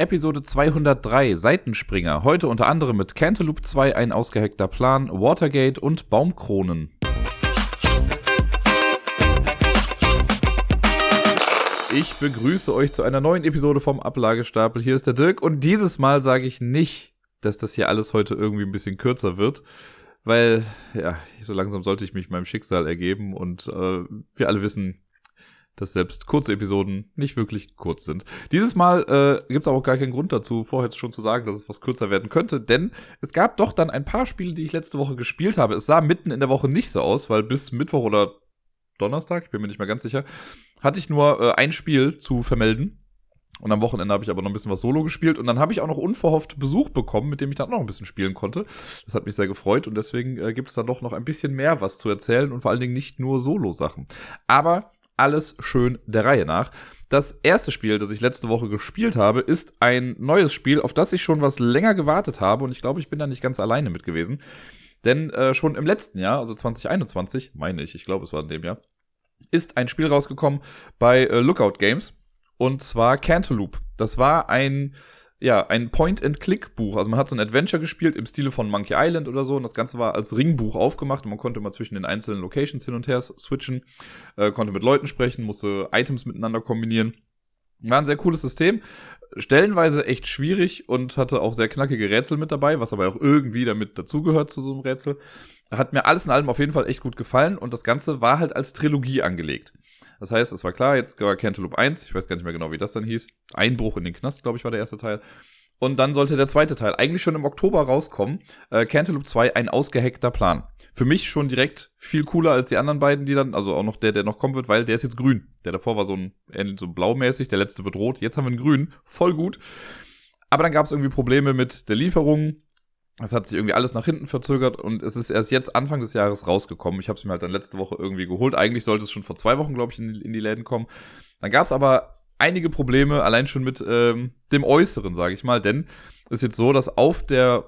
Episode 203 Seitenspringer. Heute unter anderem mit Cantaloupe 2 ein ausgehackter Plan, Watergate und Baumkronen. Ich begrüße euch zu einer neuen Episode vom Ablagestapel. Hier ist der Dirk und dieses Mal sage ich nicht, dass das hier alles heute irgendwie ein bisschen kürzer wird, weil ja, so langsam sollte ich mich meinem Schicksal ergeben und äh, wir alle wissen, dass selbst kurze Episoden nicht wirklich kurz sind. Dieses Mal äh, gibt es auch gar keinen Grund dazu, vorher schon zu sagen, dass es was kürzer werden könnte, denn es gab doch dann ein paar Spiele, die ich letzte Woche gespielt habe. Es sah mitten in der Woche nicht so aus, weil bis Mittwoch oder Donnerstag, ich bin mir nicht mehr ganz sicher, hatte ich nur äh, ein Spiel zu vermelden. Und am Wochenende habe ich aber noch ein bisschen was Solo gespielt und dann habe ich auch noch unverhofft Besuch bekommen, mit dem ich dann noch ein bisschen spielen konnte. Das hat mich sehr gefreut und deswegen äh, gibt es dann doch noch ein bisschen mehr was zu erzählen und vor allen Dingen nicht nur Solo-Sachen. Aber alles schön der Reihe nach. Das erste Spiel, das ich letzte Woche gespielt habe, ist ein neues Spiel, auf das ich schon was länger gewartet habe und ich glaube, ich bin da nicht ganz alleine mit gewesen. Denn äh, schon im letzten Jahr, also 2021, meine ich, ich glaube, es war in dem Jahr, ist ein Spiel rausgekommen bei äh, Lookout Games und zwar Cantaloupe. Das war ein ja, ein Point-and-Click-Buch. Also man hat so ein Adventure gespielt im Stile von Monkey Island oder so und das Ganze war als Ringbuch aufgemacht und man konnte mal zwischen den einzelnen Locations hin und her switchen, äh, konnte mit Leuten sprechen, musste Items miteinander kombinieren. War ein sehr cooles System, stellenweise echt schwierig und hatte auch sehr knackige Rätsel mit dabei, was aber auch irgendwie damit dazugehört zu so einem Rätsel. Hat mir alles in allem auf jeden Fall echt gut gefallen und das Ganze war halt als Trilogie angelegt. Das heißt, es war klar, jetzt war Cantaloupe 1, ich weiß gar nicht mehr genau, wie das dann hieß. Einbruch in den Knast, glaube ich, war der erste Teil. Und dann sollte der zweite Teil eigentlich schon im Oktober rauskommen. Äh, Cantaloupe 2, ein ausgehackter Plan. Für mich schon direkt viel cooler als die anderen beiden, die dann, also auch noch der, der noch kommen wird, weil der ist jetzt grün. Der davor war so ein, so blaumäßig, der letzte wird rot. Jetzt haben wir einen grün. Voll gut. Aber dann gab es irgendwie Probleme mit der Lieferung es hat sich irgendwie alles nach hinten verzögert und es ist erst jetzt Anfang des Jahres rausgekommen. Ich habe es mir halt dann letzte Woche irgendwie geholt. Eigentlich sollte es schon vor zwei Wochen, glaube ich, in, in, die Läden kommen. Dann gab es aber einige Probleme, allein schon mit ähm, dem Äußeren, sage ich mal. Denn es ist jetzt so, dass auf der,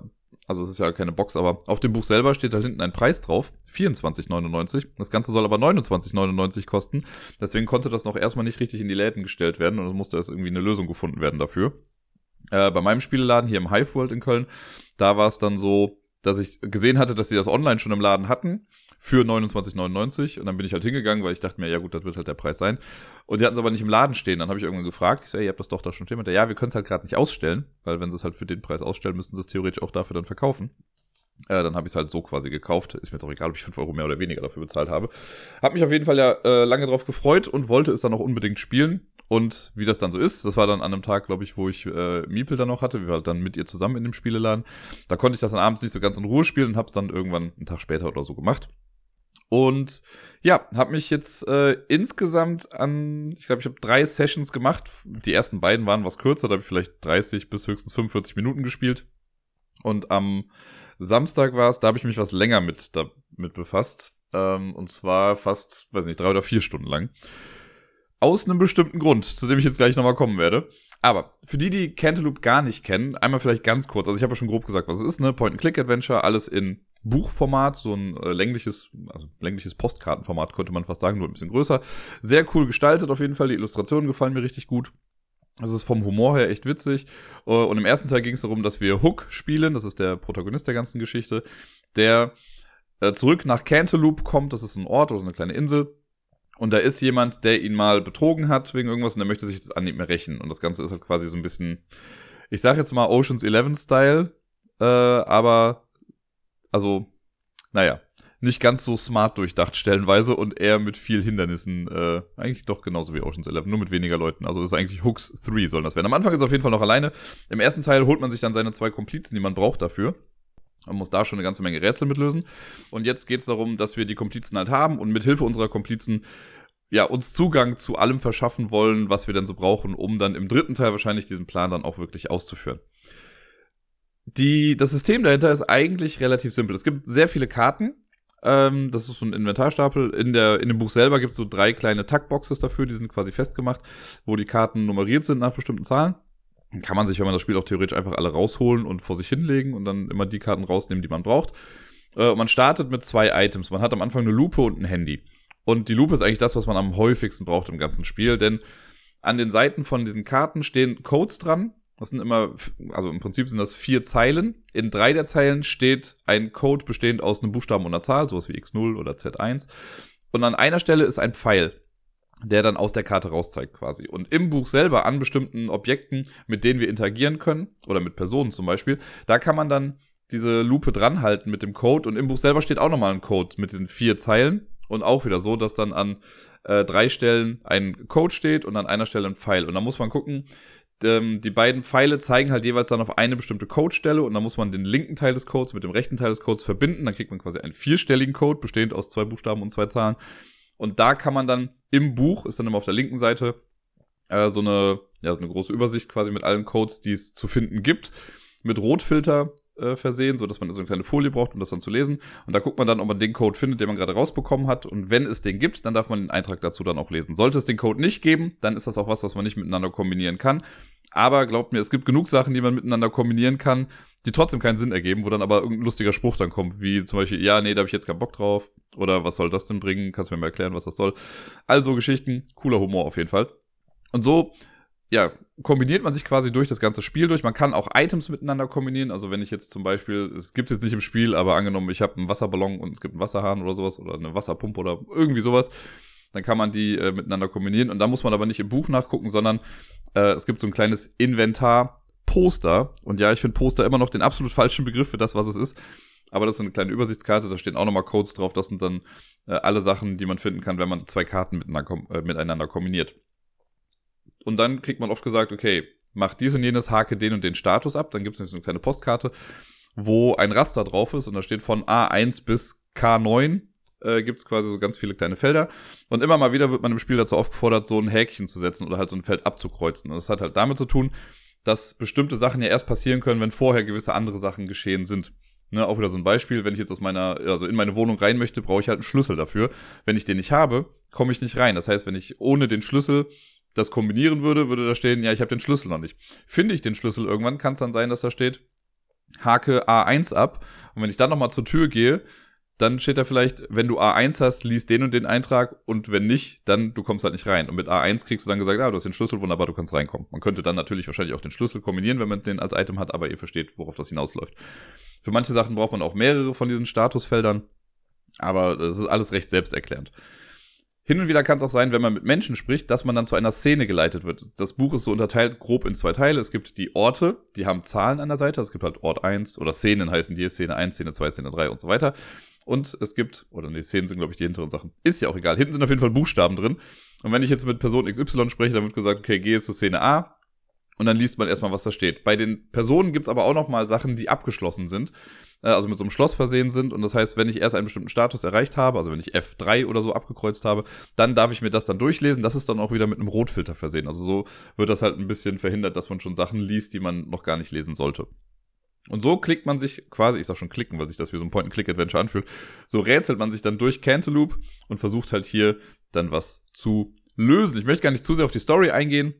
also es ist ja keine Box, aber auf dem Buch selber steht da hinten ein Preis drauf, 24,99. Das Ganze soll aber 29,99 kosten. Deswegen konnte das noch erstmal nicht richtig in die Läden gestellt werden und es musste erst irgendwie eine Lösung gefunden werden dafür. Äh, bei meinem Spieleladen hier im Hive World in Köln, da war es dann so, dass ich gesehen hatte, dass sie das online schon im Laden hatten für 29,99 und dann bin ich halt hingegangen, weil ich dachte mir, ja gut, das wird halt der Preis sein. Und die hatten es aber nicht im Laden stehen. Dann habe ich irgendwann gefragt, ich so, ey, ihr habt das doch da schon stehen. Und der, ja, wir können es halt gerade nicht ausstellen, weil wenn sie es halt für den Preis ausstellen, müssen sie es theoretisch auch dafür dann verkaufen. Äh, dann habe ich es halt so quasi gekauft. Ist mir jetzt auch egal, ob ich 5 Euro mehr oder weniger dafür bezahlt habe. Hab mich auf jeden Fall ja äh, lange drauf gefreut und wollte es dann auch unbedingt spielen. Und wie das dann so ist, das war dann an einem Tag, glaube ich, wo ich äh, Miepel dann noch hatte. Wir waren dann mit ihr zusammen in dem Spieleladen. Da konnte ich das dann abends nicht so ganz in Ruhe spielen und habe es dann irgendwann einen Tag später oder so gemacht. Und ja, habe mich jetzt äh, insgesamt an, ich glaube, ich habe drei Sessions gemacht. Die ersten beiden waren was kürzer, da habe ich vielleicht 30 bis höchstens 45 Minuten gespielt. Und am Samstag war es, da habe ich mich was länger mit damit befasst. Ähm, und zwar fast, weiß nicht, drei oder vier Stunden lang. Aus einem bestimmten Grund, zu dem ich jetzt gleich nochmal kommen werde. Aber für die, die Cantaloupe gar nicht kennen, einmal vielleicht ganz kurz. Also ich habe ja schon grob gesagt, was es ist, ne? Point-and-Click-Adventure, alles in Buchformat, so ein äh, längliches, also längliches Postkartenformat könnte man fast sagen, nur ein bisschen größer. Sehr cool gestaltet auf jeden Fall. Die Illustrationen gefallen mir richtig gut. Das ist vom Humor her echt witzig. Äh, und im ersten Teil ging es darum, dass wir Hook spielen. Das ist der Protagonist der ganzen Geschichte, der äh, zurück nach Cantaloupe kommt. Das ist ein Ort oder so eine kleine Insel und da ist jemand, der ihn mal betrogen hat wegen irgendwas und der möchte sich jetzt an ihm rächen. Und das Ganze ist halt quasi so ein bisschen, ich sag jetzt mal Oceans 11 Style, äh, aber, also, naja, nicht ganz so smart durchdacht stellenweise und eher mit viel Hindernissen, äh, eigentlich doch genauso wie Oceans 11, nur mit weniger Leuten. Also ist eigentlich Hooks 3 sollen das werden. Am Anfang ist er auf jeden Fall noch alleine. Im ersten Teil holt man sich dann seine zwei Komplizen, die man braucht dafür. Man muss da schon eine ganze Menge Rätsel mitlösen. Und jetzt geht es darum, dass wir die Komplizen halt haben und mit Hilfe unserer Komplizen ja, uns Zugang zu allem verschaffen wollen, was wir denn so brauchen, um dann im dritten Teil wahrscheinlich diesen Plan dann auch wirklich auszuführen. Die, das System dahinter ist eigentlich relativ simpel. Es gibt sehr viele Karten. Ähm, das ist so ein Inventarstapel. In, der, in dem Buch selber gibt es so drei kleine Taktboxes dafür, die sind quasi festgemacht, wo die Karten nummeriert sind nach bestimmten Zahlen kann man sich, wenn man das Spiel auch theoretisch einfach alle rausholen und vor sich hinlegen und dann immer die Karten rausnehmen, die man braucht. Äh, man startet mit zwei Items. Man hat am Anfang eine Lupe und ein Handy. Und die Lupe ist eigentlich das, was man am häufigsten braucht im ganzen Spiel, denn an den Seiten von diesen Karten stehen Codes dran Das sind immer, also im Prinzip sind das vier Zeilen. In drei der Zeilen steht ein Code bestehend aus einem Buchstaben und einer Zahl, sowas wie X0 oder Z1. Und an einer Stelle ist ein Pfeil, der dann aus der Karte rauszeigt quasi. Und im Buch selber an bestimmten Objekten, mit denen wir interagieren können, oder mit Personen zum Beispiel, da kann man dann diese Lupe dranhalten mit dem Code. Und im Buch selber steht auch nochmal ein Code mit diesen vier Zeilen. Und auch wieder so, dass dann an äh, drei Stellen ein Code steht und an einer Stelle ein Pfeil. Und da muss man gucken, ähm, die beiden Pfeile zeigen halt jeweils dann auf eine bestimmte Codestelle und dann muss man den linken Teil des Codes mit dem rechten Teil des Codes verbinden. Dann kriegt man quasi einen vierstelligen Code, bestehend aus zwei Buchstaben und zwei Zahlen. Und da kann man dann im Buch, ist dann immer auf der linken Seite, äh, so eine, ja, so eine große Übersicht quasi mit allen Codes, die es zu finden gibt. Mit Rotfilter äh, versehen, so dass man so eine kleine Folie braucht, um das dann zu lesen. Und da guckt man dann, ob man den Code findet, den man gerade rausbekommen hat. Und wenn es den gibt, dann darf man den Eintrag dazu dann auch lesen. Sollte es den Code nicht geben, dann ist das auch was, was man nicht miteinander kombinieren kann. Aber glaubt mir, es gibt genug Sachen, die man miteinander kombinieren kann, die trotzdem keinen Sinn ergeben, wo dann aber irgendein lustiger Spruch dann kommt, wie zum Beispiel, ja, nee, da habe ich jetzt keinen Bock drauf. Oder was soll das denn bringen? Kannst du mir mal erklären, was das soll? Also Geschichten, cooler Humor auf jeden Fall. Und so ja, kombiniert man sich quasi durch das ganze Spiel durch. Man kann auch Items miteinander kombinieren. Also wenn ich jetzt zum Beispiel, es gibt jetzt nicht im Spiel, aber angenommen, ich habe einen Wasserballon und es gibt einen Wasserhahn oder sowas oder eine Wasserpumpe oder irgendwie sowas, dann kann man die äh, miteinander kombinieren. Und da muss man aber nicht im Buch nachgucken, sondern äh, es gibt so ein kleines Inventar. Poster. Und ja, ich finde Poster immer noch den absolut falschen Begriff für das, was es ist. Aber das ist eine kleine Übersichtskarte, da stehen auch nochmal Codes drauf. Das sind dann äh, alle Sachen, die man finden kann, wenn man zwei Karten miteinander, äh, miteinander kombiniert. Und dann kriegt man oft gesagt, okay, mach dies und jenes, hake den und den Status ab. Dann gibt es so eine kleine Postkarte, wo ein Raster drauf ist und da steht von A1 bis K9 äh, gibt es quasi so ganz viele kleine Felder. Und immer mal wieder wird man im Spiel dazu aufgefordert, so ein Häkchen zu setzen oder halt so ein Feld abzukreuzen. Und das hat halt damit zu tun, dass bestimmte Sachen ja erst passieren können, wenn vorher gewisse andere Sachen geschehen sind. Ne, auch wieder so ein Beispiel, wenn ich jetzt aus meiner, also in meine Wohnung rein möchte, brauche ich halt einen Schlüssel dafür. Wenn ich den nicht habe, komme ich nicht rein. Das heißt, wenn ich ohne den Schlüssel das kombinieren würde, würde da stehen, ja, ich habe den Schlüssel noch nicht. Finde ich den Schlüssel irgendwann, kann es dann sein, dass da steht, hake A1 ab. Und wenn ich dann nochmal zur Tür gehe, dann steht da vielleicht, wenn du A1 hast, liest den und den Eintrag und wenn nicht, dann du kommst halt nicht rein. Und mit A1 kriegst du dann gesagt, ah, du hast den Schlüssel, wunderbar, du kannst reinkommen. Man könnte dann natürlich wahrscheinlich auch den Schlüssel kombinieren, wenn man den als Item hat, aber ihr versteht, worauf das hinausläuft. Für manche Sachen braucht man auch mehrere von diesen Statusfeldern, aber das ist alles recht selbsterklärend. Hin und wieder kann es auch sein, wenn man mit Menschen spricht, dass man dann zu einer Szene geleitet wird. Das Buch ist so unterteilt grob in zwei Teile. Es gibt die Orte, die haben Zahlen an der Seite. Es gibt halt Ort 1 oder Szenen heißen die, Szene 1, Szene 2, Szene 3 und so weiter. Und es gibt, oder nee, Szenen sind, glaube ich, die hinteren Sachen. Ist ja auch egal. Hinten sind auf jeden Fall Buchstaben drin. Und wenn ich jetzt mit Person XY spreche, dann wird gesagt, okay, geh jetzt zur Szene A. Und dann liest man erstmal, was da steht. Bei den Personen gibt's aber auch noch mal Sachen, die abgeschlossen sind. Äh, also mit so einem Schloss versehen sind. Und das heißt, wenn ich erst einen bestimmten Status erreicht habe, also wenn ich F3 oder so abgekreuzt habe, dann darf ich mir das dann durchlesen. Das ist dann auch wieder mit einem Rotfilter versehen. Also so wird das halt ein bisschen verhindert, dass man schon Sachen liest, die man noch gar nicht lesen sollte. Und so klickt man sich quasi, ich sag schon klicken, weil sich das wie so ein Point-and-Click-Adventure anfühlt, so rätselt man sich dann durch Cantaloupe und versucht halt hier dann was zu lösen. Ich möchte gar nicht zu sehr auf die Story eingehen,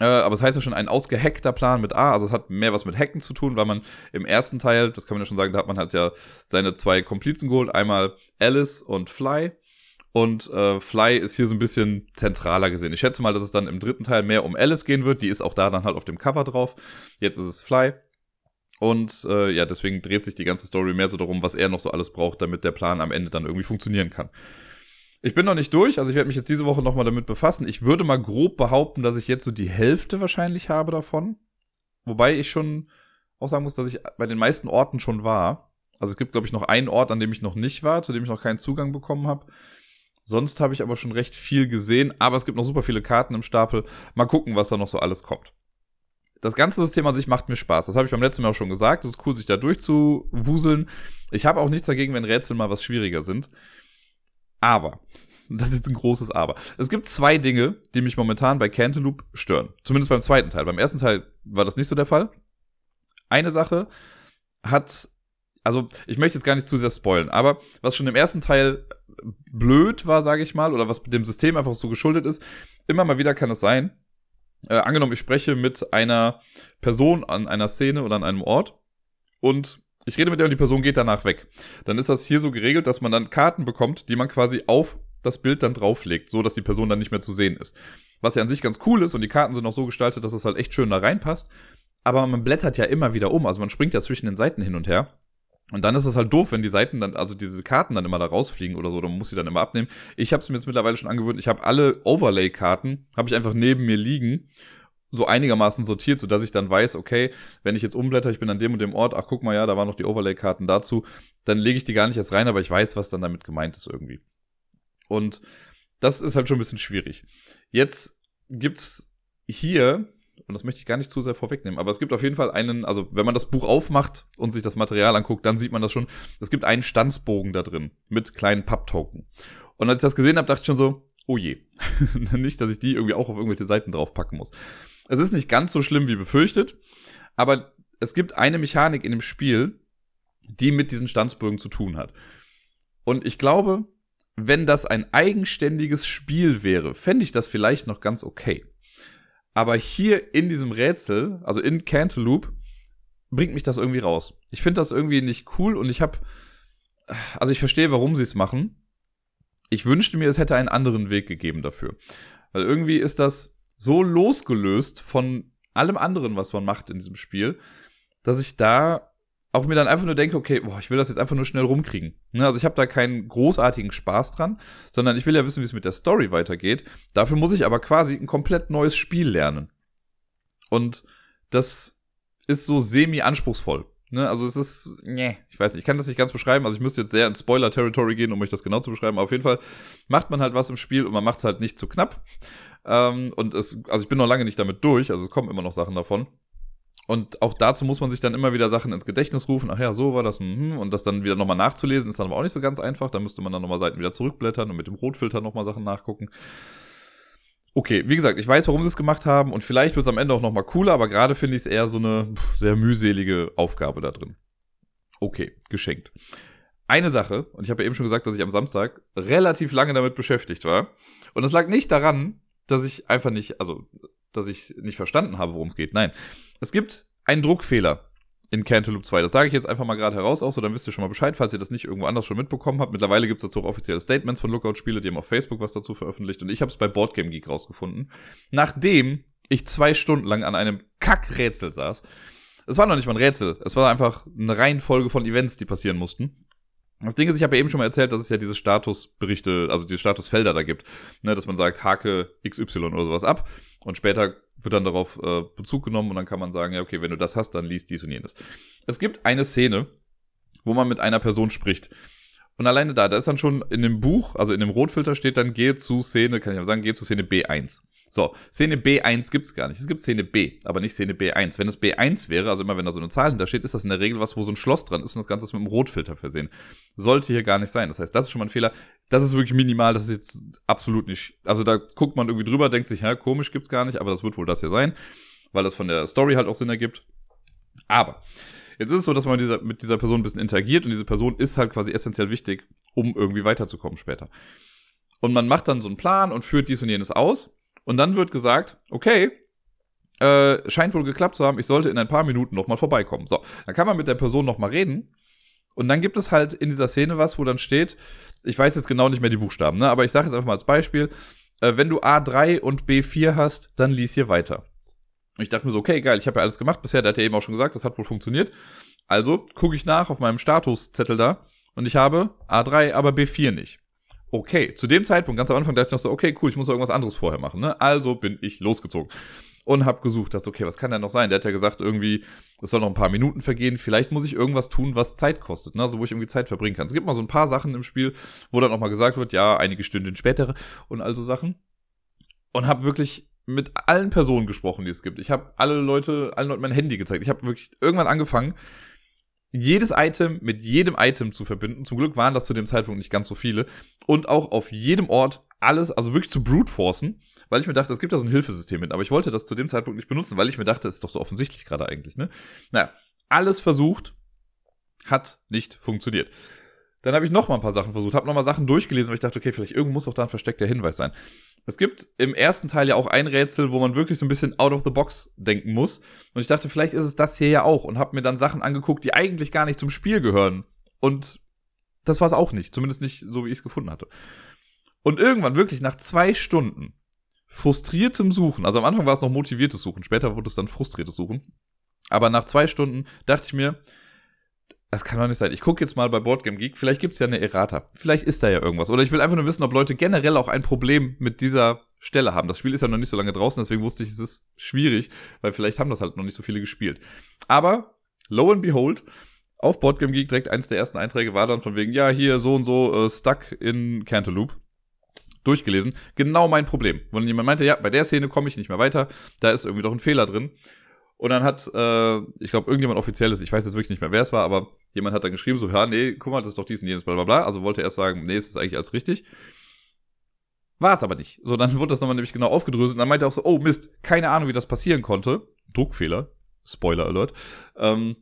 äh, aber es heißt ja schon ein ausgehackter Plan mit A, also es hat mehr was mit Hacken zu tun, weil man im ersten Teil, das kann man ja schon sagen, da hat man halt ja seine zwei Komplizen geholt, einmal Alice und Fly. Und äh, Fly ist hier so ein bisschen zentraler gesehen. Ich schätze mal, dass es dann im dritten Teil mehr um Alice gehen wird. Die ist auch da dann halt auf dem Cover drauf. Jetzt ist es Fly. Und äh, ja, deswegen dreht sich die ganze Story mehr so darum, was er noch so alles braucht, damit der Plan am Ende dann irgendwie funktionieren kann. Ich bin noch nicht durch, also ich werde mich jetzt diese Woche nochmal damit befassen. Ich würde mal grob behaupten, dass ich jetzt so die Hälfte wahrscheinlich habe davon. Wobei ich schon auch sagen muss, dass ich bei den meisten Orten schon war. Also es gibt, glaube ich, noch einen Ort, an dem ich noch nicht war, zu dem ich noch keinen Zugang bekommen habe. Sonst habe ich aber schon recht viel gesehen, aber es gibt noch super viele Karten im Stapel. Mal gucken, was da noch so alles kommt. Das ganze System an sich macht mir Spaß. Das habe ich beim letzten Mal auch schon gesagt. Es ist cool, sich da durchzuwuseln. Ich habe auch nichts dagegen, wenn Rätsel mal was schwieriger sind. Aber, das ist jetzt ein großes Aber. Es gibt zwei Dinge, die mich momentan bei Cantaloupe stören. Zumindest beim zweiten Teil. Beim ersten Teil war das nicht so der Fall. Eine Sache hat, also ich möchte jetzt gar nicht zu sehr spoilen, aber was schon im ersten Teil blöd war, sage ich mal, oder was dem System einfach so geschuldet ist, immer mal wieder kann es sein, äh, angenommen, ich spreche mit einer Person an einer Szene oder an einem Ort und ich rede mit der und die Person geht danach weg. Dann ist das hier so geregelt, dass man dann Karten bekommt, die man quasi auf das Bild dann drauflegt, so dass die Person dann nicht mehr zu sehen ist. Was ja an sich ganz cool ist und die Karten sind auch so gestaltet, dass es halt echt schön da reinpasst. aber man blättert ja immer wieder um, also man springt ja zwischen den Seiten hin und her. Und dann ist es halt doof, wenn die Seiten dann, also diese Karten dann immer da rausfliegen oder so, dann muss sie dann immer abnehmen. Ich habe es mir jetzt mittlerweile schon angewöhnt, ich habe alle Overlay-Karten, habe ich einfach neben mir liegen, so einigermaßen sortiert, so dass ich dann weiß, okay, wenn ich jetzt umblätter, ich bin an dem und dem Ort, ach guck mal, ja, da waren noch die Overlay-Karten dazu, dann lege ich die gar nicht erst rein, aber ich weiß, was dann damit gemeint ist irgendwie. Und das ist halt schon ein bisschen schwierig. Jetzt gibt's hier und das möchte ich gar nicht zu sehr vorwegnehmen, aber es gibt auf jeden Fall einen, also wenn man das Buch aufmacht und sich das Material anguckt, dann sieht man das schon. Es gibt einen Stanzbogen da drin mit kleinen Papptoken. Und als ich das gesehen habe, dachte ich schon so, oh je. nicht, dass ich die irgendwie auch auf irgendwelche Seiten draufpacken muss. Es ist nicht ganz so schlimm wie befürchtet, aber es gibt eine Mechanik in dem Spiel, die mit diesen Stanzbögen zu tun hat. Und ich glaube, wenn das ein eigenständiges Spiel wäre, fände ich das vielleicht noch ganz okay. Aber hier in diesem Rätsel, also in Cantaloupe, bringt mich das irgendwie raus. Ich finde das irgendwie nicht cool und ich habe, also ich verstehe, warum sie es machen. Ich wünschte mir, es hätte einen anderen Weg gegeben dafür. Weil irgendwie ist das so losgelöst von allem anderen, was man macht in diesem Spiel, dass ich da auch mir dann einfach nur denke, okay, boah, ich will das jetzt einfach nur schnell rumkriegen. Ne, also ich habe da keinen großartigen Spaß dran, sondern ich will ja wissen, wie es mit der Story weitergeht. Dafür muss ich aber quasi ein komplett neues Spiel lernen. Und das ist so semi-anspruchsvoll. Ne, also es ist, nee, ich weiß nicht, ich kann das nicht ganz beschreiben. Also ich müsste jetzt sehr ins Spoiler-Territory gehen, um euch das genau zu beschreiben. Aber auf jeden Fall macht man halt was im Spiel und man macht es halt nicht zu knapp. Ähm, und es, also ich bin noch lange nicht damit durch, also es kommen immer noch Sachen davon. Und auch dazu muss man sich dann immer wieder Sachen ins Gedächtnis rufen. Ach ja, so war das. Mh, und das dann wieder nochmal nachzulesen, ist dann aber auch nicht so ganz einfach. Da müsste man dann nochmal Seiten wieder zurückblättern und mit dem Rotfilter nochmal Sachen nachgucken. Okay, wie gesagt, ich weiß, warum sie es gemacht haben und vielleicht wird es am Ende auch nochmal cooler, aber gerade finde ich es eher so eine sehr mühselige Aufgabe da drin. Okay, geschenkt. Eine Sache, und ich habe ja eben schon gesagt, dass ich am Samstag relativ lange damit beschäftigt war. Und das lag nicht daran, dass ich einfach nicht, also dass ich nicht verstanden habe, worum es geht. Nein, es gibt einen Druckfehler in Cantaloupe 2. Das sage ich jetzt einfach mal gerade heraus, auch so, dann wisst ihr schon mal Bescheid, falls ihr das nicht irgendwo anders schon mitbekommen habt. Mittlerweile gibt es dazu auch offizielle Statements von Lookout-Spiele, die haben auf Facebook was dazu veröffentlicht und ich habe es bei Boardgame Geek rausgefunden. Nachdem ich zwei Stunden lang an einem Kackrätsel saß. Es war noch nicht mal ein Rätsel, es war einfach eine Reihenfolge von Events, die passieren mussten. Das Ding ist, ich habe ja eben schon mal erzählt, dass es ja diese Statusberichte, also diese Statusfelder da gibt, ne, dass man sagt, hake XY oder sowas ab und später wird dann darauf äh, Bezug genommen und dann kann man sagen, ja, okay, wenn du das hast, dann liest dies und jenes. Es gibt eine Szene, wo man mit einer Person spricht. Und alleine da, da ist dann schon in dem Buch, also in dem Rotfilter steht dann, gehe zu Szene, kann ich mal sagen, gehe zu Szene B1. So, Szene B1 gibt's gar nicht. Es gibt Szene B, aber nicht Szene B1. Wenn es B1 wäre, also immer wenn da so eine Zahl hinter steht, ist das in der Regel was, wo so ein Schloss dran ist und das Ganze ist mit einem Rotfilter versehen. Sollte hier gar nicht sein. Das heißt, das ist schon mal ein Fehler. Das ist wirklich minimal, das ist jetzt absolut nicht. Also da guckt man irgendwie drüber, denkt sich, ja, komisch gibt's gar nicht, aber das wird wohl das hier sein, weil das von der Story halt auch Sinn ergibt. Aber Jetzt ist es so, dass man mit dieser, mit dieser Person ein bisschen interagiert und diese Person ist halt quasi essentiell wichtig, um irgendwie weiterzukommen später. Und man macht dann so einen Plan und führt dies und jenes aus. Und dann wird gesagt, okay, äh, scheint wohl geklappt zu haben, ich sollte in ein paar Minuten nochmal vorbeikommen. So, dann kann man mit der Person nochmal reden. Und dann gibt es halt in dieser Szene was, wo dann steht, ich weiß jetzt genau nicht mehr die Buchstaben, ne? aber ich sage jetzt einfach mal als Beispiel, äh, wenn du A3 und B4 hast, dann lies hier weiter. Und ich dachte mir so, okay, geil, ich habe ja alles gemacht bisher, der hat ja eben auch schon gesagt, das hat wohl funktioniert. Also gucke ich nach auf meinem Statuszettel da und ich habe A3, aber B4 nicht. Okay, zu dem Zeitpunkt, ganz am Anfang, dachte ich noch so, okay, cool, ich muss irgendwas anderes vorher machen. Ne? Also bin ich losgezogen und habe gesucht, dachte, okay, was kann denn noch sein? Der hat ja gesagt, irgendwie, es soll noch ein paar Minuten vergehen. Vielleicht muss ich irgendwas tun, was Zeit kostet, ne? also wo ich irgendwie Zeit verbringen kann. Es gibt mal so ein paar Sachen im Spiel, wo dann auch mal gesagt wird, ja, einige Stunden später und all so Sachen. Und habe wirklich mit allen Personen gesprochen, die es gibt. Ich habe alle Leute, allen Leuten mein Handy gezeigt. Ich habe wirklich irgendwann angefangen, jedes Item mit jedem Item zu verbinden. Zum Glück waren das zu dem Zeitpunkt nicht ganz so viele. Und auch auf jedem Ort alles, also wirklich zu brute forcen, weil ich mir dachte, es gibt da so ein Hilfesystem mit. Aber ich wollte das zu dem Zeitpunkt nicht benutzen, weil ich mir dachte, es ist doch so offensichtlich gerade eigentlich, ne? Naja, alles versucht, hat nicht funktioniert. Dann habe ich noch mal ein paar Sachen versucht, habe noch mal Sachen durchgelesen, weil ich dachte, okay, vielleicht irgendwo muss doch da ein versteckter Hinweis sein. Es gibt im ersten Teil ja auch ein Rätsel, wo man wirklich so ein bisschen out of the box denken muss. Und ich dachte, vielleicht ist es das hier ja auch und habe mir dann Sachen angeguckt, die eigentlich gar nicht zum Spiel gehören. Und das war es auch nicht, zumindest nicht so, wie ich es gefunden hatte. Und irgendwann, wirklich nach zwei Stunden frustriertem Suchen, also am Anfang war es noch motiviertes Suchen, später wurde es dann frustriertes Suchen, Aber nach zwei Stunden dachte ich mir, das kann doch nicht sein. Ich gucke jetzt mal bei Boardgame Geek, vielleicht gibt's ja eine Errata. Vielleicht ist da ja irgendwas. Oder ich will einfach nur wissen, ob Leute generell auch ein Problem mit dieser Stelle haben. Das Spiel ist ja noch nicht so lange draußen, deswegen wusste ich, es ist schwierig, weil vielleicht haben das halt noch nicht so viele gespielt. Aber, lo and behold, auf Boardgame Geek direkt eins der ersten Einträge war dann von wegen, ja, hier so und so, äh, stuck in Cantaloupe. Durchgelesen. Genau mein Problem. Wenn jemand meinte, ja, bei der Szene komme ich nicht mehr weiter, da ist irgendwie doch ein Fehler drin. Und dann hat, äh, ich glaube, irgendjemand offizielles, ich weiß jetzt wirklich nicht mehr, wer es war, aber jemand hat dann geschrieben, so, ja, nee, guck mal, das ist doch dies und jenes, bla bla bla. Also wollte er erst sagen, nee, es ist eigentlich alles richtig. War es aber nicht. So, dann wurde das nochmal nämlich genau aufgedröselt und dann meinte er auch so, oh Mist, keine Ahnung, wie das passieren konnte. Druckfehler. Spoiler Alert. Ähm,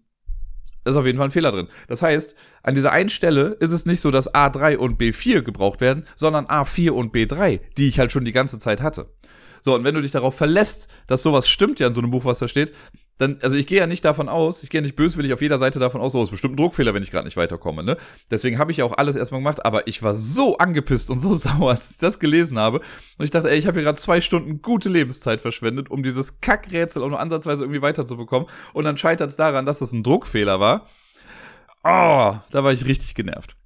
ist auf jeden Fall ein Fehler drin. Das heißt, an dieser einen Stelle ist es nicht so, dass A3 und B4 gebraucht werden, sondern A4 und B3, die ich halt schon die ganze Zeit hatte. So, und wenn du dich darauf verlässt, dass sowas stimmt ja in so einem Buch, was da steht, dann, also ich gehe ja nicht davon aus, ich gehe nicht böswillig auf jeder Seite davon aus, so ist bestimmt ein Druckfehler, wenn ich gerade nicht weiterkomme, ne? Deswegen habe ich ja auch alles erstmal gemacht, aber ich war so angepisst und so sauer, als ich das gelesen habe. Und ich dachte, ey, ich habe hier gerade zwei Stunden gute Lebenszeit verschwendet, um dieses Kackrätsel auch nur ansatzweise irgendwie weiterzubekommen. Und dann scheitert es daran, dass das ein Druckfehler war. Oh, da war ich richtig genervt.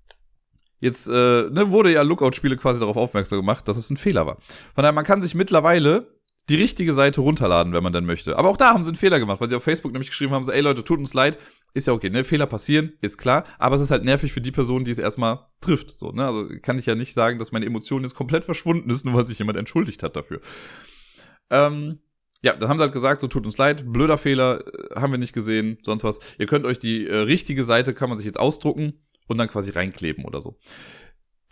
Jetzt äh, ne, wurde ja Lookout-Spiele quasi darauf aufmerksam gemacht, dass es ein Fehler war. Von daher, man kann sich mittlerweile die richtige Seite runterladen, wenn man dann möchte. Aber auch da haben sie einen Fehler gemacht, weil sie auf Facebook nämlich geschrieben haben, so, ey Leute, tut uns leid, ist ja okay, ne, Fehler passieren, ist klar, aber es ist halt nervig für die Person, die es erstmal trifft, so, ne, also kann ich ja nicht sagen, dass meine Emotion jetzt komplett verschwunden ist, nur weil sich jemand entschuldigt hat dafür. Ähm, ja, dann haben sie halt gesagt, so tut uns leid, blöder Fehler, äh, haben wir nicht gesehen, sonst was. Ihr könnt euch die äh, richtige Seite, kann man sich jetzt ausdrucken und dann quasi reinkleben oder so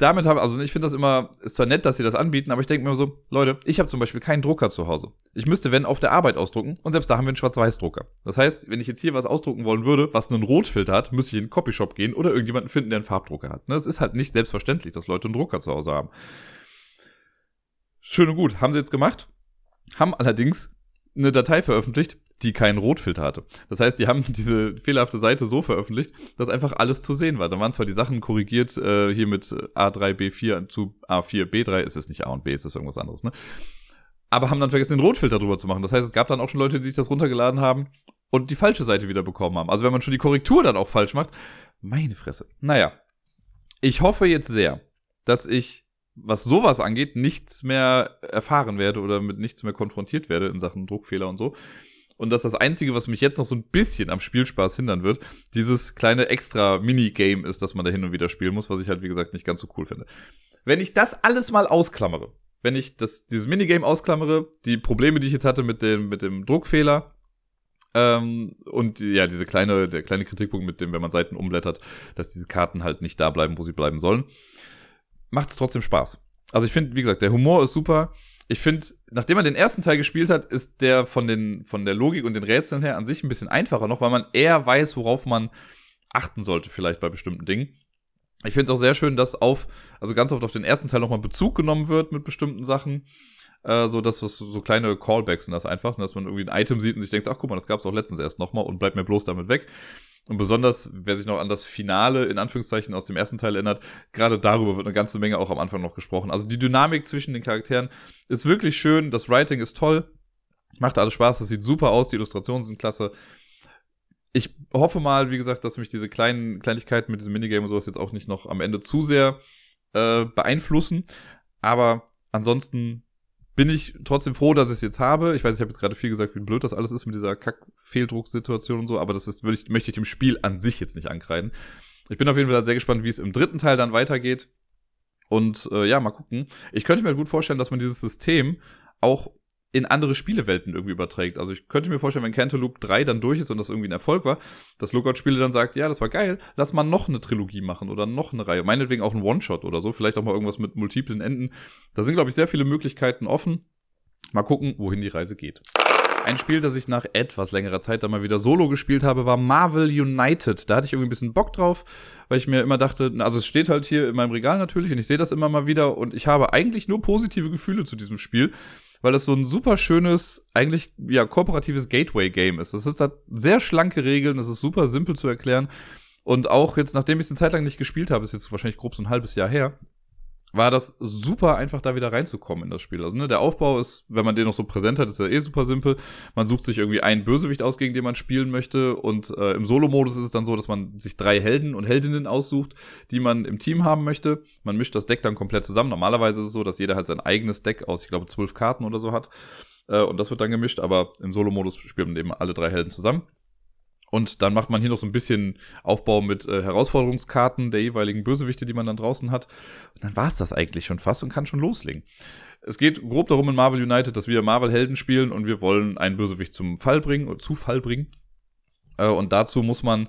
damit habe, also ich finde das immer, ist zwar nett, dass sie das anbieten, aber ich denke mir so, Leute, ich habe zum Beispiel keinen Drucker zu Hause. Ich müsste, wenn, auf der Arbeit ausdrucken und selbst da haben wir einen Schwarz-Weiß-Drucker. Das heißt, wenn ich jetzt hier was ausdrucken wollen würde, was einen Rotfilter hat, müsste ich in den Copyshop gehen oder irgendjemanden finden, der einen Farbdrucker hat. Es ist halt nicht selbstverständlich, dass Leute einen Drucker zu Hause haben. Schön und gut, haben sie jetzt gemacht, haben allerdings eine Datei veröffentlicht, die keinen Rotfilter hatte. Das heißt, die haben diese fehlerhafte Seite so veröffentlicht, dass einfach alles zu sehen war. Da waren zwar die Sachen korrigiert, äh, hier mit A3, B4 zu A4, B3, ist es nicht A und B, ist es irgendwas anderes, ne? Aber haben dann vergessen, den Rotfilter drüber zu machen. Das heißt, es gab dann auch schon Leute, die sich das runtergeladen haben und die falsche Seite wieder bekommen haben. Also wenn man schon die Korrektur dann auch falsch macht, meine Fresse. Naja, ich hoffe jetzt sehr, dass ich, was sowas angeht, nichts mehr erfahren werde oder mit nichts mehr konfrontiert werde in Sachen Druckfehler und so und dass das Einzige, was mich jetzt noch so ein bisschen am Spielspaß hindern wird, dieses kleine extra Minigame ist, dass man da hin und wieder spielen muss, was ich halt, wie gesagt, nicht ganz so cool finde. Wenn ich das alles mal ausklammere, wenn ich das, dieses Minigame ausklammere, die Probleme, die ich jetzt hatte mit dem, mit dem Druckfehler, ähm, und ja, diese kleine, der kleine Kritikpunkt mit dem, wenn man Seiten umblättert, dass diese Karten halt nicht da bleiben, wo sie bleiben sollen, macht es trotzdem Spaß. Also ich finde, wie gesagt, der Humor ist super ich finde, nachdem man den ersten Teil gespielt hat, ist der von den von der Logik und den Rätseln her an sich ein bisschen einfacher noch, weil man eher weiß, worauf man achten sollte vielleicht bei bestimmten Dingen. Ich finde es auch sehr schön, dass auf also ganz oft auf den ersten Teil nochmal Bezug genommen wird mit bestimmten Sachen. Äh, so dass das so kleine Callbacks sind das einfach, dass man irgendwie ein Item sieht und sich denkt, ach guck mal, das gab es auch letztens erst nochmal und bleibt mir bloß damit weg. Und besonders, wer sich noch an das Finale in Anführungszeichen aus dem ersten Teil erinnert, gerade darüber wird eine ganze Menge auch am Anfang noch gesprochen. Also die Dynamik zwischen den Charakteren ist wirklich schön, das Writing ist toll, macht alles Spaß, das sieht super aus, die Illustrationen sind klasse. Ich hoffe mal, wie gesagt, dass mich diese kleinen Kleinigkeiten mit diesem Minigame und sowas jetzt auch nicht noch am Ende zu sehr äh, beeinflussen. Aber ansonsten bin ich trotzdem froh, dass ich es jetzt habe. Ich weiß, ich habe jetzt gerade viel gesagt, wie blöd das alles ist mit dieser Kack-Fehldrucksituation und so, aber das ist, ich, möchte ich dem Spiel an sich jetzt nicht ankreiden. Ich bin auf jeden Fall sehr gespannt, wie es im dritten Teil dann weitergeht. Und äh, ja, mal gucken. Ich könnte mir gut vorstellen, dass man dieses System auch in andere Spielewelten irgendwie überträgt. Also ich könnte mir vorstellen, wenn Cantaloupe 3 dann durch ist und das irgendwie ein Erfolg war, dass Lookout-Spiele dann sagt, ja, das war geil, lass mal noch eine Trilogie machen oder noch eine Reihe. Meinetwegen auch ein One-Shot oder so, vielleicht auch mal irgendwas mit multiplen Enden. Da sind, glaube ich, sehr viele Möglichkeiten offen. Mal gucken, wohin die Reise geht. Ein Spiel, das ich nach etwas längerer Zeit dann mal wieder solo gespielt habe, war Marvel United. Da hatte ich irgendwie ein bisschen Bock drauf, weil ich mir immer dachte, also es steht halt hier in meinem Regal natürlich und ich sehe das immer mal wieder und ich habe eigentlich nur positive Gefühle zu diesem Spiel weil das so ein super schönes, eigentlich ja kooperatives Gateway-Game ist. Das ist da sehr schlanke Regeln, das ist super simpel zu erklären. Und auch jetzt, nachdem ich es eine Zeit lang nicht gespielt habe, ist jetzt wahrscheinlich grob so ein halbes Jahr her, war das super einfach, da wieder reinzukommen in das Spiel. Also ne, der Aufbau ist, wenn man den noch so präsent hat, ist ja eh super simpel. Man sucht sich irgendwie einen Bösewicht aus, gegen den man spielen möchte. Und äh, im Solo-Modus ist es dann so, dass man sich drei Helden und Heldinnen aussucht, die man im Team haben möchte. Man mischt das Deck dann komplett zusammen. Normalerweise ist es so, dass jeder halt sein eigenes Deck aus, ich glaube, zwölf Karten oder so hat. Äh, und das wird dann gemischt, aber im Solo-Modus spielt man eben alle drei Helden zusammen. Und dann macht man hier noch so ein bisschen Aufbau mit äh, Herausforderungskarten der jeweiligen Bösewichte, die man dann draußen hat. Und dann war es das eigentlich schon fast und kann schon loslegen. Es geht grob darum in Marvel United, dass wir Marvel-Helden spielen und wir wollen einen Bösewicht zum Fall bringen oder zu Fall bringen. Äh, und dazu muss man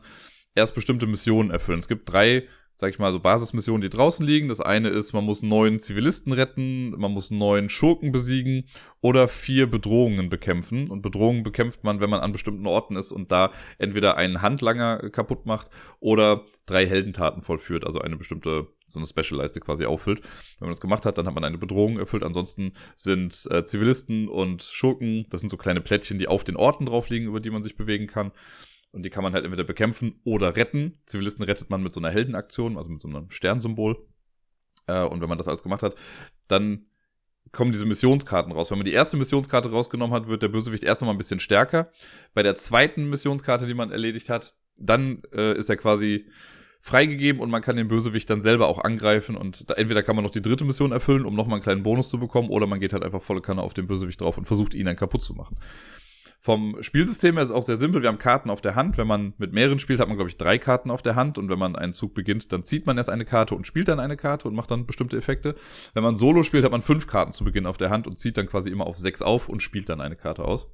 erst bestimmte Missionen erfüllen. Es gibt drei sag ich mal, so Basismissionen, die draußen liegen. Das eine ist, man muss neun Zivilisten retten, man muss neun Schurken besiegen oder vier Bedrohungen bekämpfen. Und Bedrohungen bekämpft man, wenn man an bestimmten Orten ist und da entweder einen Handlanger kaputt macht oder drei Heldentaten vollführt, also eine bestimmte, so eine Special-Leiste quasi auffüllt. Wenn man das gemacht hat, dann hat man eine Bedrohung erfüllt. Ansonsten sind äh, Zivilisten und Schurken, das sind so kleine Plättchen, die auf den Orten drauf liegen, über die man sich bewegen kann. Und die kann man halt entweder bekämpfen oder retten. Zivilisten rettet man mit so einer Heldenaktion, also mit so einem Sternsymbol. Äh, und wenn man das alles gemacht hat, dann kommen diese Missionskarten raus. Wenn man die erste Missionskarte rausgenommen hat, wird der Bösewicht erst nochmal ein bisschen stärker. Bei der zweiten Missionskarte, die man erledigt hat, dann äh, ist er quasi freigegeben und man kann den Bösewicht dann selber auch angreifen und da, entweder kann man noch die dritte Mission erfüllen, um nochmal einen kleinen Bonus zu bekommen, oder man geht halt einfach volle Kanne auf den Bösewicht drauf und versucht ihn dann kaputt zu machen. Vom Spielsystem her ist es auch sehr simpel. Wir haben Karten auf der Hand. Wenn man mit mehreren spielt, hat man, glaube ich, drei Karten auf der Hand. Und wenn man einen Zug beginnt, dann zieht man erst eine Karte und spielt dann eine Karte und macht dann bestimmte Effekte. Wenn man Solo spielt, hat man fünf Karten zu Beginn auf der Hand und zieht dann quasi immer auf sechs auf und spielt dann eine Karte aus.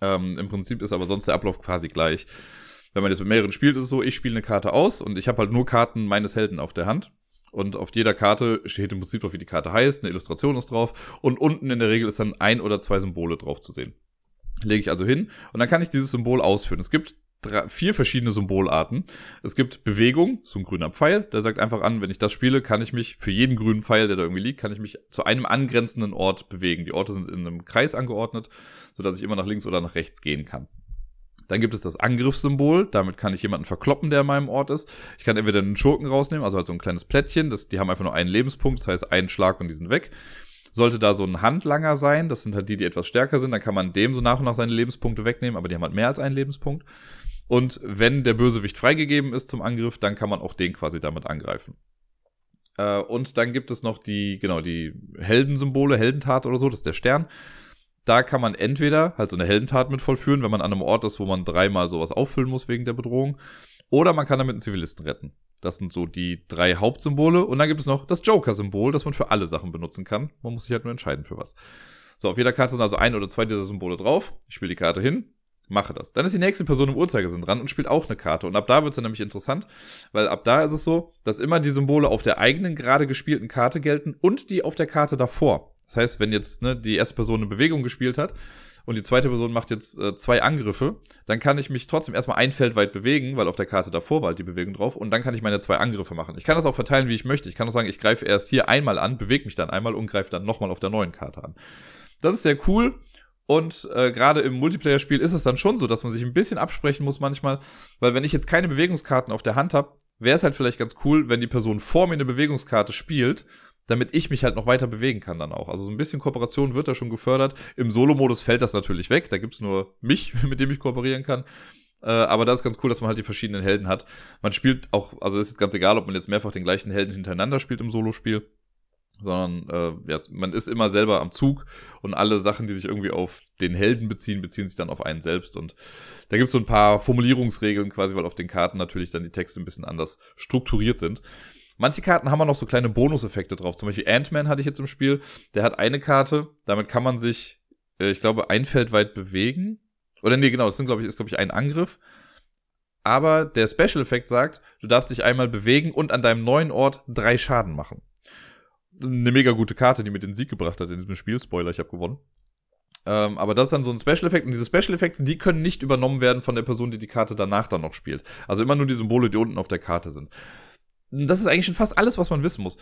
Ähm, Im Prinzip ist aber sonst der Ablauf quasi gleich. Wenn man jetzt mit mehreren spielt, ist es so, ich spiele eine Karte aus und ich habe halt nur Karten meines Helden auf der Hand. Und auf jeder Karte steht im Prinzip drauf, wie die Karte heißt, eine Illustration ist drauf und unten in der Regel ist dann ein oder zwei Symbole drauf zu sehen. Lege ich also hin und dann kann ich dieses Symbol ausführen. Es gibt drei, vier verschiedene Symbolarten. Es gibt Bewegung, so ein grüner Pfeil, der sagt einfach an, wenn ich das spiele, kann ich mich für jeden grünen Pfeil, der da irgendwie liegt, kann ich mich zu einem angrenzenden Ort bewegen. Die Orte sind in einem Kreis angeordnet, sodass ich immer nach links oder nach rechts gehen kann. Dann gibt es das Angriffssymbol, damit kann ich jemanden verkloppen, der in meinem Ort ist. Ich kann entweder einen Schurken rausnehmen, also halt so ein kleines Plättchen, das, die haben einfach nur einen Lebenspunkt, das heißt einen Schlag und die sind weg. Sollte da so ein Handlanger sein, das sind halt die, die etwas stärker sind, dann kann man dem so nach und nach seine Lebenspunkte wegnehmen, aber die haben halt mehr als einen Lebenspunkt. Und wenn der Bösewicht freigegeben ist zum Angriff, dann kann man auch den quasi damit angreifen. Äh, und dann gibt es noch die, genau, die Heldensymbole, Heldentat oder so, das ist der Stern. Da kann man entweder halt so eine Heldentat mit vollführen, wenn man an einem Ort ist, wo man dreimal sowas auffüllen muss wegen der Bedrohung. Oder man kann damit einen Zivilisten retten. Das sind so die drei Hauptsymbole. Und dann gibt es noch das Joker-Symbol, das man für alle Sachen benutzen kann. Man muss sich halt nur entscheiden für was. So, auf jeder Karte sind also ein oder zwei dieser Symbole drauf. Ich spiele die Karte hin, mache das. Dann ist die nächste Person im Uhrzeigersinn dran und spielt auch eine Karte. Und ab da wird es dann nämlich interessant, weil ab da ist es so, dass immer die Symbole auf der eigenen gerade gespielten Karte gelten und die auf der Karte davor. Das heißt, wenn jetzt ne, die erste Person eine Bewegung gespielt hat und die zweite Person macht jetzt äh, zwei Angriffe, dann kann ich mich trotzdem erstmal ein Feld weit bewegen, weil auf der Karte davor war halt die Bewegung drauf und dann kann ich meine zwei Angriffe machen. Ich kann das auch verteilen, wie ich möchte. Ich kann auch sagen, ich greife erst hier einmal an, bewege mich dann einmal und greife dann nochmal auf der neuen Karte an. Das ist sehr cool. Und äh, gerade im Multiplayer-Spiel ist es dann schon so, dass man sich ein bisschen absprechen muss manchmal, weil wenn ich jetzt keine Bewegungskarten auf der Hand habe, wäre es halt vielleicht ganz cool, wenn die Person vor mir eine Bewegungskarte spielt damit ich mich halt noch weiter bewegen kann dann auch. Also so ein bisschen Kooperation wird da schon gefördert. Im Solo-Modus fällt das natürlich weg. Da gibt's nur mich, mit dem ich kooperieren kann. Äh, aber da ist ganz cool, dass man halt die verschiedenen Helden hat. Man spielt auch, also es ist ganz egal, ob man jetzt mehrfach den gleichen Helden hintereinander spielt im Solo-Spiel sondern äh, ja, man ist immer selber am Zug und alle Sachen, die sich irgendwie auf den Helden beziehen, beziehen sich dann auf einen selbst. Und da gibt's so ein paar Formulierungsregeln quasi, weil auf den Karten natürlich dann die Texte ein bisschen anders strukturiert sind. Manche Karten haben auch noch so kleine Bonuseffekte drauf. Zum Beispiel Ant-Man hatte ich jetzt im Spiel. Der hat eine Karte, damit kann man sich, äh, ich glaube, ein Feld weit bewegen. Oder nee, genau, das sind, glaube ich, ist, glaube ich, ein Angriff. Aber der Special-Effekt sagt, du darfst dich einmal bewegen und an deinem neuen Ort drei Schaden machen. Eine mega gute Karte, die mir den Sieg gebracht hat in diesem Spiel. Spoiler, ich habe gewonnen. Ähm, aber das ist dann so ein Special-Effekt und diese Special-Effekte, die können nicht übernommen werden von der Person, die die Karte danach dann noch spielt. Also immer nur die Symbole, die unten auf der Karte sind. Das ist eigentlich schon fast alles, was man wissen muss.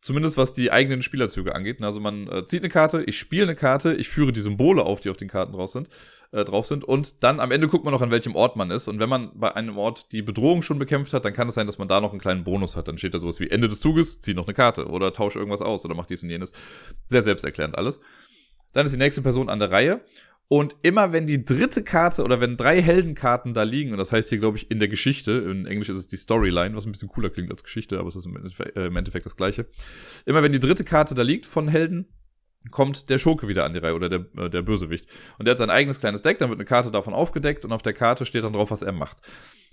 Zumindest was die eigenen Spielerzüge angeht. Also man äh, zieht eine Karte, ich spiele eine Karte, ich führe die Symbole auf, die auf den Karten drauf sind, äh, drauf sind. Und dann am Ende guckt man noch, an welchem Ort man ist. Und wenn man bei einem Ort die Bedrohung schon bekämpft hat, dann kann es sein, dass man da noch einen kleinen Bonus hat. Dann steht da sowas wie Ende des Zuges, zieh noch eine Karte oder tausche irgendwas aus oder mach dies und jenes. Sehr selbsterklärend alles. Dann ist die nächste Person an der Reihe. Und immer wenn die dritte Karte oder wenn drei Heldenkarten da liegen, und das heißt hier, glaube ich, in der Geschichte, in Englisch ist es die Storyline, was ein bisschen cooler klingt als Geschichte, aber es ist im Endeffekt, äh, im Endeffekt das gleiche. Immer wenn die dritte Karte da liegt von Helden, kommt der Schurke wieder an die Reihe oder der, äh, der Bösewicht. Und der hat sein eigenes kleines Deck, dann wird eine Karte davon aufgedeckt und auf der Karte steht dann drauf, was er macht.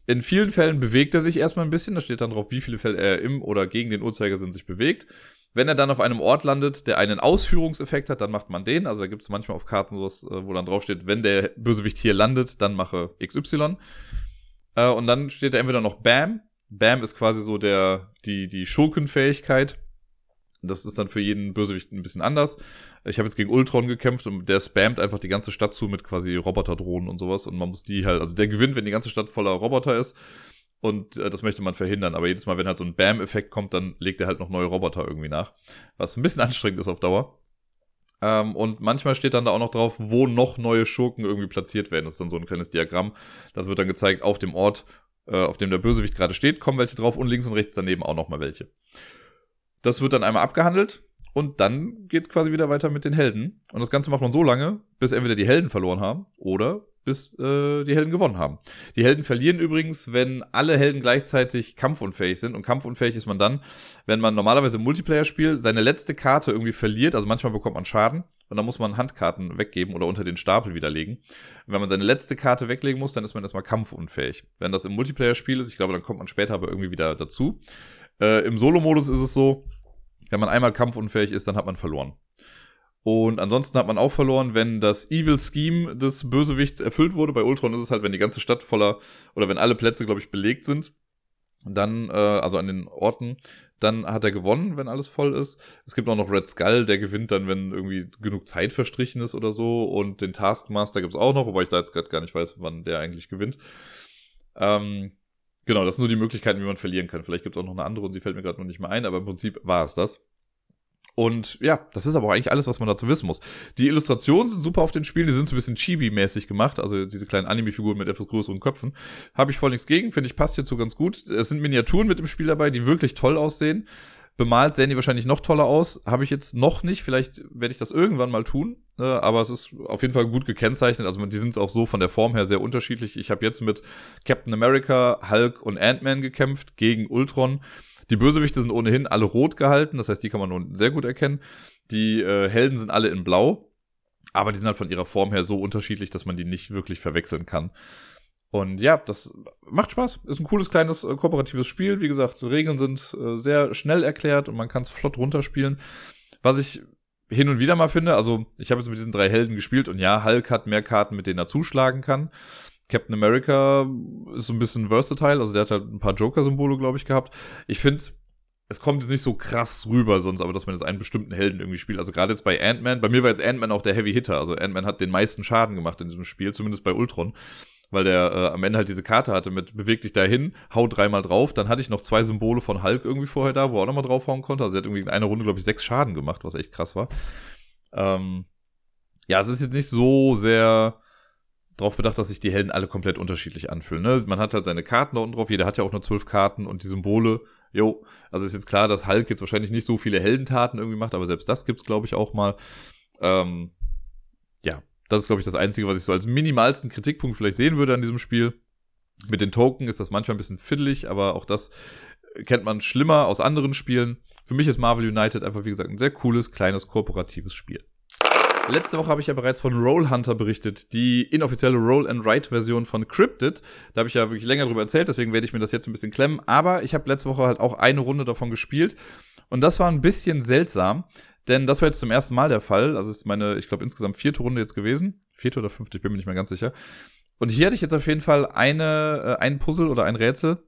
In vielen Fällen bewegt er sich erstmal ein bisschen, da steht dann drauf, wie viele Fälle er im oder gegen den Uhrzeigersinn sich bewegt. Wenn er dann auf einem Ort landet, der einen Ausführungseffekt hat, dann macht man den. Also da gibt es manchmal auf Karten sowas, äh, wo dann draufsteht, wenn der Bösewicht hier landet, dann mache XY. Äh, und dann steht da entweder noch Bam. Bam ist quasi so der, die, die Schurkenfähigkeit. Das ist dann für jeden Bösewicht ein bisschen anders. Ich habe jetzt gegen Ultron gekämpft und der spammt einfach die ganze Stadt zu mit quasi Roboterdrohnen und sowas. Und man muss die halt, also der gewinnt, wenn die ganze Stadt voller Roboter ist. Und äh, das möchte man verhindern. Aber jedes Mal, wenn halt so ein Bam-Effekt kommt, dann legt er halt noch neue Roboter irgendwie nach. Was ein bisschen anstrengend ist auf Dauer. Ähm, und manchmal steht dann da auch noch drauf, wo noch neue Schurken irgendwie platziert werden. Das ist dann so ein kleines Diagramm. Das wird dann gezeigt, auf dem Ort, äh, auf dem der Bösewicht gerade steht, kommen welche drauf und links und rechts daneben auch nochmal welche. Das wird dann einmal abgehandelt. Und dann geht's quasi wieder weiter mit den Helden. Und das Ganze macht man so lange, bis entweder die Helden verloren haben oder bis äh, die Helden gewonnen haben. Die Helden verlieren übrigens, wenn alle Helden gleichzeitig kampfunfähig sind. Und kampfunfähig ist man dann, wenn man normalerweise im Multiplayer-Spiel seine letzte Karte irgendwie verliert. Also manchmal bekommt man Schaden und dann muss man Handkarten weggeben oder unter den Stapel widerlegen. Und wenn man seine letzte Karte weglegen muss, dann ist man erstmal kampfunfähig. Wenn das im Multiplayer-Spiel ist, ich glaube, dann kommt man später aber irgendwie wieder dazu. Äh, Im Solo-Modus ist es so, wenn man einmal kampfunfähig ist, dann hat man verloren. Und ansonsten hat man auch verloren, wenn das Evil Scheme des Bösewichts erfüllt wurde. Bei Ultron ist es halt, wenn die ganze Stadt voller oder wenn alle Plätze, glaube ich, belegt sind. Dann, äh, also an den Orten, dann hat er gewonnen, wenn alles voll ist. Es gibt auch noch Red Skull, der gewinnt dann, wenn irgendwie genug Zeit verstrichen ist oder so. Und den Taskmaster gibt's auch noch, wobei ich da jetzt gerade gar nicht weiß, wann der eigentlich gewinnt. Ähm, genau, das sind so die Möglichkeiten, wie man verlieren kann. Vielleicht gibt's auch noch eine andere und sie fällt mir gerade noch nicht mehr ein, aber im Prinzip war es das. Und ja, das ist aber auch eigentlich alles, was man dazu wissen muss. Die Illustrationen sind super auf den Spielen, die sind so ein bisschen Chibi-mäßig gemacht, also diese kleinen Anime-Figuren mit etwas größeren Köpfen. Habe ich voll nichts gegen, finde ich, passt hierzu ganz gut. Es sind Miniaturen mit dem Spiel dabei, die wirklich toll aussehen. Bemalt sehen die wahrscheinlich noch toller aus. Habe ich jetzt noch nicht. Vielleicht werde ich das irgendwann mal tun. Äh, aber es ist auf jeden Fall gut gekennzeichnet. Also die sind auch so von der Form her sehr unterschiedlich. Ich habe jetzt mit Captain America, Hulk und Ant-Man gekämpft gegen Ultron. Die Bösewichte sind ohnehin alle rot gehalten, das heißt, die kann man nun sehr gut erkennen. Die äh, Helden sind alle in blau, aber die sind halt von ihrer Form her so unterschiedlich, dass man die nicht wirklich verwechseln kann. Und ja, das macht Spaß. Ist ein cooles, kleines, äh, kooperatives Spiel. Wie gesagt, Regeln sind äh, sehr schnell erklärt und man kann es flott runterspielen. Was ich hin und wieder mal finde, also ich habe jetzt mit diesen drei Helden gespielt und ja, Hulk hat mehr Karten, mit denen er zuschlagen kann. Captain America ist so ein bisschen versatile, also der hat halt ein paar Joker-Symbole, glaube ich, gehabt. Ich finde, es kommt jetzt nicht so krass rüber, sonst aber, dass man jetzt einen bestimmten Helden irgendwie spielt. Also gerade jetzt bei Ant-Man, bei mir war jetzt Ant-Man auch der Heavy Hitter. Also Ant-Man hat den meisten Schaden gemacht in diesem Spiel, zumindest bei Ultron. Weil der äh, am Ende halt diese Karte hatte mit beweg dich dahin, hau dreimal drauf. Dann hatte ich noch zwei Symbole von Hulk irgendwie vorher da, wo er auch nochmal draufhauen konnte. Also er hat irgendwie in einer Runde, glaube ich, sechs Schaden gemacht, was echt krass war. Ähm, ja, es ist jetzt nicht so sehr darauf bedacht, dass sich die Helden alle komplett unterschiedlich anfühlen. Ne? Man hat halt seine Karten da unten drauf, jeder hat ja auch nur zwölf Karten und die Symbole, jo, also ist jetzt klar, dass Hulk jetzt wahrscheinlich nicht so viele Heldentaten irgendwie macht, aber selbst das gibt's, glaube ich, auch mal. Ähm, ja, das ist, glaube ich, das Einzige, was ich so als minimalsten Kritikpunkt vielleicht sehen würde an diesem Spiel. Mit den Token ist das manchmal ein bisschen fiddelig, aber auch das kennt man schlimmer aus anderen Spielen. Für mich ist Marvel United einfach, wie gesagt, ein sehr cooles, kleines, kooperatives Spiel. Letzte Woche habe ich ja bereits von Roll Hunter berichtet, die inoffizielle Roll and Write Version von Cryptid. Da habe ich ja wirklich länger drüber erzählt, deswegen werde ich mir das jetzt ein bisschen klemmen. Aber ich habe letzte Woche halt auch eine Runde davon gespielt und das war ein bisschen seltsam, denn das war jetzt zum ersten Mal der Fall. Also ist meine, ich glaube insgesamt vierte Runde jetzt gewesen, vierte oder fünfte, ich bin mir nicht mehr ganz sicher. Und hier hatte ich jetzt auf jeden Fall eine, äh, ein Puzzle oder ein Rätsel,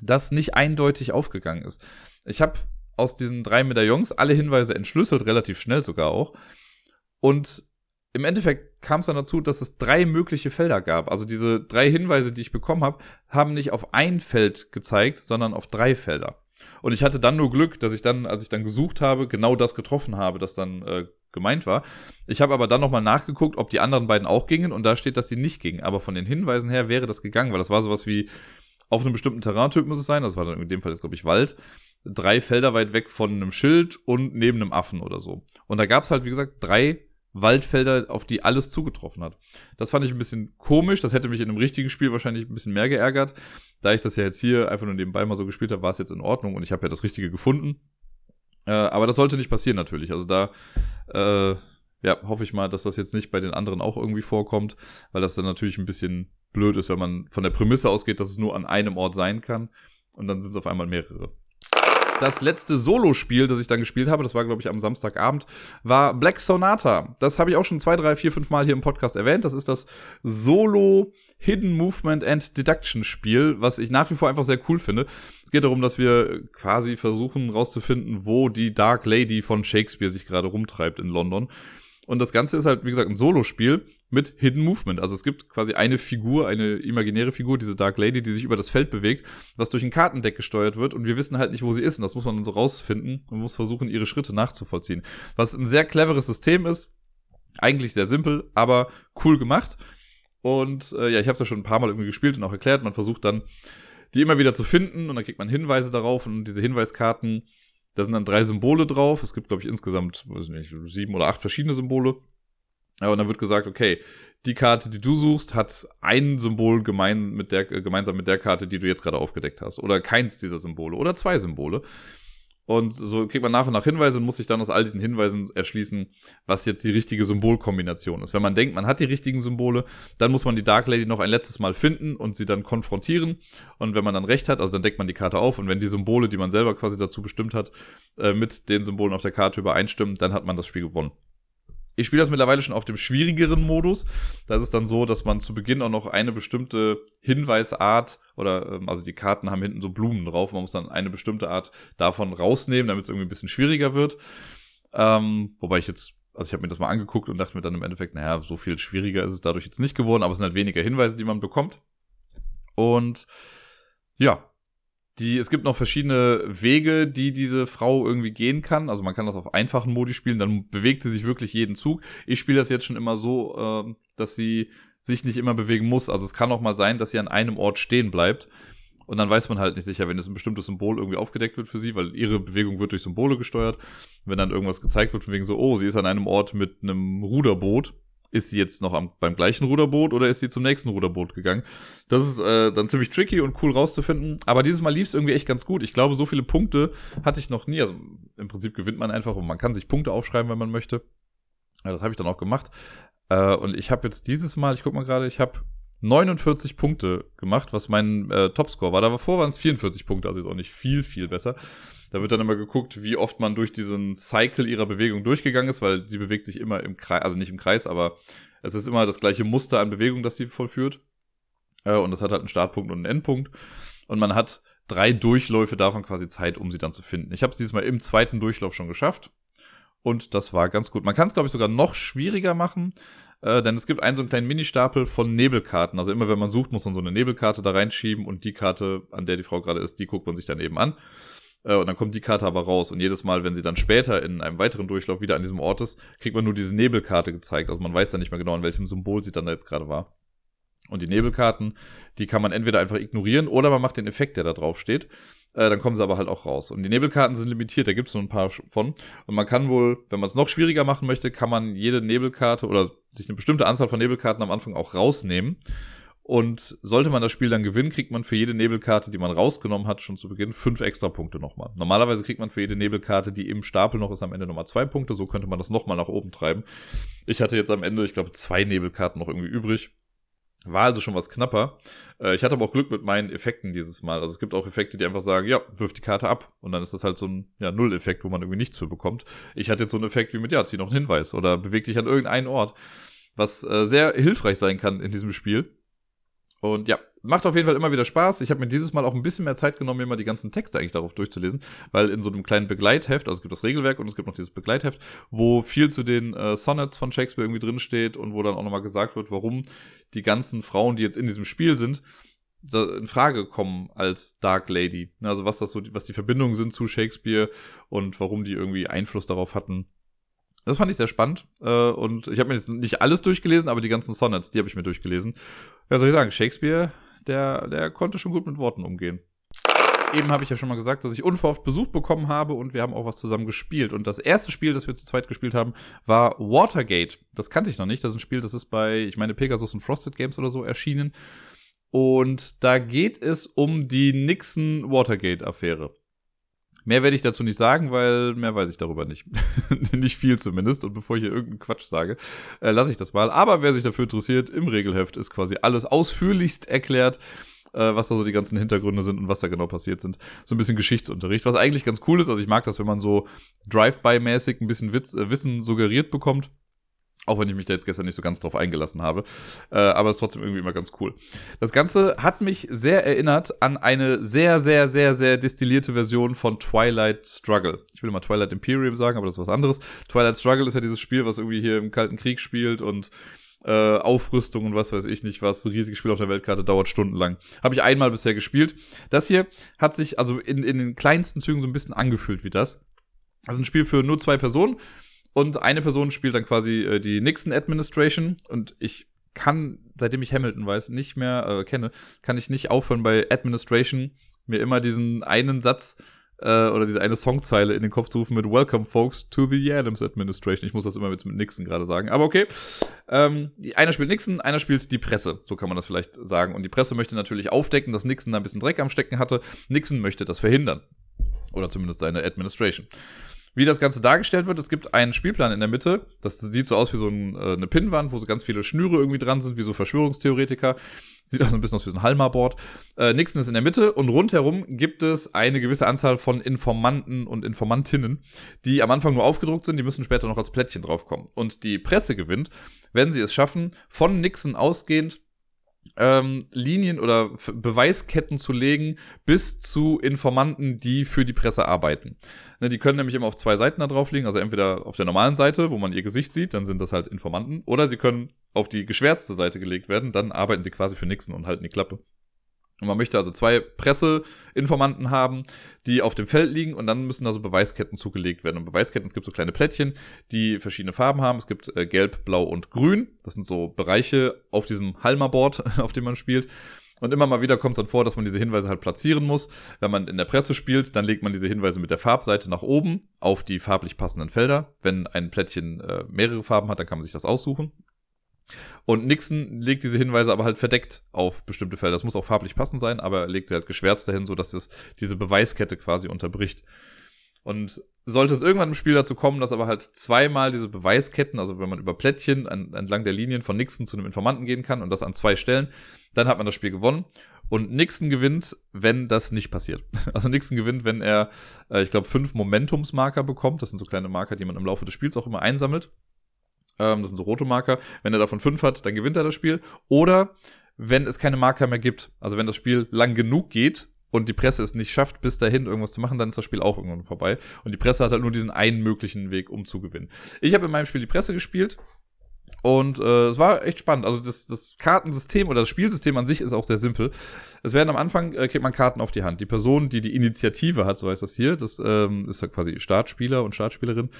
das nicht eindeutig aufgegangen ist. Ich habe aus diesen drei Medaillons alle Hinweise entschlüsselt, relativ schnell sogar auch. Und im Endeffekt kam es dann dazu, dass es drei mögliche Felder gab. Also diese drei Hinweise, die ich bekommen habe, haben nicht auf ein Feld gezeigt, sondern auf drei Felder. Und ich hatte dann nur Glück, dass ich dann, als ich dann gesucht habe, genau das getroffen habe, das dann äh, gemeint war. Ich habe aber dann nochmal nachgeguckt, ob die anderen beiden auch gingen und da steht, dass sie nicht gingen. Aber von den Hinweisen her wäre das gegangen, weil das war sowas wie auf einem bestimmten Terraintyp muss es sein, das war dann in dem Fall jetzt, glaube ich, Wald, drei Felder weit weg von einem Schild und neben einem Affen oder so. Und da gab es halt, wie gesagt, drei Waldfelder, auf die alles zugetroffen hat. Das fand ich ein bisschen komisch. Das hätte mich in einem richtigen Spiel wahrscheinlich ein bisschen mehr geärgert. Da ich das ja jetzt hier einfach nur nebenbei mal so gespielt habe, war es jetzt in Ordnung und ich habe ja das Richtige gefunden. Äh, aber das sollte nicht passieren natürlich. Also da äh, ja, hoffe ich mal, dass das jetzt nicht bei den anderen auch irgendwie vorkommt, weil das dann natürlich ein bisschen blöd ist, wenn man von der Prämisse ausgeht, dass es nur an einem Ort sein kann und dann sind es auf einmal mehrere das letzte Solo-Spiel, das ich dann gespielt habe, das war, glaube ich, am Samstagabend, war Black Sonata. Das habe ich auch schon zwei, drei, vier, fünf Mal hier im Podcast erwähnt. Das ist das Solo Hidden Movement and Deduction Spiel, was ich nach wie vor einfach sehr cool finde. Es geht darum, dass wir quasi versuchen rauszufinden, wo die Dark Lady von Shakespeare sich gerade rumtreibt in London. Und das Ganze ist halt, wie gesagt, ein Solo-Spiel mit Hidden Movement. Also es gibt quasi eine Figur, eine imaginäre Figur, diese Dark Lady, die sich über das Feld bewegt, was durch ein Kartendeck gesteuert wird und wir wissen halt nicht, wo sie ist. Und das muss man dann so rausfinden und muss versuchen, ihre Schritte nachzuvollziehen. Was ein sehr cleveres System ist. Eigentlich sehr simpel, aber cool gemacht. Und äh, ja, ich habe es ja schon ein paar Mal irgendwie gespielt und auch erklärt. Man versucht dann, die immer wieder zu finden und dann kriegt man Hinweise darauf und diese Hinweiskarten, da sind dann drei Symbole drauf. Es gibt, glaube ich, insgesamt, weiß nicht, sieben oder acht verschiedene Symbole. Ja, und dann wird gesagt, okay, die Karte, die du suchst, hat ein Symbol gemein mit der, äh, gemeinsam mit der Karte, die du jetzt gerade aufgedeckt hast. Oder keins dieser Symbole. Oder zwei Symbole. Und so kriegt man nach und nach Hinweise und muss sich dann aus all diesen Hinweisen erschließen, was jetzt die richtige Symbolkombination ist. Wenn man denkt, man hat die richtigen Symbole, dann muss man die Dark Lady noch ein letztes Mal finden und sie dann konfrontieren. Und wenn man dann recht hat, also dann deckt man die Karte auf und wenn die Symbole, die man selber quasi dazu bestimmt hat, äh, mit den Symbolen auf der Karte übereinstimmen, dann hat man das Spiel gewonnen. Ich spiele das mittlerweile schon auf dem schwierigeren Modus. Da ist es dann so, dass man zu Beginn auch noch eine bestimmte Hinweisart oder ähm, also die Karten haben hinten so Blumen drauf. Man muss dann eine bestimmte Art davon rausnehmen, damit es irgendwie ein bisschen schwieriger wird. Ähm, wobei ich jetzt, also ich habe mir das mal angeguckt und dachte mir dann im Endeffekt, naja, so viel schwieriger ist es dadurch jetzt nicht geworden, aber es sind halt weniger Hinweise, die man bekommt. Und ja, die, es gibt noch verschiedene Wege, die diese Frau irgendwie gehen kann. Also man kann das auf einfachen Modi spielen, dann bewegt sie sich wirklich jeden Zug. Ich spiele das jetzt schon immer so, äh, dass sie sich nicht immer bewegen muss. Also es kann auch mal sein, dass sie an einem Ort stehen bleibt. Und dann weiß man halt nicht sicher, wenn es ein bestimmtes Symbol irgendwie aufgedeckt wird für sie, weil ihre Bewegung wird durch Symbole gesteuert. Wenn dann irgendwas gezeigt wird, von wegen so, oh, sie ist an einem Ort mit einem Ruderboot, ist sie jetzt noch am, beim gleichen Ruderboot oder ist sie zum nächsten Ruderboot gegangen? Das ist äh, dann ziemlich tricky und cool rauszufinden. Aber dieses Mal lief es irgendwie echt ganz gut. Ich glaube, so viele Punkte hatte ich noch nie. Also im Prinzip gewinnt man einfach und man kann sich Punkte aufschreiben, wenn man möchte. Ja, das habe ich dann auch gemacht. Äh, und ich habe jetzt dieses Mal, ich guck mal gerade, ich habe 49 Punkte gemacht, was mein äh, Topscore war. Davor waren es 44 Punkte, also ist auch nicht viel, viel besser. Da wird dann immer geguckt, wie oft man durch diesen Cycle ihrer Bewegung durchgegangen ist, weil sie bewegt sich immer im Kreis, also nicht im Kreis, aber es ist immer das gleiche Muster an Bewegung, das sie vollführt. Äh, und das hat halt einen Startpunkt und einen Endpunkt. Und man hat drei Durchläufe davon quasi Zeit, um sie dann zu finden. Ich habe es diesmal im zweiten Durchlauf schon geschafft. Und das war ganz gut. Man kann es, glaube ich, sogar noch schwieriger machen, äh, denn es gibt einen so einen kleinen Ministapel von Nebelkarten. Also immer wenn man sucht, muss man so eine Nebelkarte da reinschieben und die Karte, an der die Frau gerade ist, die guckt man sich dann eben an. Äh, und dann kommt die Karte aber raus. Und jedes Mal, wenn sie dann später in einem weiteren Durchlauf wieder an diesem Ort ist, kriegt man nur diese Nebelkarte gezeigt. Also man weiß dann nicht mehr genau, an welchem Symbol sie dann da jetzt gerade war. Und die Nebelkarten, die kann man entweder einfach ignorieren oder man macht den Effekt, der da drauf steht. Äh, dann kommen sie aber halt auch raus. Und die Nebelkarten sind limitiert, da gibt es nur ein paar von. Und man kann wohl, wenn man es noch schwieriger machen möchte, kann man jede Nebelkarte oder sich eine bestimmte Anzahl von Nebelkarten am Anfang auch rausnehmen. Und sollte man das Spiel dann gewinnen, kriegt man für jede Nebelkarte, die man rausgenommen hat, schon zu Beginn fünf extra Punkte nochmal. Normalerweise kriegt man für jede Nebelkarte, die im Stapel noch ist, am Ende nochmal zwei Punkte. So könnte man das nochmal nach oben treiben. Ich hatte jetzt am Ende, ich glaube, zwei Nebelkarten noch irgendwie übrig. War also schon was knapper. Äh, ich hatte aber auch Glück mit meinen Effekten dieses Mal. Also es gibt auch Effekte, die einfach sagen, ja, wirf die Karte ab. Und dann ist das halt so ein ja, Null-Effekt, wo man irgendwie nichts für bekommt. Ich hatte jetzt so einen Effekt wie mit, ja, zieh noch einen Hinweis oder beweg dich an irgendeinen Ort. Was äh, sehr hilfreich sein kann in diesem Spiel. Und ja, macht auf jeden Fall immer wieder Spaß. Ich habe mir dieses Mal auch ein bisschen mehr Zeit genommen, mir mal die ganzen Texte eigentlich darauf durchzulesen, weil in so einem kleinen Begleitheft, also es gibt das Regelwerk und es gibt noch dieses Begleitheft, wo viel zu den äh, Sonnets von Shakespeare irgendwie drin steht und wo dann auch nochmal gesagt wird, warum die ganzen Frauen, die jetzt in diesem Spiel sind, in Frage kommen als Dark Lady. Also was das so, was die Verbindungen sind zu Shakespeare und warum die irgendwie Einfluss darauf hatten. Das fand ich sehr spannend. Äh, und ich habe mir jetzt nicht alles durchgelesen, aber die ganzen Sonnets, die habe ich mir durchgelesen. Ja, soll ich sagen, Shakespeare, der, der konnte schon gut mit Worten umgehen. Eben habe ich ja schon mal gesagt, dass ich unverhofft Besuch bekommen habe und wir haben auch was zusammen gespielt. Und das erste Spiel, das wir zu zweit gespielt haben, war Watergate. Das kannte ich noch nicht. Das ist ein Spiel, das ist bei, ich meine, Pegasus und Frosted Games oder so erschienen. Und da geht es um die Nixon-Watergate-Affäre. Mehr werde ich dazu nicht sagen, weil mehr weiß ich darüber nicht. nicht viel zumindest. Und bevor ich hier irgendeinen Quatsch sage, äh, lasse ich das mal. Aber wer sich dafür interessiert, im Regelheft ist quasi alles ausführlichst erklärt äh, was da so die ganzen Hintergründe sind und was da genau passiert sind. So ein bisschen Geschichtsunterricht, was eigentlich ganz cool ist. Also ich mag das, wenn man so Drive-by-mäßig ein bisschen Witz, äh, Wissen suggeriert bekommt. Auch wenn ich mich da jetzt gestern nicht so ganz drauf eingelassen habe. Äh, aber es ist trotzdem irgendwie immer ganz cool. Das Ganze hat mich sehr erinnert an eine sehr, sehr, sehr, sehr destillierte Version von Twilight Struggle. Ich will immer Twilight Imperium sagen, aber das ist was anderes. Twilight Struggle ist ja dieses Spiel, was irgendwie hier im Kalten Krieg spielt und äh, Aufrüstung und was weiß ich nicht was. Ein riesiges Spiel auf der Weltkarte dauert stundenlang. Habe ich einmal bisher gespielt. Das hier hat sich also in, in den kleinsten Zügen so ein bisschen angefühlt wie das. Also ein Spiel für nur zwei Personen und eine Person spielt dann quasi äh, die Nixon Administration und ich kann, seitdem ich Hamilton weiß, nicht mehr äh, kenne, kann ich nicht aufhören bei Administration mir immer diesen einen Satz äh, oder diese eine Songzeile in den Kopf zu rufen mit Welcome folks to the Adams Administration. Ich muss das immer mit, mit Nixon gerade sagen, aber okay. Ähm, einer spielt Nixon, einer spielt die Presse, so kann man das vielleicht sagen. Und die Presse möchte natürlich aufdecken, dass Nixon da ein bisschen Dreck am Stecken hatte. Nixon möchte das verhindern. Oder zumindest seine Administration wie das Ganze dargestellt wird. Es gibt einen Spielplan in der Mitte. Das sieht so aus wie so ein, äh, eine Pinnwand, wo so ganz viele Schnüre irgendwie dran sind, wie so Verschwörungstheoretiker. Sieht auch so ein bisschen aus wie so ein Halma-Board. Äh, Nixon ist in der Mitte und rundherum gibt es eine gewisse Anzahl von Informanten und Informantinnen, die am Anfang nur aufgedruckt sind, die müssen später noch als Plättchen draufkommen. Und die Presse gewinnt, wenn sie es schaffen, von Nixon ausgehend ähm, Linien oder Beweisketten zu legen bis zu Informanten, die für die Presse arbeiten. Ne, die können nämlich immer auf zwei Seiten da drauf liegen, also entweder auf der normalen Seite, wo man ihr Gesicht sieht, dann sind das halt Informanten, oder sie können auf die geschwärzte Seite gelegt werden, dann arbeiten sie quasi für Nixon und halten die Klappe. Und man möchte also zwei Presseinformanten haben, die auf dem Feld liegen und dann müssen da so Beweisketten zugelegt werden. Und Beweisketten, es gibt so kleine Plättchen, die verschiedene Farben haben. Es gibt äh, gelb, blau und grün. Das sind so Bereiche auf diesem Halma-Board, auf dem man spielt. Und immer mal wieder kommt es dann vor, dass man diese Hinweise halt platzieren muss. Wenn man in der Presse spielt, dann legt man diese Hinweise mit der Farbseite nach oben auf die farblich passenden Felder. Wenn ein Plättchen äh, mehrere Farben hat, dann kann man sich das aussuchen. Und Nixon legt diese Hinweise aber halt verdeckt auf bestimmte Felder. Das muss auch farblich passend sein, aber er legt sie halt geschwärzt dahin, sodass es diese Beweiskette quasi unterbricht. Und sollte es irgendwann im Spiel dazu kommen, dass aber halt zweimal diese Beweisketten, also wenn man über Plättchen an, entlang der Linien von Nixon zu einem Informanten gehen kann und das an zwei Stellen, dann hat man das Spiel gewonnen. Und Nixon gewinnt, wenn das nicht passiert. Also Nixon gewinnt, wenn er, äh, ich glaube, fünf Momentumsmarker bekommt. Das sind so kleine Marker, die man im Laufe des Spiels auch immer einsammelt. Ähm, das sind so rote Marker. Wenn er davon fünf hat, dann gewinnt er das Spiel. Oder wenn es keine Marker mehr gibt. Also wenn das Spiel lang genug geht und die Presse es nicht schafft, bis dahin irgendwas zu machen, dann ist das Spiel auch irgendwann vorbei. Und die Presse hat halt nur diesen einen möglichen Weg, um zu gewinnen. Ich habe in meinem Spiel die Presse gespielt. Und äh, es war echt spannend. Also das, das Kartensystem oder das Spielsystem an sich ist auch sehr simpel. Es werden am Anfang, äh, kriegt man Karten auf die Hand. Die Person, die die Initiative hat, so heißt das hier, das ähm, ist ja quasi Startspieler und Startspielerin,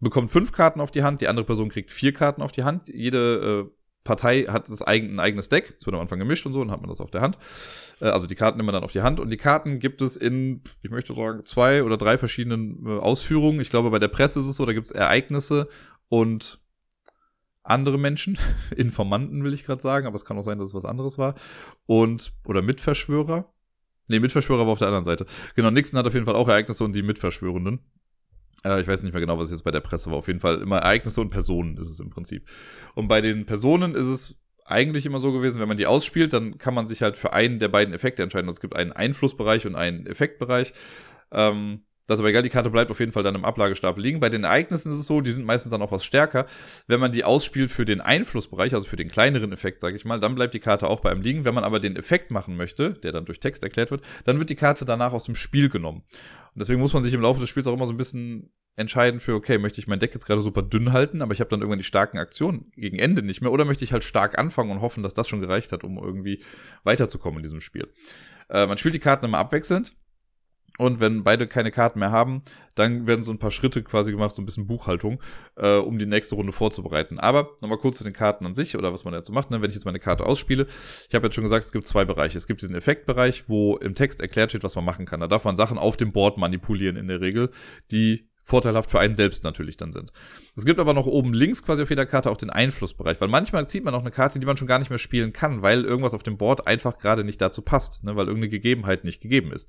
bekommt fünf Karten auf die Hand, die andere Person kriegt vier Karten auf die Hand. Jede äh, Partei hat das eigen, ein eigenes Deck. Es wird am Anfang gemischt und so, dann hat man das auf der Hand. Äh, also die Karten nimmt man dann auf die Hand. Und die Karten gibt es in, ich möchte sagen, zwei oder drei verschiedenen äh, Ausführungen. Ich glaube, bei der Presse ist es so, da gibt es Ereignisse und andere Menschen, Informanten will ich gerade sagen, aber es kann auch sein, dass es was anderes war. Und, oder Mitverschwörer. Nee, Mitverschwörer war auf der anderen Seite. Genau, Nixon hat auf jeden Fall auch Ereignisse und die Mitverschwörenden. Äh, ich weiß nicht mehr genau, was jetzt bei der Presse war. Auf jeden Fall immer Ereignisse und Personen ist es im Prinzip. Und bei den Personen ist es eigentlich immer so gewesen, wenn man die ausspielt, dann kann man sich halt für einen der beiden Effekte entscheiden. Also es gibt einen Einflussbereich und einen Effektbereich. Ähm, das ist aber egal, die Karte bleibt auf jeden Fall dann im Ablagestapel liegen. Bei den Ereignissen ist es so, die sind meistens dann auch was stärker. Wenn man die ausspielt für den Einflussbereich, also für den kleineren Effekt, sage ich mal, dann bleibt die Karte auch bei einem liegen. Wenn man aber den Effekt machen möchte, der dann durch Text erklärt wird, dann wird die Karte danach aus dem Spiel genommen. Und deswegen muss man sich im Laufe des Spiels auch immer so ein bisschen entscheiden für, okay, möchte ich mein Deck jetzt gerade super dünn halten, aber ich habe dann irgendwann die starken Aktionen gegen Ende nicht mehr, oder möchte ich halt stark anfangen und hoffen, dass das schon gereicht hat, um irgendwie weiterzukommen in diesem Spiel. Äh, man spielt die Karten immer abwechselnd. Und wenn beide keine Karten mehr haben, dann werden so ein paar Schritte quasi gemacht, so ein bisschen Buchhaltung, äh, um die nächste Runde vorzubereiten. Aber nochmal kurz zu den Karten an sich oder was man dazu macht, ne? wenn ich jetzt meine Karte ausspiele. Ich habe jetzt schon gesagt, es gibt zwei Bereiche. Es gibt diesen Effektbereich, wo im Text erklärt steht, was man machen kann. Da darf man Sachen auf dem Board manipulieren in der Regel, die vorteilhaft für einen selbst natürlich dann sind. Es gibt aber noch oben links quasi auf jeder Karte auch den Einflussbereich, weil manchmal zieht man auch eine Karte, die man schon gar nicht mehr spielen kann, weil irgendwas auf dem Board einfach gerade nicht dazu passt, ne, weil irgendeine Gegebenheit nicht gegeben ist.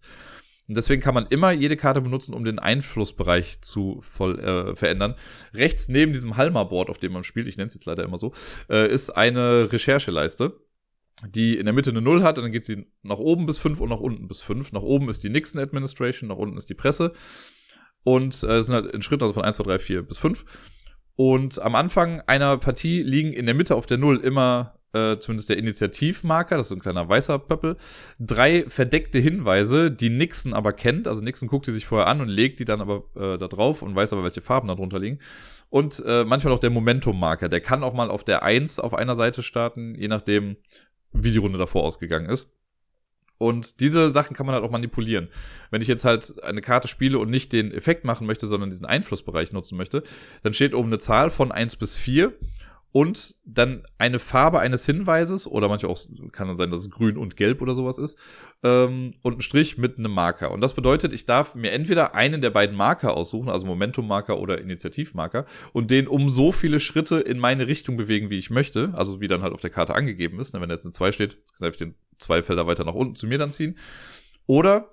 Und deswegen kann man immer jede Karte benutzen, um den Einflussbereich zu voll äh, verändern. Rechts neben diesem Halma-Board, auf dem man spielt, ich nenne es jetzt leider immer so, äh, ist eine Rechercheleiste die in der Mitte eine Null hat dann geht sie nach oben bis fünf und nach unten bis fünf. Nach oben ist die Nixon Administration, nach unten ist die Presse. Und äh, es sind halt in Schritten, also von 1, 2, 3, 4 bis 5. Und am Anfang einer Partie liegen in der Mitte auf der Null immer, äh, zumindest der Initiativmarker, das ist ein kleiner weißer Pöppel, drei verdeckte Hinweise, die Nixon aber kennt. Also Nixon guckt die sich vorher an und legt die dann aber äh, da drauf und weiß aber, welche Farben da drunter liegen. Und äh, manchmal auch der Momentum-Marker, der kann auch mal auf der 1 auf einer Seite starten, je nachdem, wie die Runde davor ausgegangen ist. Und diese Sachen kann man halt auch manipulieren. Wenn ich jetzt halt eine Karte spiele und nicht den Effekt machen möchte, sondern diesen Einflussbereich nutzen möchte, dann steht oben eine Zahl von 1 bis 4 und dann eine Farbe eines Hinweises oder manchmal auch kann dann sein, dass es grün und gelb oder sowas ist ähm, und ein Strich mit einem Marker. Und das bedeutet, ich darf mir entweder einen der beiden Marker aussuchen, also Momentum-Marker oder Initiativmarker und den um so viele Schritte in meine Richtung bewegen, wie ich möchte, also wie dann halt auf der Karte angegeben ist. Ne, wenn jetzt eine 2 steht, kann ich den zwei Felder weiter nach unten zu mir dann ziehen. Oder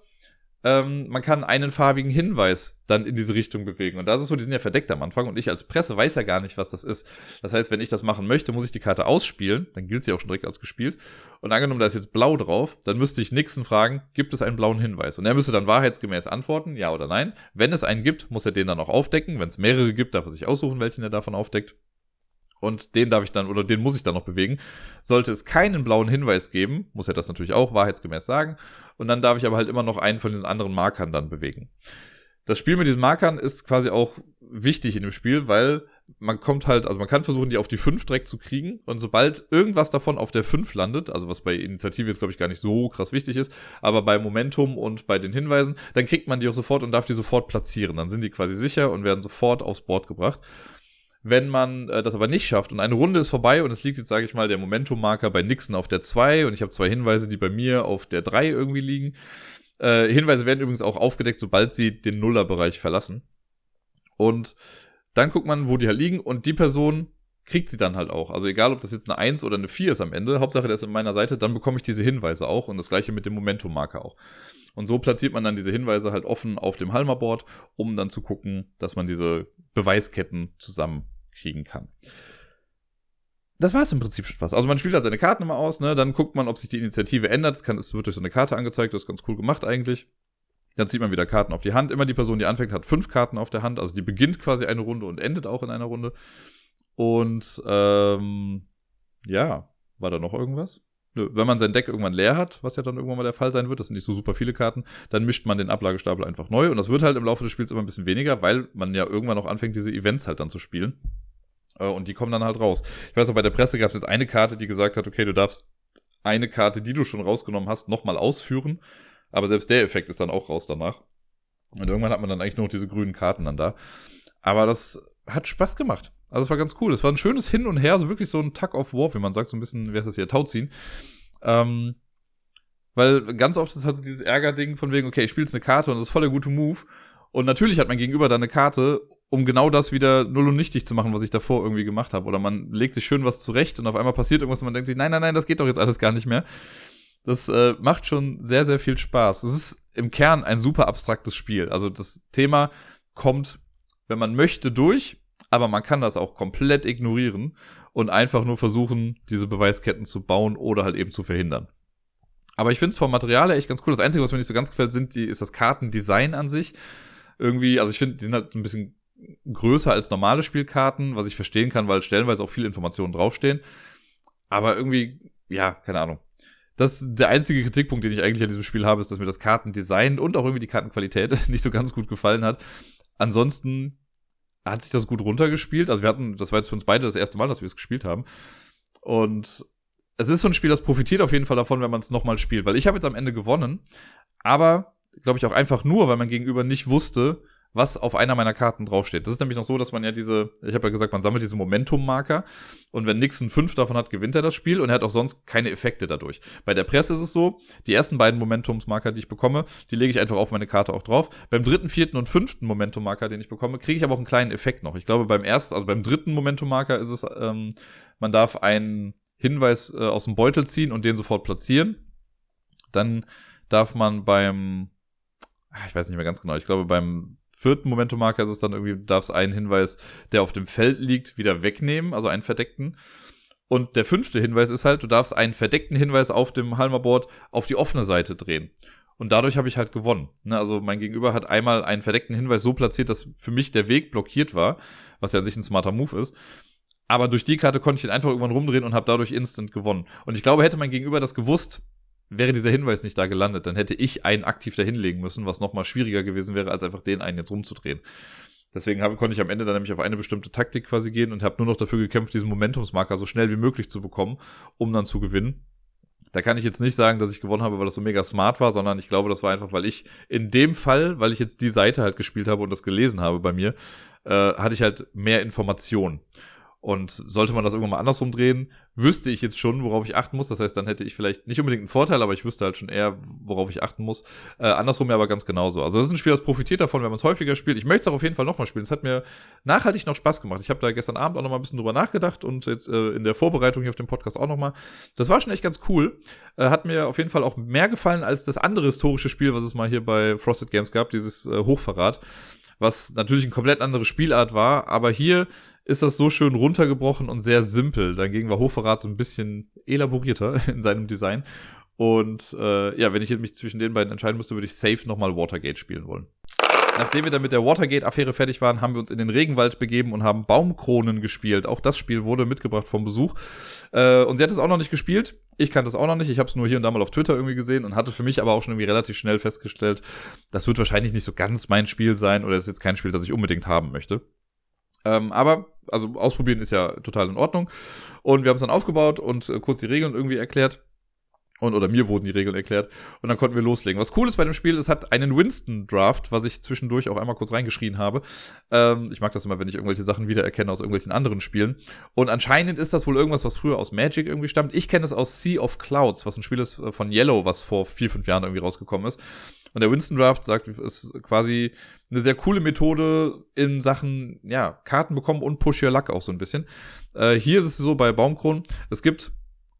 ähm, man kann einen farbigen Hinweis dann in diese Richtung bewegen. Und das ist so, die sind ja verdeckt am Anfang und ich als Presse weiß ja gar nicht, was das ist. Das heißt, wenn ich das machen möchte, muss ich die Karte ausspielen, dann gilt sie auch schon direkt als gespielt. Und angenommen, da ist jetzt blau drauf, dann müsste ich Nixon fragen, gibt es einen blauen Hinweis? Und er müsste dann wahrheitsgemäß antworten, ja oder nein. Wenn es einen gibt, muss er den dann auch aufdecken. Wenn es mehrere gibt, darf er sich aussuchen, welchen er davon aufdeckt. Und den darf ich dann, oder den muss ich dann noch bewegen. Sollte es keinen blauen Hinweis geben, muss er das natürlich auch wahrheitsgemäß sagen. Und dann darf ich aber halt immer noch einen von diesen anderen Markern dann bewegen. Das Spiel mit diesen Markern ist quasi auch wichtig in dem Spiel, weil man kommt halt, also man kann versuchen, die auf die 5 direkt zu kriegen. Und sobald irgendwas davon auf der 5 landet, also was bei Initiative jetzt, glaube ich, gar nicht so krass wichtig ist, aber bei Momentum und bei den Hinweisen, dann kriegt man die auch sofort und darf die sofort platzieren. Dann sind die quasi sicher und werden sofort aufs Board gebracht. Wenn man äh, das aber nicht schafft und eine Runde ist vorbei und es liegt jetzt, sage ich mal, der Momentum-Marker bei Nixon auf der 2 und ich habe zwei Hinweise, die bei mir auf der 3 irgendwie liegen. Äh, Hinweise werden übrigens auch aufgedeckt, sobald sie den Nullerbereich verlassen. Und dann guckt man, wo die halt liegen und die Person kriegt sie dann halt auch. Also egal, ob das jetzt eine 1 oder eine 4 ist am Ende, Hauptsache der ist an meiner Seite, dann bekomme ich diese Hinweise auch und das gleiche mit dem Momentum-Marker auch. Und so platziert man dann diese Hinweise halt offen auf dem Halma-Board, um dann zu gucken, dass man diese Beweisketten zusammenkriegen kann. Das war es im Prinzip schon fast. Also man spielt halt seine Karten immer aus, ne? Dann guckt man, ob sich die Initiative ändert. Es, kann, es wird durch so eine Karte angezeigt, das ist ganz cool gemacht eigentlich. Dann zieht man wieder Karten auf die Hand. Immer die Person, die anfängt, hat fünf Karten auf der Hand. Also die beginnt quasi eine Runde und endet auch in einer Runde. Und ähm, ja, war da noch irgendwas? Wenn man sein Deck irgendwann leer hat, was ja dann irgendwann mal der Fall sein wird, das sind nicht so super viele Karten, dann mischt man den Ablagestapel einfach neu und das wird halt im Laufe des Spiels immer ein bisschen weniger, weil man ja irgendwann auch anfängt, diese Events halt dann zu spielen. Äh, und die kommen dann halt raus. Ich weiß auch, bei der Presse gab es jetzt eine Karte, die gesagt hat, okay, du darfst eine Karte, die du schon rausgenommen hast, nochmal ausführen. Aber selbst der Effekt ist dann auch raus danach. Und irgendwann hat man dann eigentlich nur noch diese grünen Karten dann da. Aber das hat Spaß gemacht. Also es war ganz cool. Es war ein schönes Hin und Her, so wirklich so ein Tug of War, wie man sagt, so ein bisschen, wer ist das hier, Tauziehen. Ähm, weil ganz oft ist halt so dieses Ärgerding von wegen, okay, ich spiele jetzt eine Karte und das ist voll der gute Move. Und natürlich hat mein Gegenüber da eine Karte, um genau das wieder null und nichtig zu machen, was ich davor irgendwie gemacht habe. Oder man legt sich schön was zurecht und auf einmal passiert irgendwas und man denkt sich, nein, nein, nein, das geht doch jetzt alles gar nicht mehr. Das äh, macht schon sehr, sehr viel Spaß. Es ist im Kern ein super abstraktes Spiel. Also das Thema kommt, wenn man möchte, durch, aber man kann das auch komplett ignorieren und einfach nur versuchen, diese Beweisketten zu bauen oder halt eben zu verhindern. Aber ich finde es vom Material her echt ganz cool. Das Einzige, was mir nicht so ganz gefällt, sind die, ist das Kartendesign an sich. Irgendwie, also ich finde, die sind halt ein bisschen größer als normale Spielkarten, was ich verstehen kann, weil stellenweise auch viele Informationen draufstehen. Aber irgendwie, ja, keine Ahnung. Das der einzige Kritikpunkt, den ich eigentlich an diesem Spiel habe, ist, dass mir das Kartendesign und auch irgendwie die Kartenqualität nicht so ganz gut gefallen hat. ansonsten hat sich das gut runtergespielt. Also wir hatten, das war jetzt für uns beide das erste Mal, dass wir es gespielt haben. Und es ist so ein Spiel, das profitiert auf jeden Fall davon, wenn man es nochmal spielt. Weil ich habe jetzt am Ende gewonnen, aber glaube ich auch einfach nur, weil mein Gegenüber nicht wusste, was auf einer meiner Karten draufsteht. Das ist nämlich noch so, dass man ja diese, ich habe ja gesagt, man sammelt diese Momentum-Marker und wenn Nixon fünf davon hat, gewinnt er das Spiel und er hat auch sonst keine Effekte dadurch. Bei der Presse ist es so, die ersten beiden Momentumsmarker, die ich bekomme, die lege ich einfach auf meine Karte auch drauf. Beim dritten, vierten und fünften Momentum-Marker, den ich bekomme, kriege ich aber auch einen kleinen Effekt noch. Ich glaube, beim ersten, also beim dritten Momentum-Marker ist es, ähm, man darf einen Hinweis äh, aus dem Beutel ziehen und den sofort platzieren. Dann darf man beim, ah, ich weiß nicht mehr ganz genau, ich glaube beim vierten Momentum-Marker ist es dann irgendwie, du darfst einen Hinweis, der auf dem Feld liegt, wieder wegnehmen, also einen verdeckten. Und der fünfte Hinweis ist halt, du darfst einen verdeckten Hinweis auf dem Halmerboard auf die offene Seite drehen. Und dadurch habe ich halt gewonnen. Ne? Also mein Gegenüber hat einmal einen verdeckten Hinweis so platziert, dass für mich der Weg blockiert war, was ja an sich ein smarter Move ist. Aber durch die Karte konnte ich ihn einfach irgendwann rumdrehen und habe dadurch instant gewonnen. Und ich glaube, hätte mein Gegenüber das gewusst, wäre dieser Hinweis nicht da gelandet, dann hätte ich einen aktiv dahinlegen müssen, was nochmal schwieriger gewesen wäre, als einfach den einen jetzt rumzudrehen. Deswegen habe, konnte ich am Ende dann nämlich auf eine bestimmte Taktik quasi gehen und habe nur noch dafür gekämpft, diesen Momentumsmarker so schnell wie möglich zu bekommen, um dann zu gewinnen. Da kann ich jetzt nicht sagen, dass ich gewonnen habe, weil das so mega smart war, sondern ich glaube, das war einfach, weil ich in dem Fall, weil ich jetzt die Seite halt gespielt habe und das gelesen habe bei mir, äh, hatte ich halt mehr Informationen. Und sollte man das irgendwann mal andersrum drehen, wüsste ich jetzt schon, worauf ich achten muss. Das heißt, dann hätte ich vielleicht nicht unbedingt einen Vorteil, aber ich wüsste halt schon eher, worauf ich achten muss. Äh, andersrum ja aber ganz genauso. Also das ist ein Spiel, das profitiert davon, wenn man es häufiger spielt. Ich möchte es auch auf jeden Fall nochmal spielen. Es hat mir nachhaltig noch Spaß gemacht. Ich habe da gestern Abend auch nochmal ein bisschen drüber nachgedacht und jetzt äh, in der Vorbereitung hier auf dem Podcast auch nochmal. Das war schon echt ganz cool. Äh, hat mir auf jeden Fall auch mehr gefallen als das andere historische Spiel, was es mal hier bei Frosted Games gab, dieses äh, Hochverrat was natürlich ein komplett andere Spielart war, aber hier ist das so schön runtergebrochen und sehr simpel. Dagegen war Hochverrat so ein bisschen elaborierter in seinem Design. Und äh, ja, wenn ich mich zwischen den beiden entscheiden müsste, würde ich safe nochmal Watergate spielen wollen. Nachdem wir dann mit der Watergate-Affäre fertig waren, haben wir uns in den Regenwald begeben und haben Baumkronen gespielt. Auch das Spiel wurde mitgebracht vom Besuch. Äh, und sie hat es auch noch nicht gespielt. Ich kannte es auch noch nicht. Ich habe es nur hier und da mal auf Twitter irgendwie gesehen und hatte für mich aber auch schon irgendwie relativ schnell festgestellt, das wird wahrscheinlich nicht so ganz mein Spiel sein oder ist jetzt kein Spiel, das ich unbedingt haben möchte. Ähm, aber, also ausprobieren ist ja total in Ordnung. Und wir haben es dann aufgebaut und äh, kurz die Regeln irgendwie erklärt. Und, oder mir wurden die Regeln erklärt. Und dann konnten wir loslegen. Was cool ist bei dem Spiel, es hat einen Winston-Draft, was ich zwischendurch auch einmal kurz reingeschrien habe. Ähm, ich mag das immer, wenn ich irgendwelche Sachen wiedererkenne aus irgendwelchen anderen Spielen. Und anscheinend ist das wohl irgendwas, was früher aus Magic irgendwie stammt. Ich kenne das aus Sea of Clouds, was ein Spiel ist äh, von Yellow, was vor vier, fünf Jahren irgendwie rausgekommen ist. Und der Winston Draft sagt, ist quasi eine sehr coole Methode in Sachen, ja, Karten bekommen und Push Your Luck auch so ein bisschen. Äh, hier ist es so bei Baumkronen, es gibt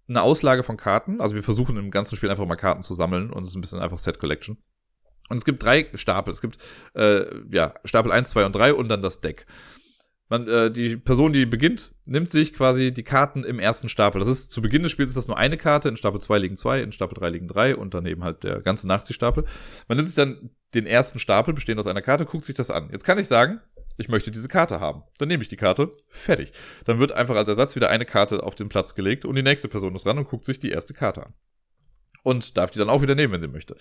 eine Auslage von Karten. Also wir versuchen im ganzen Spiel einfach mal Karten zu sammeln und es ist ein bisschen einfach Set Collection. Und es gibt drei Stapel. Es gibt äh, ja Stapel 1, 2 und 3 und dann das Deck. Man, äh, die Person, die beginnt, nimmt sich quasi die Karten im ersten Stapel. Das ist zu Beginn des Spiels ist das nur eine Karte, in Stapel 2 liegen zwei, in Stapel 3 liegen drei und daneben halt der ganze Nachziehstapel. Man nimmt sich dann den ersten Stapel, bestehend aus einer Karte, guckt sich das an. Jetzt kann ich sagen, ich möchte diese Karte haben. Dann nehme ich die Karte, fertig. Dann wird einfach als Ersatz wieder eine Karte auf den Platz gelegt und die nächste Person ist ran und guckt sich die erste Karte an. Und darf die dann auch wieder nehmen, wenn sie möchte.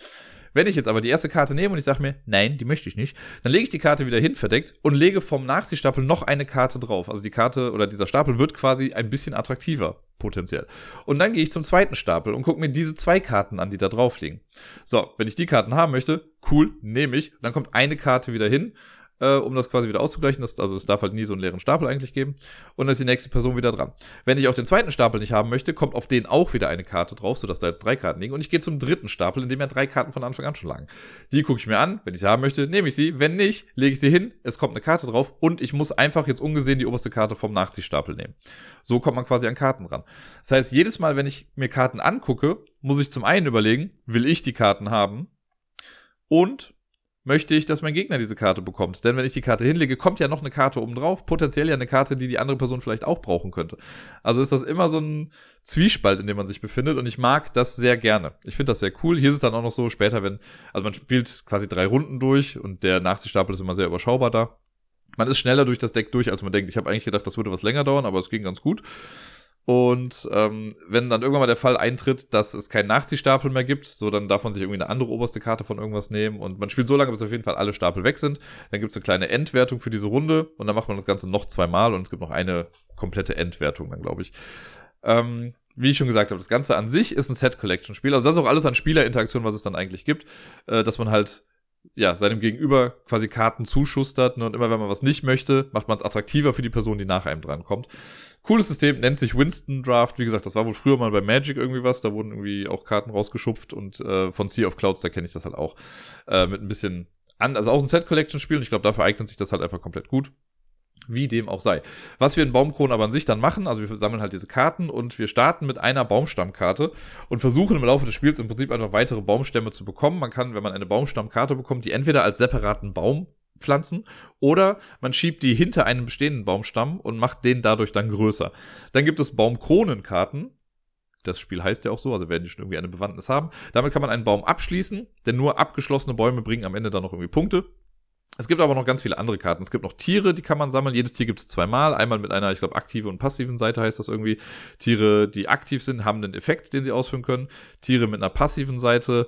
Wenn ich jetzt aber die erste Karte nehme und ich sage mir, nein, die möchte ich nicht, dann lege ich die Karte wieder hin verdeckt und lege vom Nachziehstapel noch eine Karte drauf. Also die Karte oder dieser Stapel wird quasi ein bisschen attraktiver, potenziell. Und dann gehe ich zum zweiten Stapel und gucke mir diese zwei Karten an, die da drauf liegen. So, wenn ich die Karten haben möchte, cool, nehme ich. Dann kommt eine Karte wieder hin äh, um das quasi wieder auszugleichen. Das, also es darf halt nie so einen leeren Stapel eigentlich geben. Und dann ist die nächste Person wieder dran. Wenn ich auch den zweiten Stapel nicht haben möchte, kommt auf den auch wieder eine Karte drauf, sodass da jetzt drei Karten liegen. Und ich gehe zum dritten Stapel, in dem ja drei Karten von Anfang an schon lagen. Die gucke ich mir an. Wenn ich sie haben möchte, nehme ich sie. Wenn nicht, lege ich sie hin. Es kommt eine Karte drauf und ich muss einfach jetzt ungesehen die oberste Karte vom Nachziehstapel nehmen. So kommt man quasi an Karten ran. Das heißt, jedes Mal, wenn ich mir Karten angucke, muss ich zum einen überlegen, will ich die Karten haben? Und möchte ich, dass mein Gegner diese Karte bekommt. Denn wenn ich die Karte hinlege, kommt ja noch eine Karte oben drauf, potenziell ja eine Karte, die die andere Person vielleicht auch brauchen könnte. Also ist das immer so ein Zwiespalt, in dem man sich befindet und ich mag das sehr gerne. Ich finde das sehr cool. Hier ist es dann auch noch so später, wenn, also man spielt quasi drei Runden durch und der Nachziehstapel ist immer sehr überschaubar da. Man ist schneller durch das Deck durch, als man denkt. Ich habe eigentlich gedacht, das würde was länger dauern, aber es ging ganz gut. Und ähm, wenn dann irgendwann mal der Fall eintritt, dass es keinen Nachziehstapel mehr gibt, so dann darf man sich irgendwie eine andere oberste Karte von irgendwas nehmen. Und man spielt so lange, bis auf jeden Fall alle Stapel weg sind. Dann gibt es eine kleine Endwertung für diese Runde und dann macht man das Ganze noch zweimal und es gibt noch eine komplette Endwertung dann, glaube ich. Ähm, wie ich schon gesagt habe, das Ganze an sich ist ein Set-Collection-Spiel. Also das ist auch alles an Spielerinteraktion, was es dann eigentlich gibt, äh, dass man halt ja, seinem Gegenüber quasi Karten zuschustert. Ne? Und immer wenn man was nicht möchte, macht man es attraktiver für die Person, die nach einem drankommt. Cooles System, nennt sich Winston Draft. Wie gesagt, das war wohl früher mal bei Magic irgendwie was. Da wurden irgendwie auch Karten rausgeschupft und äh, von Sea of Clouds, da kenne ich das halt auch. Äh, mit ein bisschen an, also auch ein Set-Collection-Spiel und ich glaube, dafür eignet sich das halt einfach komplett gut. Wie dem auch sei. Was wir in Baumkronen aber an sich dann machen, also wir sammeln halt diese Karten und wir starten mit einer Baumstammkarte und versuchen im Laufe des Spiels im Prinzip einfach weitere Baumstämme zu bekommen. Man kann, wenn man eine Baumstammkarte bekommt, die entweder als separaten Baum pflanzen oder man schiebt die hinter einem bestehenden Baumstamm und macht den dadurch dann größer. Dann gibt es Baumkronenkarten. Das Spiel heißt ja auch so, also werden die schon irgendwie eine Bewandtnis haben. Damit kann man einen Baum abschließen, denn nur abgeschlossene Bäume bringen am Ende dann noch irgendwie Punkte. Es gibt aber noch ganz viele andere Karten. Es gibt noch Tiere, die kann man sammeln. Jedes Tier gibt es zweimal. Einmal mit einer, ich glaube, aktive und passiven Seite heißt das irgendwie. Tiere, die aktiv sind, haben einen Effekt, den sie ausführen können. Tiere mit einer passiven Seite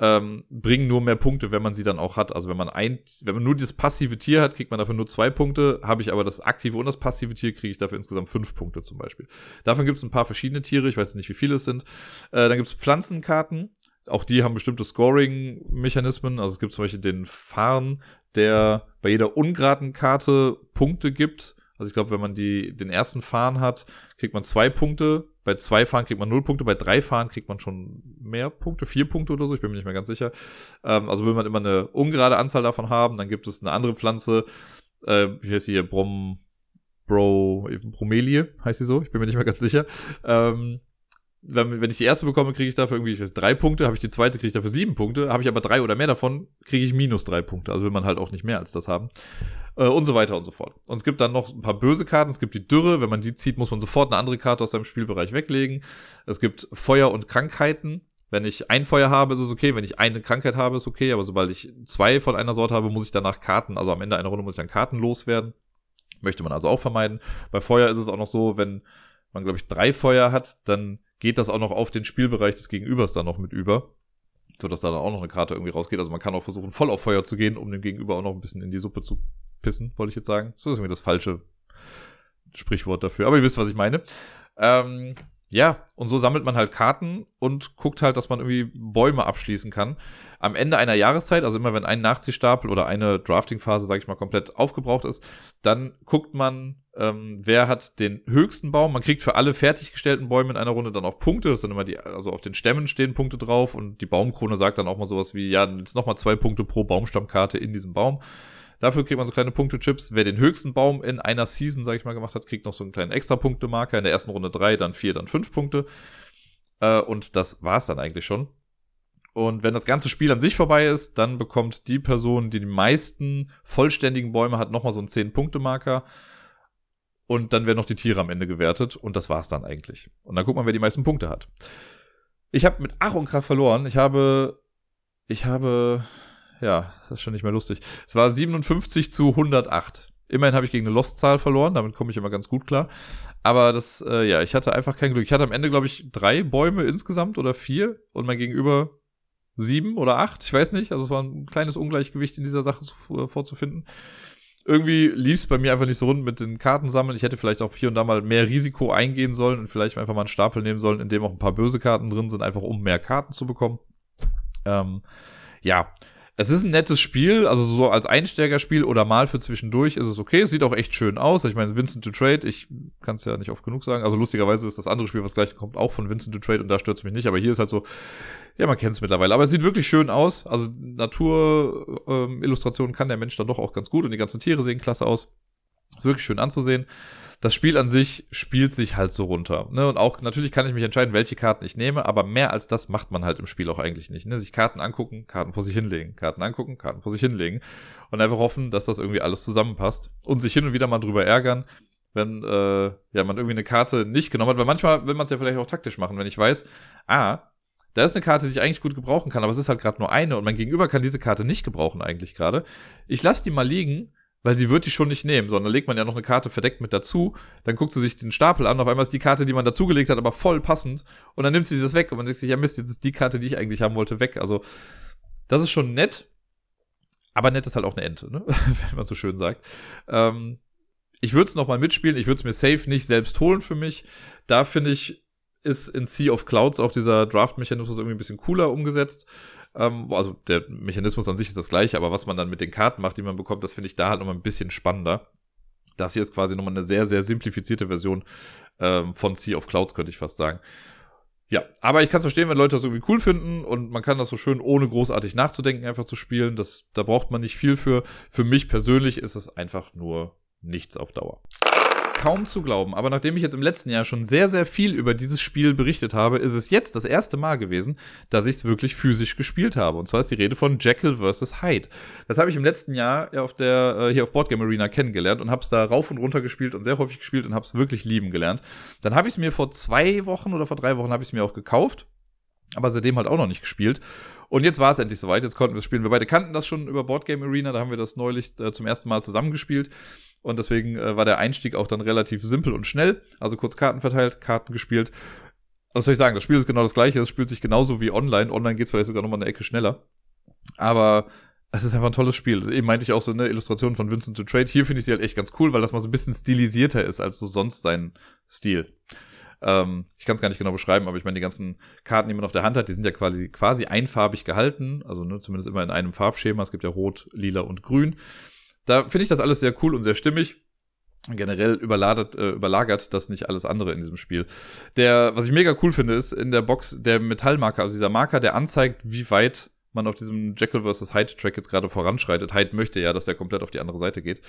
ähm, bringen nur mehr Punkte, wenn man sie dann auch hat. Also wenn man ein, wenn man nur das passive Tier hat, kriegt man dafür nur zwei Punkte. Habe ich aber das aktive und das passive Tier, kriege ich dafür insgesamt fünf Punkte zum Beispiel. Davon gibt es ein paar verschiedene Tiere. Ich weiß nicht, wie viele es sind. Äh, dann gibt es Pflanzenkarten. Auch die haben bestimmte Scoring-Mechanismen. Also es gibt zum Beispiel den Farn, der bei jeder ungeraden Karte Punkte gibt. Also ich glaube, wenn man die, den ersten Fahren hat, kriegt man zwei Punkte. Bei zwei Fahren kriegt man null Punkte. Bei drei Fahren kriegt man schon mehr Punkte, vier Punkte oder so. Ich bin mir nicht mehr ganz sicher. Ähm, also will man immer eine ungerade Anzahl davon haben, dann gibt es eine andere Pflanze. Äh, wie heißt sie hier? Brom, Bro, Bromelie heißt sie so. Ich bin mir nicht mehr ganz sicher. Ähm, wenn, wenn ich die erste bekomme, kriege ich dafür irgendwie ich weiß, drei Punkte, habe ich die zweite, kriege ich dafür sieben Punkte, habe ich aber drei oder mehr davon, kriege ich minus drei Punkte. Also will man halt auch nicht mehr als das haben. Äh, und so weiter und so fort. Und es gibt dann noch ein paar böse Karten. Es gibt die Dürre. Wenn man die zieht, muss man sofort eine andere Karte aus seinem Spielbereich weglegen. Es gibt Feuer und Krankheiten. Wenn ich ein Feuer habe, ist es okay. Wenn ich eine Krankheit habe, ist okay. Aber sobald ich zwei von einer Sorte habe, muss ich danach Karten, also am Ende einer Runde muss ich dann Karten loswerden. Möchte man also auch vermeiden. Bei Feuer ist es auch noch so, wenn man, glaube ich, drei Feuer hat, dann geht das auch noch auf den Spielbereich des Gegenübers dann noch mit über. So dass da dann auch noch eine Karte irgendwie rausgeht. Also man kann auch versuchen, voll auf Feuer zu gehen, um dem Gegenüber auch noch ein bisschen in die Suppe zu pissen, wollte ich jetzt sagen. So ist irgendwie das falsche Sprichwort dafür. Aber ihr wisst, was ich meine. Ähm, ja, und so sammelt man halt Karten und guckt halt, dass man irgendwie Bäume abschließen kann. Am Ende einer Jahreszeit, also immer wenn ein Nachziehstapel oder eine Drafting-Phase, sag ich mal, komplett aufgebraucht ist, dann guckt man, ähm, wer hat den höchsten Baum. Man kriegt für alle fertiggestellten Bäume in einer Runde dann auch Punkte. Das sind immer die, also auf den Stämmen stehen Punkte drauf und die Baumkrone sagt dann auch mal sowas wie, ja, jetzt nochmal zwei Punkte pro Baumstammkarte in diesem Baum. Dafür kriegt man so kleine Punktechips. Wer den höchsten Baum in einer Season, sag ich mal, gemacht hat, kriegt noch so einen kleinen extra Punktemarker. In der ersten Runde drei, dann vier, dann fünf Punkte. Äh, und das war's dann eigentlich schon. Und wenn das ganze Spiel an sich vorbei ist, dann bekommt die Person, die die meisten vollständigen Bäume hat, nochmal so einen 10-Punkte-Marker. Und dann werden noch die Tiere am Ende gewertet. Und das war's dann eigentlich. Und dann guckt man, wer die meisten Punkte hat. Ich habe mit Ach und Krach verloren. Ich habe, ich habe ja, das ist schon nicht mehr lustig. Es war 57 zu 108. Immerhin habe ich gegen eine Lost-Zahl verloren, damit komme ich immer ganz gut klar. Aber das, äh, ja, ich hatte einfach kein Glück. Ich hatte am Ende, glaube ich, drei Bäume insgesamt oder vier und mein Gegenüber sieben oder acht. Ich weiß nicht. Also es war ein kleines Ungleichgewicht in dieser Sache zu, äh, vorzufinden. Irgendwie lief es bei mir einfach nicht so rund mit den Karten sammeln. Ich hätte vielleicht auch hier und da mal mehr Risiko eingehen sollen und vielleicht einfach mal einen Stapel nehmen sollen, in dem auch ein paar böse Karten drin sind, einfach um mehr Karten zu bekommen. Ähm, ja, es ist ein nettes Spiel, also so als Einsteigerspiel oder mal für zwischendurch ist es okay. Es sieht auch echt schön aus. Ich meine, Vincent to Trade, ich kann es ja nicht oft genug sagen. Also lustigerweise ist das andere Spiel, was gleich kommt, auch von Vincent to Trade und da stört es mich nicht. Aber hier ist halt so, ja, man kennt es mittlerweile. Aber es sieht wirklich schön aus. Also Naturillustrationen ähm, kann der Mensch dann doch auch ganz gut und die ganzen Tiere sehen klasse aus. Ist wirklich schön anzusehen das Spiel an sich spielt sich halt so runter. Ne? Und auch natürlich kann ich mich entscheiden, welche Karten ich nehme, aber mehr als das macht man halt im Spiel auch eigentlich nicht. Ne? Sich Karten angucken, Karten vor sich hinlegen, Karten angucken, Karten vor sich hinlegen und einfach hoffen, dass das irgendwie alles zusammenpasst und sich hin und wieder mal drüber ärgern, wenn äh, ja man irgendwie eine Karte nicht genommen hat, weil manchmal will man es ja vielleicht auch taktisch machen, wenn ich weiß, ah, da ist eine Karte, die ich eigentlich gut gebrauchen kann, aber es ist halt gerade nur eine und mein Gegenüber kann diese Karte nicht gebrauchen eigentlich gerade. Ich lasse die mal liegen, weil sie wird die schon nicht nehmen, sondern legt man ja noch eine Karte verdeckt mit dazu, dann guckt sie sich den Stapel an, auf einmal ist die Karte, die man dazugelegt hat, aber voll passend und dann nimmt sie das weg und man denkt sich, ja Mist, jetzt ist die Karte, die ich eigentlich haben wollte, weg. Also das ist schon nett, aber nett ist halt auch eine Ente, ne? wenn man so schön sagt. Ähm, ich würde es nochmal mitspielen, ich würde es mir safe nicht selbst holen für mich. Da finde ich, ist in Sea of Clouds auch dieser Draft-Mechanismus irgendwie ein bisschen cooler umgesetzt. Ähm, also der Mechanismus an sich ist das gleiche, aber was man dann mit den Karten macht, die man bekommt, das finde ich da halt nochmal ein bisschen spannender. Das hier ist quasi nochmal eine sehr, sehr simplifizierte Version ähm, von Sea of Clouds, könnte ich fast sagen. Ja, aber ich kann es verstehen, wenn Leute das irgendwie cool finden und man kann das so schön ohne großartig nachzudenken einfach zu spielen. Das, da braucht man nicht viel für. Für mich persönlich ist es einfach nur nichts auf Dauer kaum zu glauben, aber nachdem ich jetzt im letzten Jahr schon sehr, sehr viel über dieses Spiel berichtet habe, ist es jetzt das erste Mal gewesen, dass ich es wirklich physisch gespielt habe. Und zwar ist die Rede von Jekyll vs. Hyde. Das habe ich im letzten Jahr auf der, äh, hier auf Boardgame Arena kennengelernt und habe es da rauf und runter gespielt und sehr häufig gespielt und habe es wirklich lieben gelernt. Dann habe ich es mir vor zwei Wochen oder vor drei Wochen habe ich es mir auch gekauft aber seitdem halt auch noch nicht gespielt. Und jetzt war es endlich soweit, jetzt konnten wir spielen. Wir beide kannten das schon über Boardgame Arena, da haben wir das neulich äh, zum ersten Mal zusammengespielt. Und deswegen äh, war der Einstieg auch dann relativ simpel und schnell. Also kurz Karten verteilt, Karten gespielt. Was soll ich sagen? Das Spiel ist genau das gleiche. Es spielt sich genauso wie online. Online geht es vielleicht sogar nochmal eine Ecke schneller. Aber es ist einfach ein tolles Spiel. Eben meinte ich auch so eine Illustration von Vincent to Trade. Hier finde ich sie halt echt ganz cool, weil das mal so ein bisschen stilisierter ist als so sonst sein Stil. Ähm, ich kann es gar nicht genau beschreiben, aber ich meine, die ganzen Karten, die man auf der Hand hat, die sind ja quasi, quasi einfarbig gehalten. Also ne, zumindest immer in einem Farbschema. Es gibt ja Rot, Lila und Grün. Da finde ich das alles sehr cool und sehr stimmig. Generell überlagert, äh, überlagert das nicht alles andere in diesem Spiel. Der, was ich mega cool finde, ist in der Box der Metallmarker, also dieser Marker, der anzeigt, wie weit man auf diesem Jekyll vs. Hyde Track jetzt gerade voranschreitet. Hyde möchte ja, dass der komplett auf die andere Seite geht.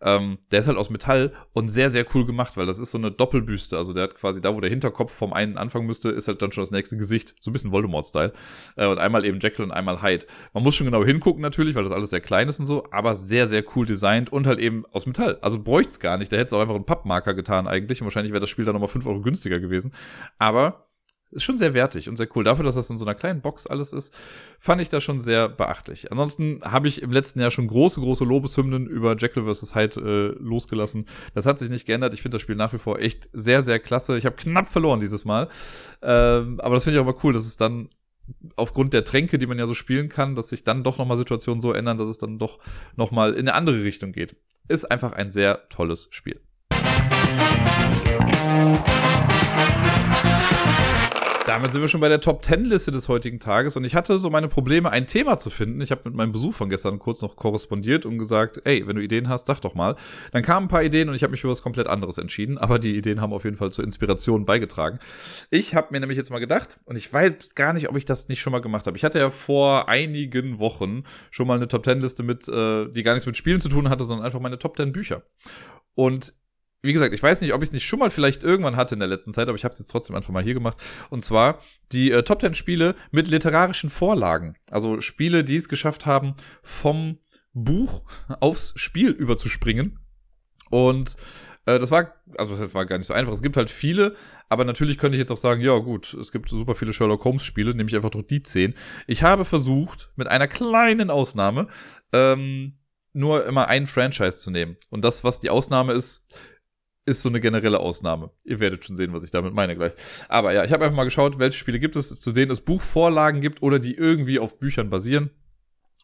Ähm, der ist halt aus Metall und sehr, sehr cool gemacht, weil das ist so eine Doppelbüste. Also der hat quasi da, wo der Hinterkopf vom einen anfangen müsste, ist halt dann schon das nächste Gesicht. So ein bisschen Voldemort-Style. Äh, und einmal eben Jekyll und einmal Hyde. Man muss schon genau hingucken natürlich, weil das alles sehr klein ist und so, aber sehr, sehr cool designt und halt eben aus Metall. Also bräuchte es gar nicht. Da hätte es auch einfach einen Pappmarker getan eigentlich. Und wahrscheinlich wäre das Spiel dann nochmal 5 Euro günstiger gewesen. Aber ist schon sehr wertig und sehr cool. Dafür, dass das in so einer kleinen Box alles ist, fand ich das schon sehr beachtlich. Ansonsten habe ich im letzten Jahr schon große, große Lobeshymnen über Jekyll vs. Hyde äh, losgelassen. Das hat sich nicht geändert. Ich finde das Spiel nach wie vor echt sehr, sehr klasse. Ich habe knapp verloren dieses Mal. Ähm, aber das finde ich auch mal cool, dass es dann aufgrund der Tränke, die man ja so spielen kann, dass sich dann doch nochmal Situationen so ändern, dass es dann doch nochmal in eine andere Richtung geht. Ist einfach ein sehr tolles Spiel. Damit sind wir schon bei der Top 10 Liste des heutigen Tages und ich hatte so meine Probleme, ein Thema zu finden. Ich habe mit meinem Besuch von gestern kurz noch korrespondiert und gesagt, ey, wenn du Ideen hast, sag doch mal. Dann kamen ein paar Ideen und ich habe mich für was komplett anderes entschieden, aber die Ideen haben auf jeden Fall zur Inspiration beigetragen. Ich habe mir nämlich jetzt mal gedacht und ich weiß gar nicht, ob ich das nicht schon mal gemacht habe. Ich hatte ja vor einigen Wochen schon mal eine Top 10 Liste mit, äh, die gar nichts mit Spielen zu tun hatte, sondern einfach meine Top 10 Bücher. Und wie gesagt, ich weiß nicht, ob ich es nicht schon mal vielleicht irgendwann hatte in der letzten Zeit, aber ich habe es jetzt trotzdem einfach mal hier gemacht. Und zwar die äh, Top 10 Spiele mit literarischen Vorlagen. Also Spiele, die es geschafft haben, vom Buch aufs Spiel überzuspringen. Und äh, das war, also das war gar nicht so einfach. Es gibt halt viele, aber natürlich könnte ich jetzt auch sagen, ja gut, es gibt super viele Sherlock Holmes Spiele, nehme ich einfach durch die 10. Ich habe versucht, mit einer kleinen Ausnahme, ähm, nur immer ein Franchise zu nehmen. Und das, was die Ausnahme ist, ist so eine generelle Ausnahme. Ihr werdet schon sehen, was ich damit meine gleich. Aber ja, ich habe einfach mal geschaut, welche Spiele gibt es, zu denen es Buchvorlagen gibt oder die irgendwie auf Büchern basieren.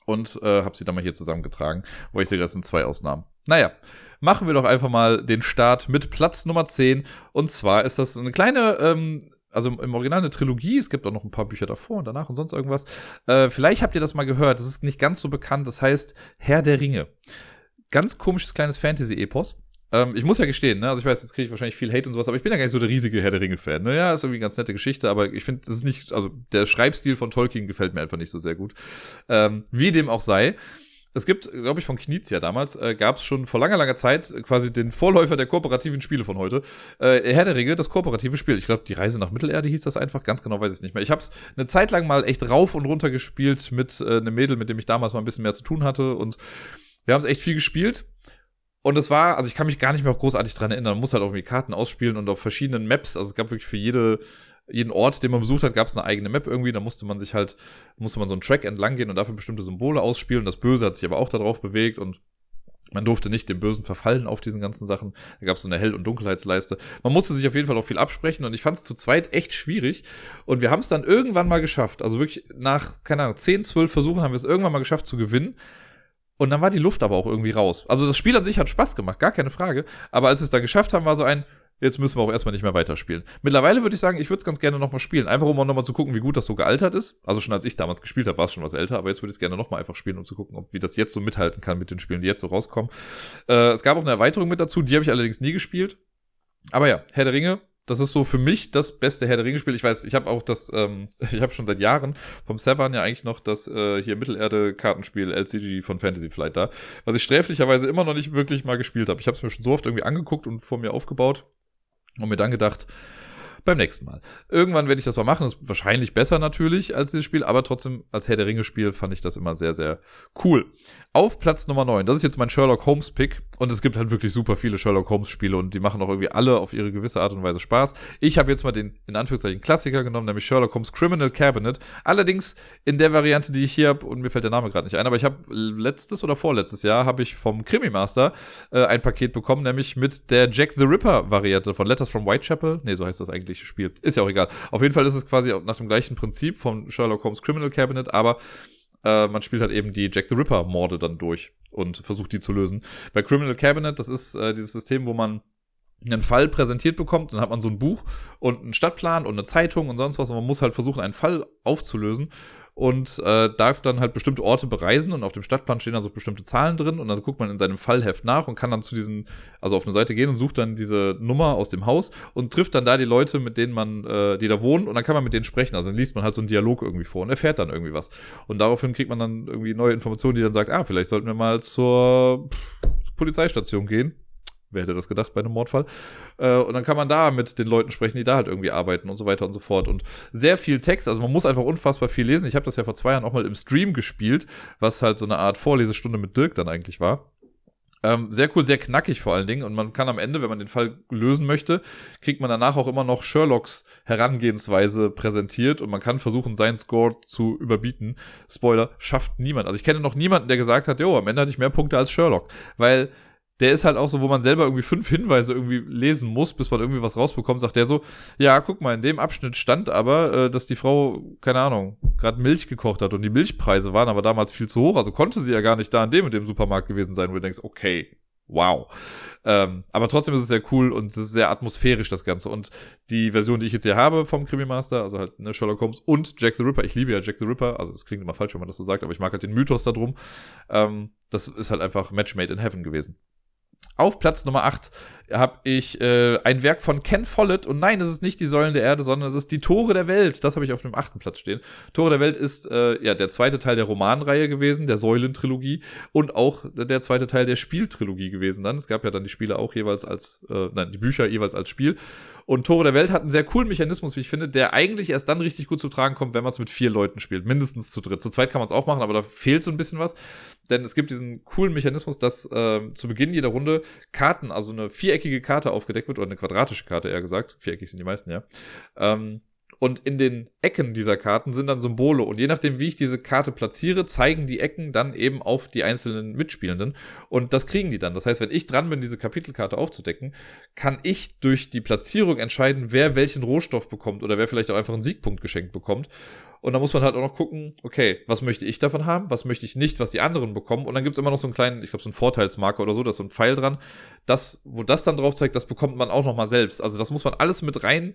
Und äh, habe sie dann mal hier zusammengetragen, wo ich sehe, das sind zwei Ausnahmen. Naja, machen wir doch einfach mal den Start mit Platz Nummer 10. Und zwar ist das eine kleine, ähm, also im Original eine Trilogie. Es gibt auch noch ein paar Bücher davor und danach und sonst irgendwas. Äh, vielleicht habt ihr das mal gehört. Das ist nicht ganz so bekannt. Das heißt Herr der Ringe. Ganz komisches kleines Fantasy-Epos. Ähm, ich muss ja gestehen, ne? also ich weiß, jetzt kriege ich wahrscheinlich viel Hate und sowas, aber ich bin ja gar nicht so der riesige Herr der Ringe-Fan. Ne? Ja, ist irgendwie eine ganz nette Geschichte, aber ich finde, das ist nicht, also der Schreibstil von Tolkien gefällt mir einfach nicht so sehr gut. Ähm, wie dem auch sei. Es gibt, glaube ich, von Knizia damals, äh, gab es schon vor langer, langer Zeit quasi den Vorläufer der kooperativen Spiele von heute. Äh, Herr der Ringe, das kooperative Spiel. Ich glaube, die Reise nach Mittelerde hieß das einfach, ganz genau weiß ich nicht mehr. Ich habe es eine Zeit lang mal echt rauf und runter gespielt mit äh, einem Mädel, mit dem ich damals mal ein bisschen mehr zu tun hatte und wir haben es echt viel gespielt. Und es war, also ich kann mich gar nicht mehr großartig dran erinnern. Man muss halt auch irgendwie Karten ausspielen und auf verschiedenen Maps. Also es gab wirklich für jede, jeden Ort, den man besucht hat, gab es eine eigene Map irgendwie. Da musste man sich halt, musste man so einen Track entlang gehen und dafür bestimmte Symbole ausspielen. Das Böse hat sich aber auch darauf bewegt und Man durfte nicht dem Bösen verfallen auf diesen ganzen Sachen. Da gab es so eine Hell- und Dunkelheitsleiste. Man musste sich auf jeden Fall auch viel absprechen und ich fand es zu zweit echt schwierig. Und wir haben es dann irgendwann mal geschafft. Also wirklich nach, keine Ahnung, 10, 12 Versuchen haben wir es irgendwann mal geschafft zu gewinnen. Und dann war die Luft aber auch irgendwie raus. Also das Spiel an sich hat Spaß gemacht, gar keine Frage. Aber als wir es dann geschafft haben, war so ein, jetzt müssen wir auch erstmal nicht mehr weiterspielen. Mittlerweile würde ich sagen, ich würde es ganz gerne nochmal spielen. Einfach um auch nochmal zu gucken, wie gut das so gealtert ist. Also schon als ich damals gespielt habe, war es schon was älter, aber jetzt würde ich es gerne nochmal einfach spielen, um zu gucken, ob, wie das jetzt so mithalten kann mit den Spielen, die jetzt so rauskommen. Äh, es gab auch eine Erweiterung mit dazu, die habe ich allerdings nie gespielt. Aber ja, Herr der Ringe, das ist so für mich das beste Herr der Ringe-Spiel. Ich weiß, ich habe auch das, ähm, ich habe schon seit Jahren vom Severn ja eigentlich noch das äh, hier Mittelerde-Kartenspiel LCG von Fantasy Flight da, was ich sträflicherweise immer noch nicht wirklich mal gespielt habe. Ich habe es mir schon so oft irgendwie angeguckt und vor mir aufgebaut und mir dann gedacht, beim nächsten Mal. Irgendwann werde ich das mal machen. Das ist wahrscheinlich besser natürlich als dieses Spiel, aber trotzdem als Herr der Ringe Spiel fand ich das immer sehr, sehr cool. Auf Platz Nummer 9, das ist jetzt mein Sherlock Holmes Pick und es gibt halt wirklich super viele Sherlock Holmes Spiele und die machen auch irgendwie alle auf ihre gewisse Art und Weise Spaß. Ich habe jetzt mal den in Anführungszeichen Klassiker genommen, nämlich Sherlock Holmes Criminal Cabinet. Allerdings in der Variante, die ich hier habe und mir fällt der Name gerade nicht ein, aber ich habe letztes oder vorletztes Jahr habe ich vom Krimi Master äh, ein Paket bekommen, nämlich mit der Jack the Ripper Variante von Letters from Whitechapel. Nee, so heißt das eigentliche Spiel. Ist ja auch egal. Auf jeden Fall ist es quasi nach dem gleichen Prinzip von Sherlock Holmes Criminal Cabinet, aber äh, man spielt halt eben die Jack the Ripper Morde dann durch und versucht die zu lösen. Bei Criminal Cabinet, das ist äh, dieses System, wo man einen Fall präsentiert bekommt, dann hat man so ein Buch und einen Stadtplan und eine Zeitung und sonst was und man muss halt versuchen, einen Fall aufzulösen und äh, darf dann halt bestimmte Orte bereisen und auf dem Stadtplan stehen dann so bestimmte Zahlen drin und dann guckt man in seinem Fallheft nach und kann dann zu diesen, also auf eine Seite gehen und sucht dann diese Nummer aus dem Haus und trifft dann da die Leute, mit denen man, äh, die da wohnen und dann kann man mit denen sprechen. Also dann liest man halt so einen Dialog irgendwie vor und erfährt dann irgendwie was. Und daraufhin kriegt man dann irgendwie neue Informationen, die dann sagt, ah, vielleicht sollten wir mal zur Polizeistation gehen Wer hätte das gedacht bei einem Mordfall? Äh, und dann kann man da mit den Leuten sprechen, die da halt irgendwie arbeiten und so weiter und so fort. Und sehr viel Text, also man muss einfach unfassbar viel lesen. Ich habe das ja vor zwei Jahren auch mal im Stream gespielt, was halt so eine Art Vorlesestunde mit Dirk dann eigentlich war. Ähm, sehr cool, sehr knackig vor allen Dingen. Und man kann am Ende, wenn man den Fall lösen möchte, kriegt man danach auch immer noch Sherlocks Herangehensweise präsentiert und man kann versuchen, seinen Score zu überbieten. Spoiler, schafft niemand. Also ich kenne noch niemanden, der gesagt hat, jo, am Ende hatte ich mehr Punkte als Sherlock. Weil der ist halt auch so, wo man selber irgendwie fünf Hinweise irgendwie lesen muss, bis man irgendwie was rausbekommt, sagt der so, ja, guck mal, in dem Abschnitt stand aber, äh, dass die Frau, keine Ahnung, gerade Milch gekocht hat und die Milchpreise waren aber damals viel zu hoch, also konnte sie ja gar nicht da in dem und dem Supermarkt gewesen sein, wo du denkst, okay, wow. Ähm, aber trotzdem ist es sehr cool und es ist sehr atmosphärisch, das Ganze. Und die Version, die ich jetzt hier habe vom Krimi Master, also halt ne, Sherlock Holmes und Jack the Ripper, ich liebe ja Jack the Ripper, also es klingt immer falsch, wenn man das so sagt, aber ich mag halt den Mythos da drum. Ähm, das ist halt einfach Match made in heaven gewesen. Auf Platz Nummer 8 habe ich äh, ein Werk von Ken Follett und nein, es ist nicht die Säulen der Erde, sondern es ist die Tore der Welt. Das habe ich auf dem achten Platz stehen. Tore der Welt ist äh, ja der zweite Teil der Romanreihe gewesen, der Säulentrilogie und auch der zweite Teil der Spieltrilogie gewesen. Dann es gab ja dann die Spiele auch jeweils als äh, nein die Bücher jeweils als Spiel und Tore der Welt hat einen sehr coolen Mechanismus, wie ich finde, der eigentlich erst dann richtig gut zu tragen kommt, wenn man es mit vier Leuten spielt, mindestens zu dritt. Zu zweit kann man es auch machen, aber da fehlt so ein bisschen was, denn es gibt diesen coolen Mechanismus, dass äh, zu Beginn jeder Runde Karten, also eine viereckige Karte aufgedeckt wird oder eine quadratische Karte eher gesagt, viereckig sind die meisten ja. Ähm, und in den Ecken dieser Karten sind dann Symbole. Und je nachdem, wie ich diese Karte platziere, zeigen die Ecken dann eben auf die einzelnen Mitspielenden. Und das kriegen die dann. Das heißt, wenn ich dran bin, diese Kapitelkarte aufzudecken, kann ich durch die Platzierung entscheiden, wer welchen Rohstoff bekommt oder wer vielleicht auch einfach einen Siegpunkt geschenkt bekommt. Und da muss man halt auch noch gucken, okay, was möchte ich davon haben, was möchte ich nicht, was die anderen bekommen. Und dann gibt's immer noch so einen kleinen, ich glaube, so einen Vorteilsmarker oder so, da ist so ein Pfeil dran. Das, wo das dann drauf zeigt, das bekommt man auch noch mal selbst. Also das muss man alles mit rein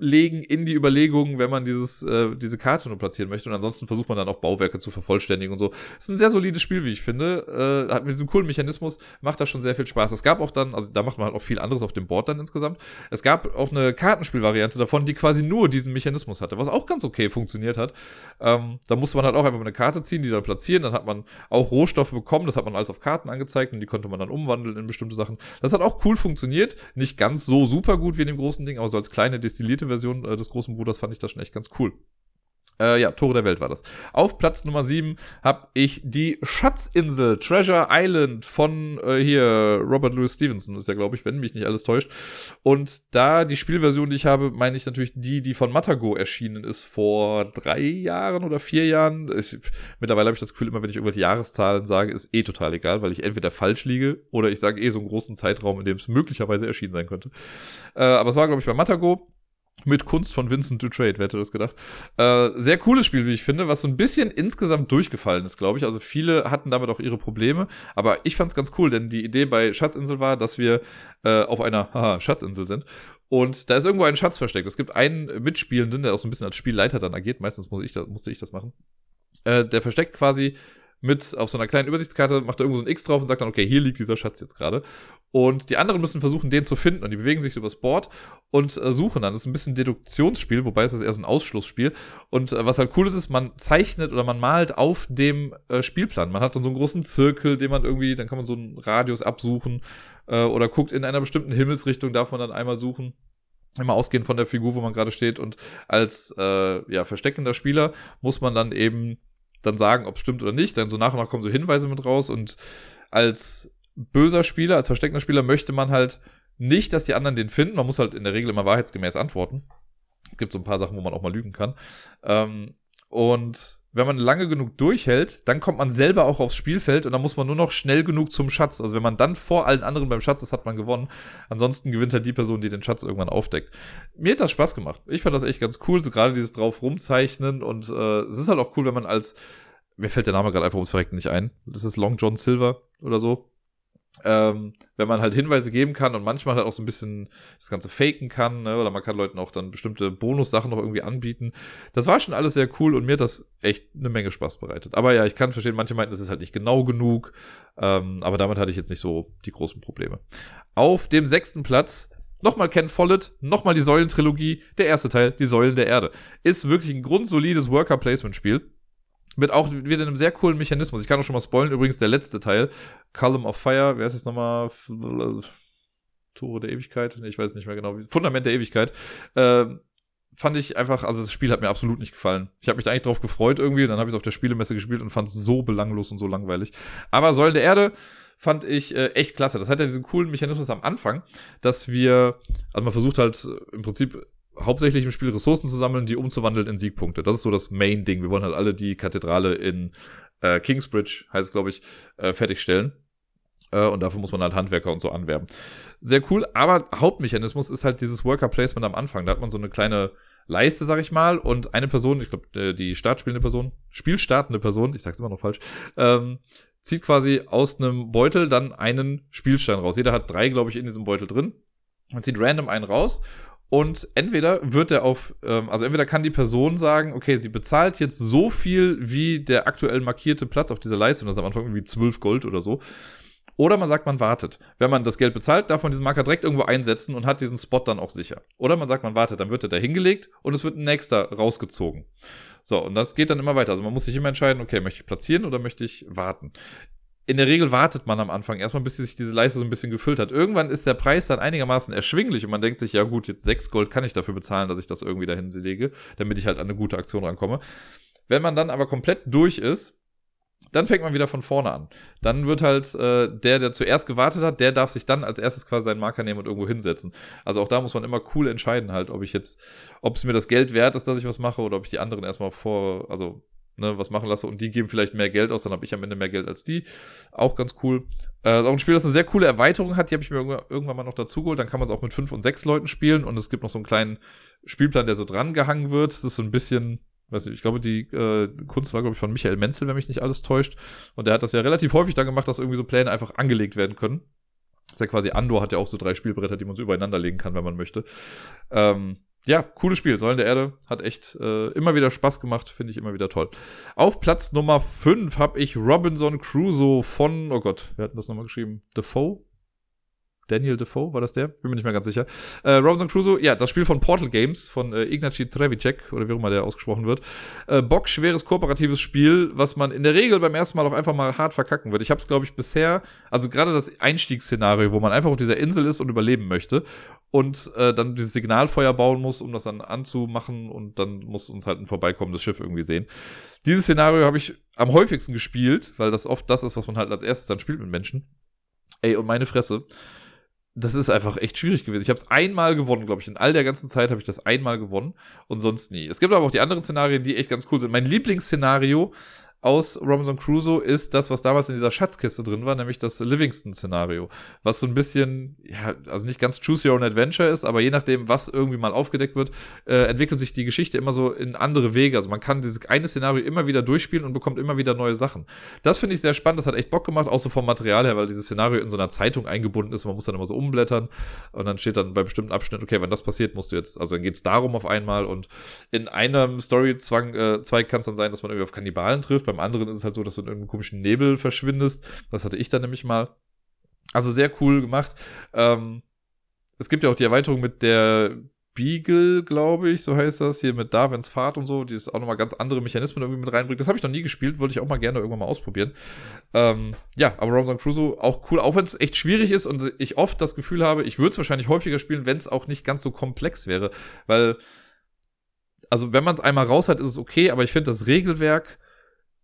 legen in die Überlegungen, wenn man dieses, äh, diese Karte nur platzieren möchte. Und ansonsten versucht man dann auch Bauwerke zu vervollständigen und so. Ist ein sehr solides Spiel, wie ich finde. Äh, hat mit diesem coolen Mechanismus, macht da schon sehr viel Spaß. Es gab auch dann, also da macht man halt auch viel anderes auf dem Board dann insgesamt. Es gab auch eine Kartenspielvariante davon, die quasi nur diesen Mechanismus hatte, was auch ganz okay funktioniert hat. Ähm, da musste man halt auch einfach eine Karte ziehen, die dann platzieren. Dann hat man auch Rohstoffe bekommen, das hat man alles auf Karten angezeigt und die konnte man dann umwandeln in bestimmte Sachen. Das hat auch cool funktioniert. Nicht ganz so super gut wie in dem großen Ding, aber so als kleine destillierte Version äh, des großen Bruders fand ich das schon echt ganz cool. Äh, ja, Tore der Welt war das. Auf Platz Nummer 7 habe ich die Schatzinsel, Treasure Island von äh, hier Robert Louis Stevenson, ist ja, glaube ich, wenn mich nicht alles täuscht. Und da die Spielversion, die ich habe, meine ich natürlich die, die von Matago erschienen ist vor drei Jahren oder vier Jahren. Ich, mittlerweile habe ich das Gefühl, immer wenn ich irgendwelche Jahreszahlen sage, ist eh total egal, weil ich entweder falsch liege oder ich sage eh so einen großen Zeitraum, in dem es möglicherweise erschienen sein könnte. Äh, aber es war, glaube ich, bei Matago mit Kunst von Vincent Dutrade, wer hätte das gedacht. Äh, sehr cooles Spiel, wie ich finde, was so ein bisschen insgesamt durchgefallen ist, glaube ich. Also viele hatten damit auch ihre Probleme, aber ich fand es ganz cool, denn die Idee bei Schatzinsel war, dass wir äh, auf einer haha, Schatzinsel sind und da ist irgendwo ein Schatz versteckt. Es gibt einen Mitspielenden, der auch so ein bisschen als Spielleiter dann agiert. Meistens muss ich das, musste ich das machen. Äh, der versteckt quasi mit auf so einer kleinen Übersichtskarte, macht da irgendwo so ein X drauf und sagt dann, okay, hier liegt dieser Schatz jetzt gerade. Und die anderen müssen versuchen, den zu finden. Und die bewegen sich übers Board und äh, suchen dann. Das ist ein bisschen Deduktionsspiel, wobei es ist eher so ein Ausschlussspiel. Und äh, was halt cool ist, ist, man zeichnet oder man malt auf dem äh, Spielplan. Man hat dann so einen großen Zirkel, den man irgendwie, dann kann man so einen Radius absuchen äh, oder guckt in einer bestimmten Himmelsrichtung, darf man dann einmal suchen immer ausgehend von der Figur, wo man gerade steht. Und als äh, ja, versteckender Spieler muss man dann eben dann sagen, ob es stimmt oder nicht. Dann so nach und nach kommen so Hinweise mit raus und als böser Spieler, als versteckender Spieler möchte man halt nicht, dass die anderen den finden. Man muss halt in der Regel immer wahrheitsgemäß antworten. Es gibt so ein paar Sachen, wo man auch mal lügen kann. Ähm, und wenn man lange genug durchhält, dann kommt man selber auch aufs Spielfeld und dann muss man nur noch schnell genug zum Schatz. Also wenn man dann vor allen anderen beim Schatz ist, hat man gewonnen. Ansonsten gewinnt halt die Person, die den Schatz irgendwann aufdeckt. Mir hat das Spaß gemacht. Ich fand das echt ganz cool, so gerade dieses drauf rumzeichnen und äh, es ist halt auch cool, wenn man als mir fällt der Name gerade einfach ums Verrecken nicht ein. Das ist Long John Silver oder so ähm, wenn man halt Hinweise geben kann und manchmal halt auch so ein bisschen das Ganze faken kann, ne? oder man kann Leuten auch dann bestimmte Bonussachen noch irgendwie anbieten. Das war schon alles sehr cool und mir hat das echt eine Menge Spaß bereitet. Aber ja, ich kann verstehen, manche meinten, das ist halt nicht genau genug, ähm, aber damit hatte ich jetzt nicht so die großen Probleme. Auf dem sechsten Platz Nochmal Ken Follett, nochmal die Säulentrilogie, der erste Teil, die Säulen der Erde. Ist wirklich ein grundsolides Worker-Placement-Spiel. Mit auch wieder einem sehr coolen Mechanismus. Ich kann auch schon mal spoilen, übrigens der letzte Teil, Column of Fire, wer ist jetzt nochmal? Tore der Ewigkeit? Nee, ich weiß nicht mehr genau. Fundament der Ewigkeit. Ähm, fand ich einfach, also das Spiel hat mir absolut nicht gefallen. Ich habe mich da eigentlich drauf gefreut irgendwie, dann habe ich es auf der Spielemesse gespielt und fand es so belanglos und so langweilig. Aber Säulen der Erde fand ich äh, echt klasse. Das hat ja diesen coolen Mechanismus am Anfang, dass wir, also man versucht halt im Prinzip hauptsächlich im Spiel Ressourcen zu sammeln, die umzuwandeln in Siegpunkte. Das ist so das Main-Ding. Wir wollen halt alle die Kathedrale in äh, Kingsbridge, heißt es, glaube ich, äh, fertigstellen. Äh, und dafür muss man halt Handwerker und so anwerben. Sehr cool, aber Hauptmechanismus ist halt dieses Worker-Placement am Anfang. Da hat man so eine kleine Leiste, sag ich mal, und eine Person, ich glaube, äh, die startspielende Person, spielstartende Person, ich sag's immer noch falsch, ähm, zieht quasi aus einem Beutel dann einen Spielstein raus. Jeder hat drei, glaube ich, in diesem Beutel drin. Man zieht random einen raus und entweder wird er auf, ähm, also entweder kann die Person sagen, okay, sie bezahlt jetzt so viel wie der aktuell markierte Platz auf dieser Leiste, und das ist am Anfang irgendwie 12 Gold oder so. Oder man sagt, man wartet. Wenn man das Geld bezahlt, darf man diesen Marker direkt irgendwo einsetzen und hat diesen Spot dann auch sicher. Oder man sagt, man wartet, dann wird er da hingelegt und es wird ein nächster rausgezogen. So, und das geht dann immer weiter. Also man muss sich immer entscheiden, okay, möchte ich platzieren oder möchte ich warten in der Regel wartet man am Anfang erstmal, bis sich diese Leiste so ein bisschen gefüllt hat. Irgendwann ist der Preis dann einigermaßen erschwinglich und man denkt sich, ja gut, jetzt 6 Gold kann ich dafür bezahlen, dass ich das irgendwie dahin lege, damit ich halt an eine gute Aktion rankomme. Wenn man dann aber komplett durch ist, dann fängt man wieder von vorne an. Dann wird halt äh, der, der zuerst gewartet hat, der darf sich dann als erstes quasi seinen Marker nehmen und irgendwo hinsetzen. Also auch da muss man immer cool entscheiden halt, ob ich jetzt, ob es mir das Geld wert ist, dass ich was mache oder ob ich die anderen erstmal vor, also ne, was machen lasse und die geben vielleicht mehr Geld aus, dann habe ich am Ende mehr Geld als die. Auch ganz cool. Äh, auch ein Spiel, das eine sehr coole Erweiterung hat, die habe ich mir irgendwann mal noch dazu geholt. Dann kann man es auch mit fünf und sechs Leuten spielen und es gibt noch so einen kleinen Spielplan, der so dran gehangen wird. Es ist so ein bisschen, weiß nicht, ich glaube, die äh, Kunst war, glaube ich, von Michael Menzel, wenn mich nicht alles täuscht. Und der hat das ja relativ häufig dann gemacht, dass irgendwie so Pläne einfach angelegt werden können. Das ist ja quasi Andor hat ja auch so drei Spielbretter, die man so übereinander legen kann, wenn man möchte. Ähm, ja, cooles Spiel. Säulen der Erde hat echt äh, immer wieder Spaß gemacht, finde ich immer wieder toll. Auf Platz Nummer 5 habe ich Robinson Crusoe von, oh Gott, wer hat das nochmal geschrieben? Defoe? Daniel Defoe, war das der? Bin mir nicht mehr ganz sicher. Äh, Robinson Crusoe, ja, das Spiel von Portal Games, von äh, Ignacy Trevicek, oder wie auch immer der ausgesprochen wird. Äh, Bock, schweres kooperatives Spiel, was man in der Regel beim ersten Mal auch einfach mal hart verkacken wird. Ich habe es, glaube ich, bisher, also gerade das Einstiegsszenario, wo man einfach auf dieser Insel ist und überleben möchte und äh, dann dieses Signalfeuer bauen muss, um das dann anzumachen und dann muss uns halt ein vorbeikommendes Schiff irgendwie sehen. Dieses Szenario habe ich am häufigsten gespielt, weil das oft das ist, was man halt als erstes dann spielt mit Menschen. Ey, und meine Fresse das ist einfach echt schwierig gewesen. Ich habe es einmal gewonnen, glaube ich. In all der ganzen Zeit habe ich das einmal gewonnen und sonst nie. Es gibt aber auch die anderen Szenarien, die echt ganz cool sind. Mein Lieblingsszenario aus Robinson Crusoe ist das, was damals in dieser Schatzkiste drin war, nämlich das Livingston-Szenario. Was so ein bisschen, ja, also nicht ganz Choose Your Own Adventure ist, aber je nachdem, was irgendwie mal aufgedeckt wird, äh, entwickelt sich die Geschichte immer so in andere Wege. Also man kann dieses eine Szenario immer wieder durchspielen und bekommt immer wieder neue Sachen. Das finde ich sehr spannend, das hat echt Bock gemacht, auch so vom Material her, weil dieses Szenario in so einer Zeitung eingebunden ist. Man muss dann immer so umblättern und dann steht dann bei bestimmten Abschnitten, okay, wenn das passiert, musst du jetzt, also dann geht es darum auf einmal und in einem Story-Zweig äh, kann es dann sein, dass man irgendwie auf Kannibalen trifft beim anderen ist es halt so, dass du in irgendeinem komischen Nebel verschwindest. Das hatte ich dann nämlich mal. Also sehr cool gemacht. Ähm, es gibt ja auch die Erweiterung mit der Beagle, glaube ich, so heißt das, hier mit Darwins Fahrt und so, die ist auch nochmal ganz andere Mechanismen irgendwie mit reinbringt. Das habe ich noch nie gespielt, wollte ich auch mal gerne irgendwann mal ausprobieren. Ähm, ja, aber Robinson Crusoe auch cool, auch wenn es echt schwierig ist und ich oft das Gefühl habe, ich würde es wahrscheinlich häufiger spielen, wenn es auch nicht ganz so komplex wäre. Weil, also wenn man es einmal raus hat, ist es okay, aber ich finde das Regelwerk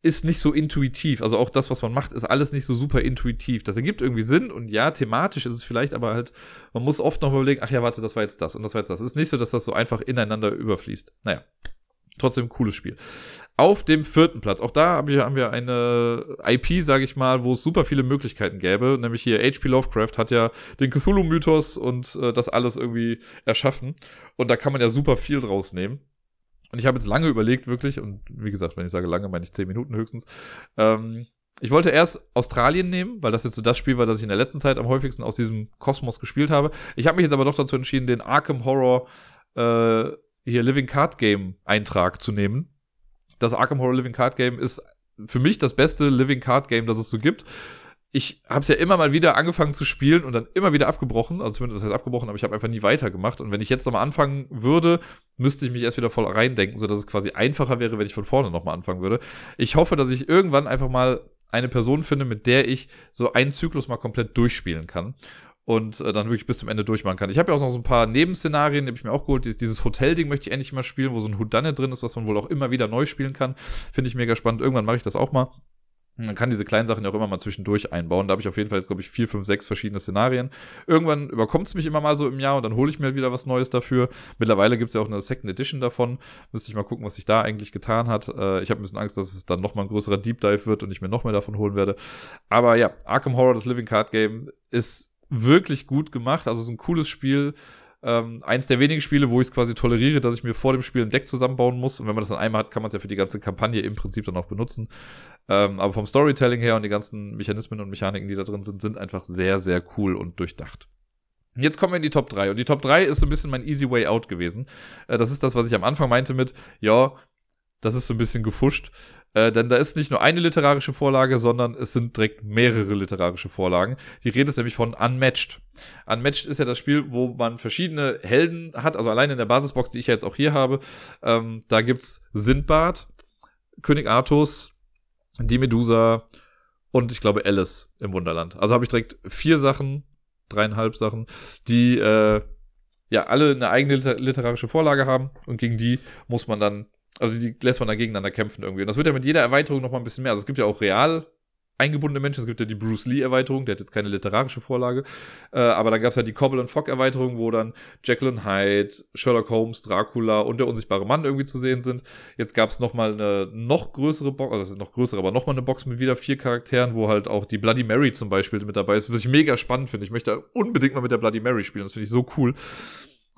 ist nicht so intuitiv. Also auch das, was man macht, ist alles nicht so super intuitiv. Das ergibt irgendwie Sinn und ja, thematisch ist es vielleicht, aber halt, man muss oft noch mal überlegen, ach ja, warte, das war jetzt das und das war jetzt das. Es ist nicht so, dass das so einfach ineinander überfließt. Naja. Trotzdem cooles Spiel. Auf dem vierten Platz, auch da haben wir eine IP, sage ich mal, wo es super viele Möglichkeiten gäbe. Nämlich hier H.P. Lovecraft hat ja den Cthulhu-Mythos und äh, das alles irgendwie erschaffen. Und da kann man ja super viel draus nehmen. Und ich habe jetzt lange überlegt, wirklich, und wie gesagt, wenn ich sage lange, meine ich zehn Minuten höchstens. Ähm, ich wollte erst Australien nehmen, weil das jetzt so das Spiel war, das ich in der letzten Zeit am häufigsten aus diesem Kosmos gespielt habe. Ich habe mich jetzt aber doch dazu entschieden, den Arkham Horror äh, hier Living Card Game Eintrag zu nehmen. Das Arkham Horror Living Card Game ist für mich das beste Living Card Game, das es so gibt ich habe es ja immer mal wieder angefangen zu spielen und dann immer wieder abgebrochen. Also zumindest das heißt abgebrochen, aber ich habe einfach nie weitergemacht. Und wenn ich jetzt nochmal anfangen würde, müsste ich mich erst wieder voll reindenken, sodass es quasi einfacher wäre, wenn ich von vorne nochmal anfangen würde. Ich hoffe, dass ich irgendwann einfach mal eine Person finde, mit der ich so einen Zyklus mal komplett durchspielen kann und äh, dann wirklich bis zum Ende durchmachen kann. Ich habe ja auch noch so ein paar Nebenszenarien, die habe ich mir auch geholt. Dieses, dieses Hotel-Ding möchte ich endlich mal spielen, wo so ein Houdanet drin ist, was man wohl auch immer wieder neu spielen kann. Finde ich mega spannend. Irgendwann mache ich das auch mal. Man kann diese kleinen Sachen ja auch immer mal zwischendurch einbauen. Da habe ich auf jeden Fall jetzt, glaube ich, vier, fünf, sechs verschiedene Szenarien. Irgendwann überkommt es mich immer mal so im Jahr und dann hole ich mir wieder was Neues dafür. Mittlerweile gibt es ja auch eine Second Edition davon. Müsste ich mal gucken, was sich da eigentlich getan hat. Äh, ich habe ein bisschen Angst, dass es dann nochmal ein größerer Deep Dive wird und ich mir noch mehr davon holen werde. Aber ja, Arkham Horror, das Living Card Game, ist wirklich gut gemacht. Also es ist ein cooles Spiel ähm, eins der wenigen Spiele, wo ich es quasi toleriere, dass ich mir vor dem Spiel ein Deck zusammenbauen muss. Und wenn man das dann einmal hat, kann man es ja für die ganze Kampagne im Prinzip dann auch benutzen. Ähm, aber vom Storytelling her und die ganzen Mechanismen und Mechaniken, die da drin sind, sind einfach sehr, sehr cool und durchdacht. Jetzt kommen wir in die Top 3. Und die Top 3 ist so ein bisschen mein Easy Way Out gewesen. Äh, das ist das, was ich am Anfang meinte mit, ja, das ist so ein bisschen gefuscht. Äh, denn da ist nicht nur eine literarische Vorlage, sondern es sind direkt mehrere literarische Vorlagen. Die Rede ist nämlich von Unmatched. Unmatched ist ja das Spiel, wo man verschiedene Helden hat, also allein in der Basisbox, die ich ja jetzt auch hier habe. Ähm, da gibt's Sindbad, König Artus, die Medusa und ich glaube Alice im Wunderland. Also habe ich direkt vier Sachen, dreieinhalb Sachen, die äh, ja alle eine eigene literarische Vorlage haben und gegen die muss man dann also die lässt man da gegeneinander kämpfen irgendwie. Und das wird ja mit jeder Erweiterung noch mal ein bisschen mehr. Also es gibt ja auch real eingebundene Menschen. Es gibt ja die Bruce Lee-Erweiterung, der hat jetzt keine literarische Vorlage. Äh, aber dann gab es ja die Cobble and Fogg-Erweiterung, wo dann and Hyde, Sherlock Holmes, Dracula und der unsichtbare Mann irgendwie zu sehen sind. Jetzt gab es nochmal eine noch größere Box, also das ist noch größere, aber nochmal eine Box mit wieder vier Charakteren, wo halt auch die Bloody Mary zum Beispiel mit dabei ist, was ich mega spannend finde. Ich möchte unbedingt mal mit der Bloody Mary spielen, das finde ich so cool.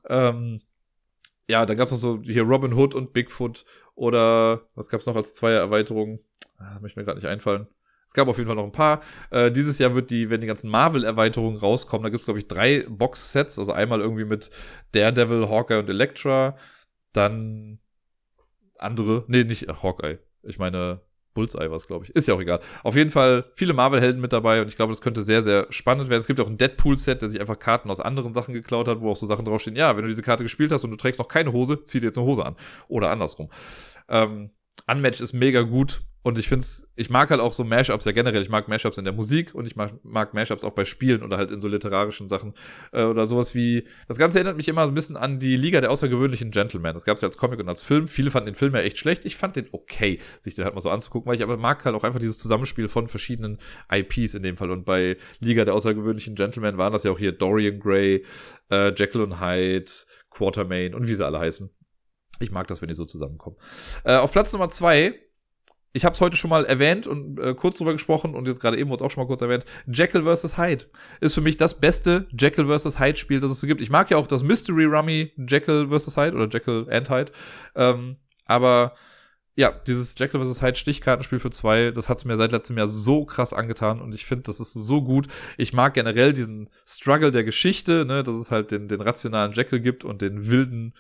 Ähm, ja, dann gab's noch so hier Robin Hood und Bigfoot oder was gab's noch als Zweier-Erweiterung? Ah, möchte mir gerade nicht einfallen. Es gab auf jeden Fall noch ein paar. Äh, dieses Jahr wird die, wenn die ganzen Marvel-Erweiterungen rauskommen, da gibt's glaube ich drei Box-Sets, also einmal irgendwie mit Daredevil, Hawkeye und Elektra, dann andere, nee, nicht Hawkeye. Ich meine Bullseye was, glaube ich. Ist ja auch egal. Auf jeden Fall viele Marvel-Helden mit dabei und ich glaube, das könnte sehr, sehr spannend werden. Es gibt auch ein Deadpool-Set, der sich einfach Karten aus anderen Sachen geklaut hat, wo auch so Sachen draufstehen. Ja, wenn du diese Karte gespielt hast und du trägst noch keine Hose, zieh dir jetzt eine Hose an. Oder andersrum. Ähm, Unmatched ist mega gut. Und ich finde es, ich mag halt auch so Mashups ja generell. Ich mag Mashups in der Musik und ich mag, mag Mashups auch bei Spielen oder halt in so literarischen Sachen. Äh, oder sowas wie. Das Ganze erinnert mich immer ein bisschen an die Liga der außergewöhnlichen Gentlemen. Das gab es ja als Comic und als Film. Viele fanden den Film ja echt schlecht. Ich fand den okay, sich den halt mal so anzugucken, weil ich aber mag halt auch einfach dieses Zusammenspiel von verschiedenen IPs in dem Fall. Und bei Liga der außergewöhnlichen Gentlemen waren das ja auch hier Dorian Gray, äh, Jekyll und Hyde, Quartermain und wie sie alle heißen. Ich mag das, wenn die so zusammenkommen. Äh, auf Platz Nummer zwei ich habe es heute schon mal erwähnt und äh, kurz drüber gesprochen und jetzt gerade eben wurde es auch schon mal kurz erwähnt. Jekyll vs. Hyde ist für mich das beste Jekyll vs. Hyde Spiel, das es so gibt. Ich mag ja auch das Mystery Rummy Jekyll vs. Hyde oder Jekyll and Hyde. Ähm, aber ja, dieses Jekyll vs. Hyde Stichkartenspiel für zwei, das hat's mir seit letztem Jahr so krass angetan und ich finde, das ist so gut. Ich mag generell diesen Struggle der Geschichte, ne, dass es halt den, den rationalen Jekyll gibt und den wilden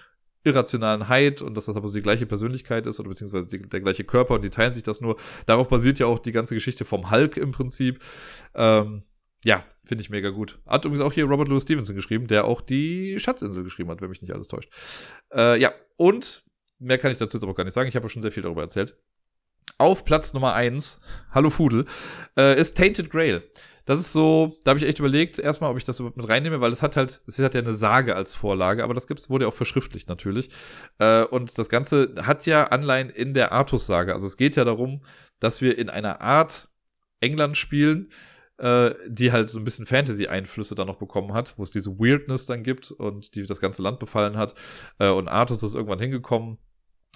irrationalen Hyde und dass das aber so die gleiche Persönlichkeit ist oder beziehungsweise die, der gleiche Körper und die teilen sich das nur. Darauf basiert ja auch die ganze Geschichte vom Hulk im Prinzip. Ähm, ja, finde ich mega gut. Hat übrigens auch hier Robert Louis Stevenson geschrieben, der auch die Schatzinsel geschrieben hat, wenn mich nicht alles täuscht. Äh, ja, und mehr kann ich dazu jetzt aber gar nicht sagen. Ich habe ja schon sehr viel darüber erzählt. Auf Platz Nummer eins, hallo Fudel, äh, ist Tainted Grail das ist so, da habe ich echt überlegt, erstmal, ob ich das überhaupt mit reinnehme, weil es hat halt, es hat ja eine Sage als Vorlage, aber das gibt's, wurde ja auch verschriftlicht natürlich. Äh, und das Ganze hat ja Anleihen in der Artus-Sage. Also es geht ja darum, dass wir in einer Art England spielen, äh, die halt so ein bisschen Fantasy-Einflüsse da noch bekommen hat, wo es diese Weirdness dann gibt und die das ganze Land befallen hat. Äh, und Artus ist irgendwann hingekommen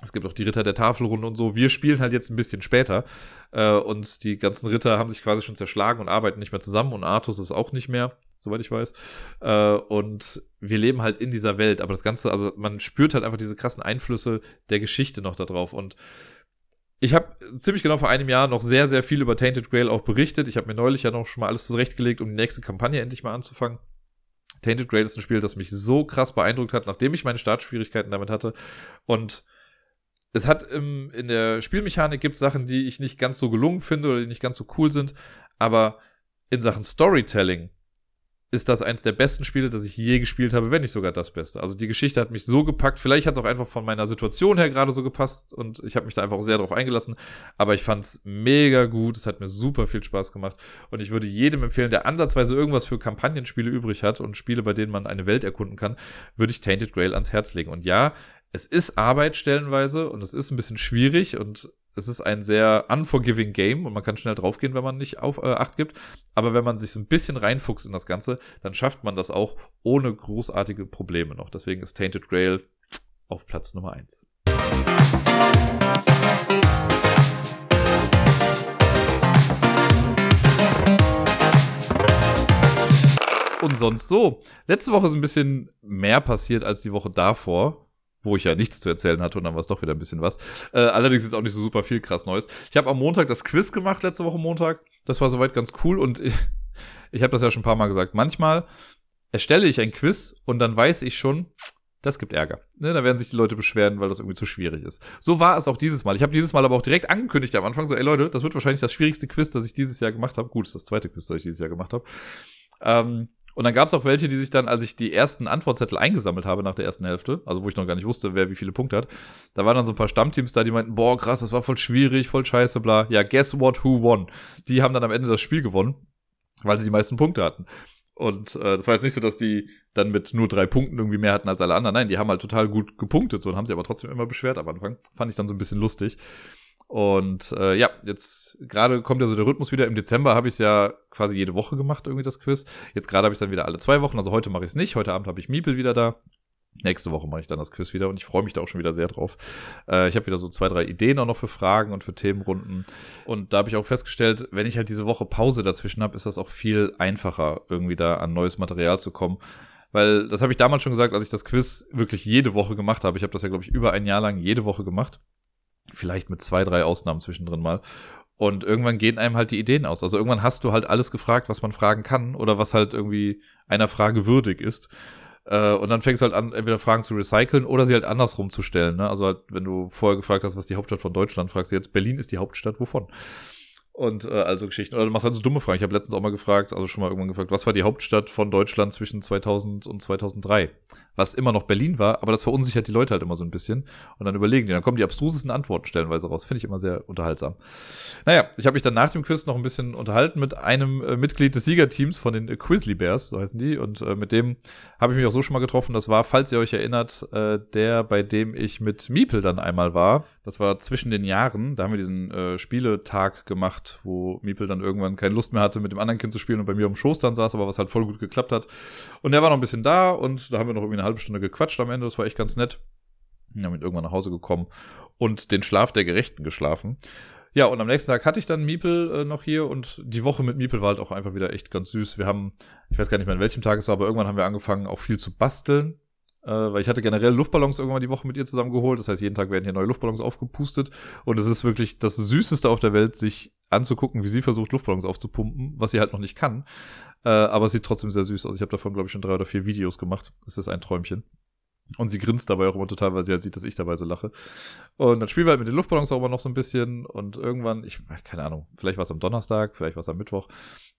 es gibt auch die Ritter der Tafelrunde und so. Wir spielen halt jetzt ein bisschen später. Äh, und die ganzen Ritter haben sich quasi schon zerschlagen und arbeiten nicht mehr zusammen. Und Artus ist auch nicht mehr, soweit ich weiß. Äh, und wir leben halt in dieser Welt. Aber das Ganze, also man spürt halt einfach diese krassen Einflüsse der Geschichte noch da drauf. Und ich habe ziemlich genau vor einem Jahr noch sehr, sehr viel über Tainted Grail auch berichtet. Ich habe mir neulich ja noch schon mal alles zurechtgelegt, um die nächste Kampagne endlich mal anzufangen. Tainted Grail ist ein Spiel, das mich so krass beeindruckt hat, nachdem ich meine Startschwierigkeiten damit hatte. Und es hat im, in der Spielmechanik gibt Sachen, die ich nicht ganz so gelungen finde oder die nicht ganz so cool sind, aber in Sachen Storytelling ist das eins der besten Spiele, das ich je gespielt habe, wenn nicht sogar das Beste. Also die Geschichte hat mich so gepackt. Vielleicht hat es auch einfach von meiner Situation her gerade so gepasst und ich habe mich da einfach sehr drauf eingelassen. Aber ich fand es mega gut. Es hat mir super viel Spaß gemacht und ich würde jedem empfehlen, der ansatzweise irgendwas für Kampagnenspiele übrig hat und Spiele, bei denen man eine Welt erkunden kann, würde ich Tainted Grail ans Herz legen. Und ja, es ist Arbeit stellenweise und es ist ein bisschen schwierig und es ist ein sehr unforgiving Game und man kann schnell draufgehen, wenn man nicht auf äh, Acht gibt. Aber wenn man sich so ein bisschen reinfuchst in das Ganze, dann schafft man das auch ohne großartige Probleme noch. Deswegen ist Tainted Grail auf Platz Nummer eins. Und sonst so. Letzte Woche ist ein bisschen mehr passiert als die Woche davor wo ich ja nichts zu erzählen hatte und dann war es doch wieder ein bisschen was. Äh, allerdings ist auch nicht so super viel krass Neues. Ich habe am Montag das Quiz gemacht, letzte Woche Montag. Das war soweit ganz cool und ich, ich habe das ja schon ein paar Mal gesagt. Manchmal erstelle ich ein Quiz und dann weiß ich schon, das gibt Ärger. Ne, da werden sich die Leute beschweren, weil das irgendwie zu schwierig ist. So war es auch dieses Mal. Ich habe dieses Mal aber auch direkt angekündigt am Anfang, so, ey Leute, das wird wahrscheinlich das schwierigste Quiz, das ich dieses Jahr gemacht habe. Gut, das ist das zweite Quiz, das ich dieses Jahr gemacht habe. Ähm, und dann gab es auch welche, die sich dann, als ich die ersten Antwortzettel eingesammelt habe nach der ersten Hälfte, also wo ich noch gar nicht wusste, wer wie viele Punkte hat, da waren dann so ein paar Stammteams da, die meinten, boah, krass, das war voll schwierig, voll scheiße, bla. Ja, guess what, who won? Die haben dann am Ende das Spiel gewonnen, weil sie die meisten Punkte hatten. Und äh, das war jetzt nicht so, dass die dann mit nur drei Punkten irgendwie mehr hatten als alle anderen. Nein, die haben halt total gut gepunktet so und haben sie aber trotzdem immer beschwert am Anfang. Fand ich dann so ein bisschen lustig. Und äh, ja, jetzt gerade kommt ja so der Rhythmus wieder. Im Dezember habe ich es ja quasi jede Woche gemacht, irgendwie das Quiz. Jetzt gerade habe ich es dann wieder alle zwei Wochen. Also heute mache ich es nicht. Heute Abend habe ich Miepel wieder da. Nächste Woche mache ich dann das Quiz wieder und ich freue mich da auch schon wieder sehr drauf. Äh, ich habe wieder so zwei, drei Ideen auch noch für Fragen und für Themenrunden. Und da habe ich auch festgestellt, wenn ich halt diese Woche Pause dazwischen habe, ist das auch viel einfacher, irgendwie da an neues Material zu kommen. Weil das habe ich damals schon gesagt, als ich das Quiz wirklich jede Woche gemacht habe. Ich habe das ja, glaube ich, über ein Jahr lang jede Woche gemacht. Vielleicht mit zwei, drei Ausnahmen zwischendrin mal. Und irgendwann gehen einem halt die Ideen aus. Also irgendwann hast du halt alles gefragt, was man fragen kann oder was halt irgendwie einer Frage würdig ist. Äh, und dann fängst du halt an, entweder Fragen zu recyceln oder sie halt andersrum zu stellen. Ne? Also halt, wenn du vorher gefragt hast, was die Hauptstadt von Deutschland, fragst du jetzt, Berlin ist die Hauptstadt wovon? Und äh, also Geschichten. Oder du machst halt so dumme Fragen. Ich habe letztens auch mal gefragt, also schon mal irgendwann gefragt, was war die Hauptstadt von Deutschland zwischen 2000 und 2003? Was immer noch Berlin war, aber das verunsichert die Leute halt immer so ein bisschen. Und dann überlegen die, dann kommen die abstrusesten Antworten stellenweise raus. Finde ich immer sehr unterhaltsam. Naja, ich habe mich dann nach dem Quiz noch ein bisschen unterhalten mit einem äh, Mitglied des Siegerteams von den äh, Quizly Bears, so heißen die. Und äh, mit dem habe ich mich auch so schon mal getroffen. Das war, falls ihr euch erinnert, äh, der, bei dem ich mit Miepel dann einmal war. Das war zwischen den Jahren. Da haben wir diesen äh, Spieletag gemacht, wo Miepel dann irgendwann keine Lust mehr hatte, mit dem anderen Kind zu spielen und bei mir am Schoß dann saß, aber was halt voll gut geklappt hat. Und der war noch ein bisschen da und da haben wir noch irgendwie eine halbe Stunde gequatscht am Ende. Das war echt ganz nett. Wir haben irgendwann nach Hause gekommen und den Schlaf der Gerechten geschlafen. Ja, und am nächsten Tag hatte ich dann Miepel äh, noch hier und die Woche mit Miepel war halt auch einfach wieder echt ganz süß. Wir haben, ich weiß gar nicht mehr, an welchem Tag es war, aber irgendwann haben wir angefangen, auch viel zu basteln. Äh, weil ich hatte generell Luftballons irgendwann die Woche mit ihr zusammen geholt. Das heißt, jeden Tag werden hier neue Luftballons aufgepustet. Und es ist wirklich das Süßeste auf der Welt, sich anzugucken, wie sie versucht, Luftballons aufzupumpen, was sie halt noch nicht kann. Äh, aber sieht trotzdem sehr süß aus. Ich habe davon, glaube ich, schon drei oder vier Videos gemacht. Es ist ein Träumchen. Und sie grinst dabei auch immer total, weil sie halt sieht, dass ich dabei so lache. Und dann spielen wir halt mit den Luftballons auch immer noch so ein bisschen. Und irgendwann, ich, keine Ahnung, vielleicht war es am Donnerstag, vielleicht war es am Mittwoch.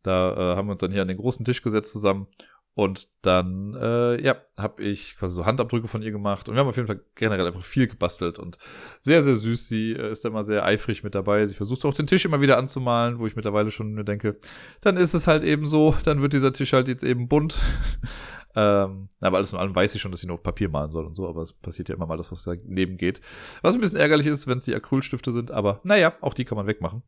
Da äh, haben wir uns dann hier an den großen Tisch gesetzt zusammen und dann, äh, ja, habe ich quasi so Handabdrücke von ihr gemacht. Und wir haben auf jeden Fall generell einfach viel gebastelt und sehr, sehr süß. Sie äh, ist da immer sehr eifrig mit dabei. Sie versucht auch den Tisch immer wieder anzumalen, wo ich mittlerweile schon mir denke, dann ist es halt eben so, dann wird dieser Tisch halt jetzt eben bunt. ähm, aber alles in allem weiß ich schon, dass ich nur auf Papier malen soll und so, aber es passiert ja immer mal das, was daneben geht. Was ein bisschen ärgerlich ist, wenn es die Acrylstifte sind, aber naja, auch die kann man wegmachen.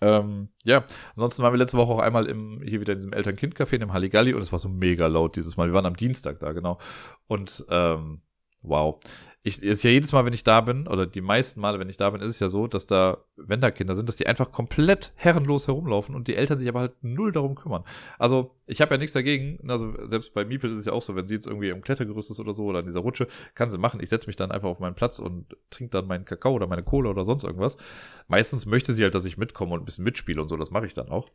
Ähm, ja, ansonsten waren wir letzte Woche auch einmal im, hier wieder in diesem Eltern-Kind-Café in dem Halligalli und es war so mega laut dieses Mal. Wir waren am Dienstag da, genau. Und ähm, wow ich, ist ja jedes Mal, wenn ich da bin, oder die meisten Male, wenn ich da bin, ist es ja so, dass da, wenn da Kinder sind, dass die einfach komplett herrenlos herumlaufen und die Eltern sich aber halt null darum kümmern. Also, ich habe ja nichts dagegen, also selbst bei Miepel ist es ja auch so, wenn sie jetzt irgendwie im Klettergerüst ist oder so oder in dieser Rutsche, kann sie machen. Ich setze mich dann einfach auf meinen Platz und trinke dann meinen Kakao oder meine Kohle oder sonst irgendwas. Meistens möchte sie halt, dass ich mitkomme und ein bisschen mitspiele und so, das mache ich dann auch.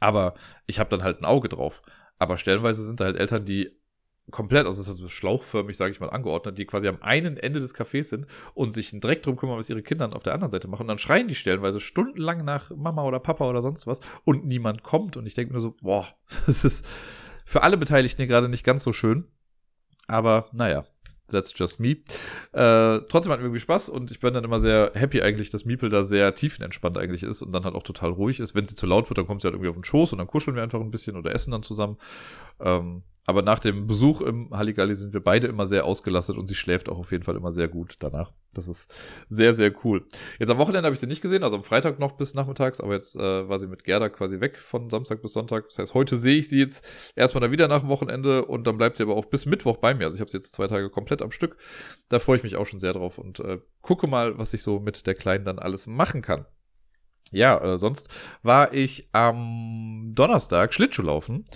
Aber ich habe dann halt ein Auge drauf. Aber stellenweise sind da halt Eltern, die komplett, also so schlauchförmig, sage ich mal, angeordnet, die quasi am einen Ende des Cafés sind und sich Dreck drum kümmern, was ihre Kinder auf der anderen Seite machen. Und dann schreien die stellenweise stundenlang nach Mama oder Papa oder sonst was und niemand kommt. Und ich denke mir so, boah, das ist für alle Beteiligten hier gerade nicht ganz so schön. Aber naja, that's just me. Äh, trotzdem hat mir irgendwie Spaß und ich bin dann immer sehr happy eigentlich, dass Miepel da sehr tiefenentspannt eigentlich ist und dann halt auch total ruhig ist. Wenn sie zu laut wird, dann kommt sie halt irgendwie auf den Schoß und dann kuscheln wir einfach ein bisschen oder essen dann zusammen. Ähm, aber nach dem Besuch im Halligalli sind wir beide immer sehr ausgelastet und sie schläft auch auf jeden Fall immer sehr gut danach. Das ist sehr, sehr cool. Jetzt am Wochenende habe ich sie nicht gesehen, also am Freitag noch bis nachmittags, aber jetzt äh, war sie mit Gerda quasi weg von Samstag bis Sonntag. Das heißt, heute sehe ich sie jetzt erstmal dann wieder nach dem Wochenende und dann bleibt sie aber auch bis Mittwoch bei mir. Also ich habe sie jetzt zwei Tage komplett am Stück. Da freue ich mich auch schon sehr drauf und äh, gucke mal, was ich so mit der Kleinen dann alles machen kann. Ja, äh, sonst war ich am Donnerstag Schlittschuhlaufen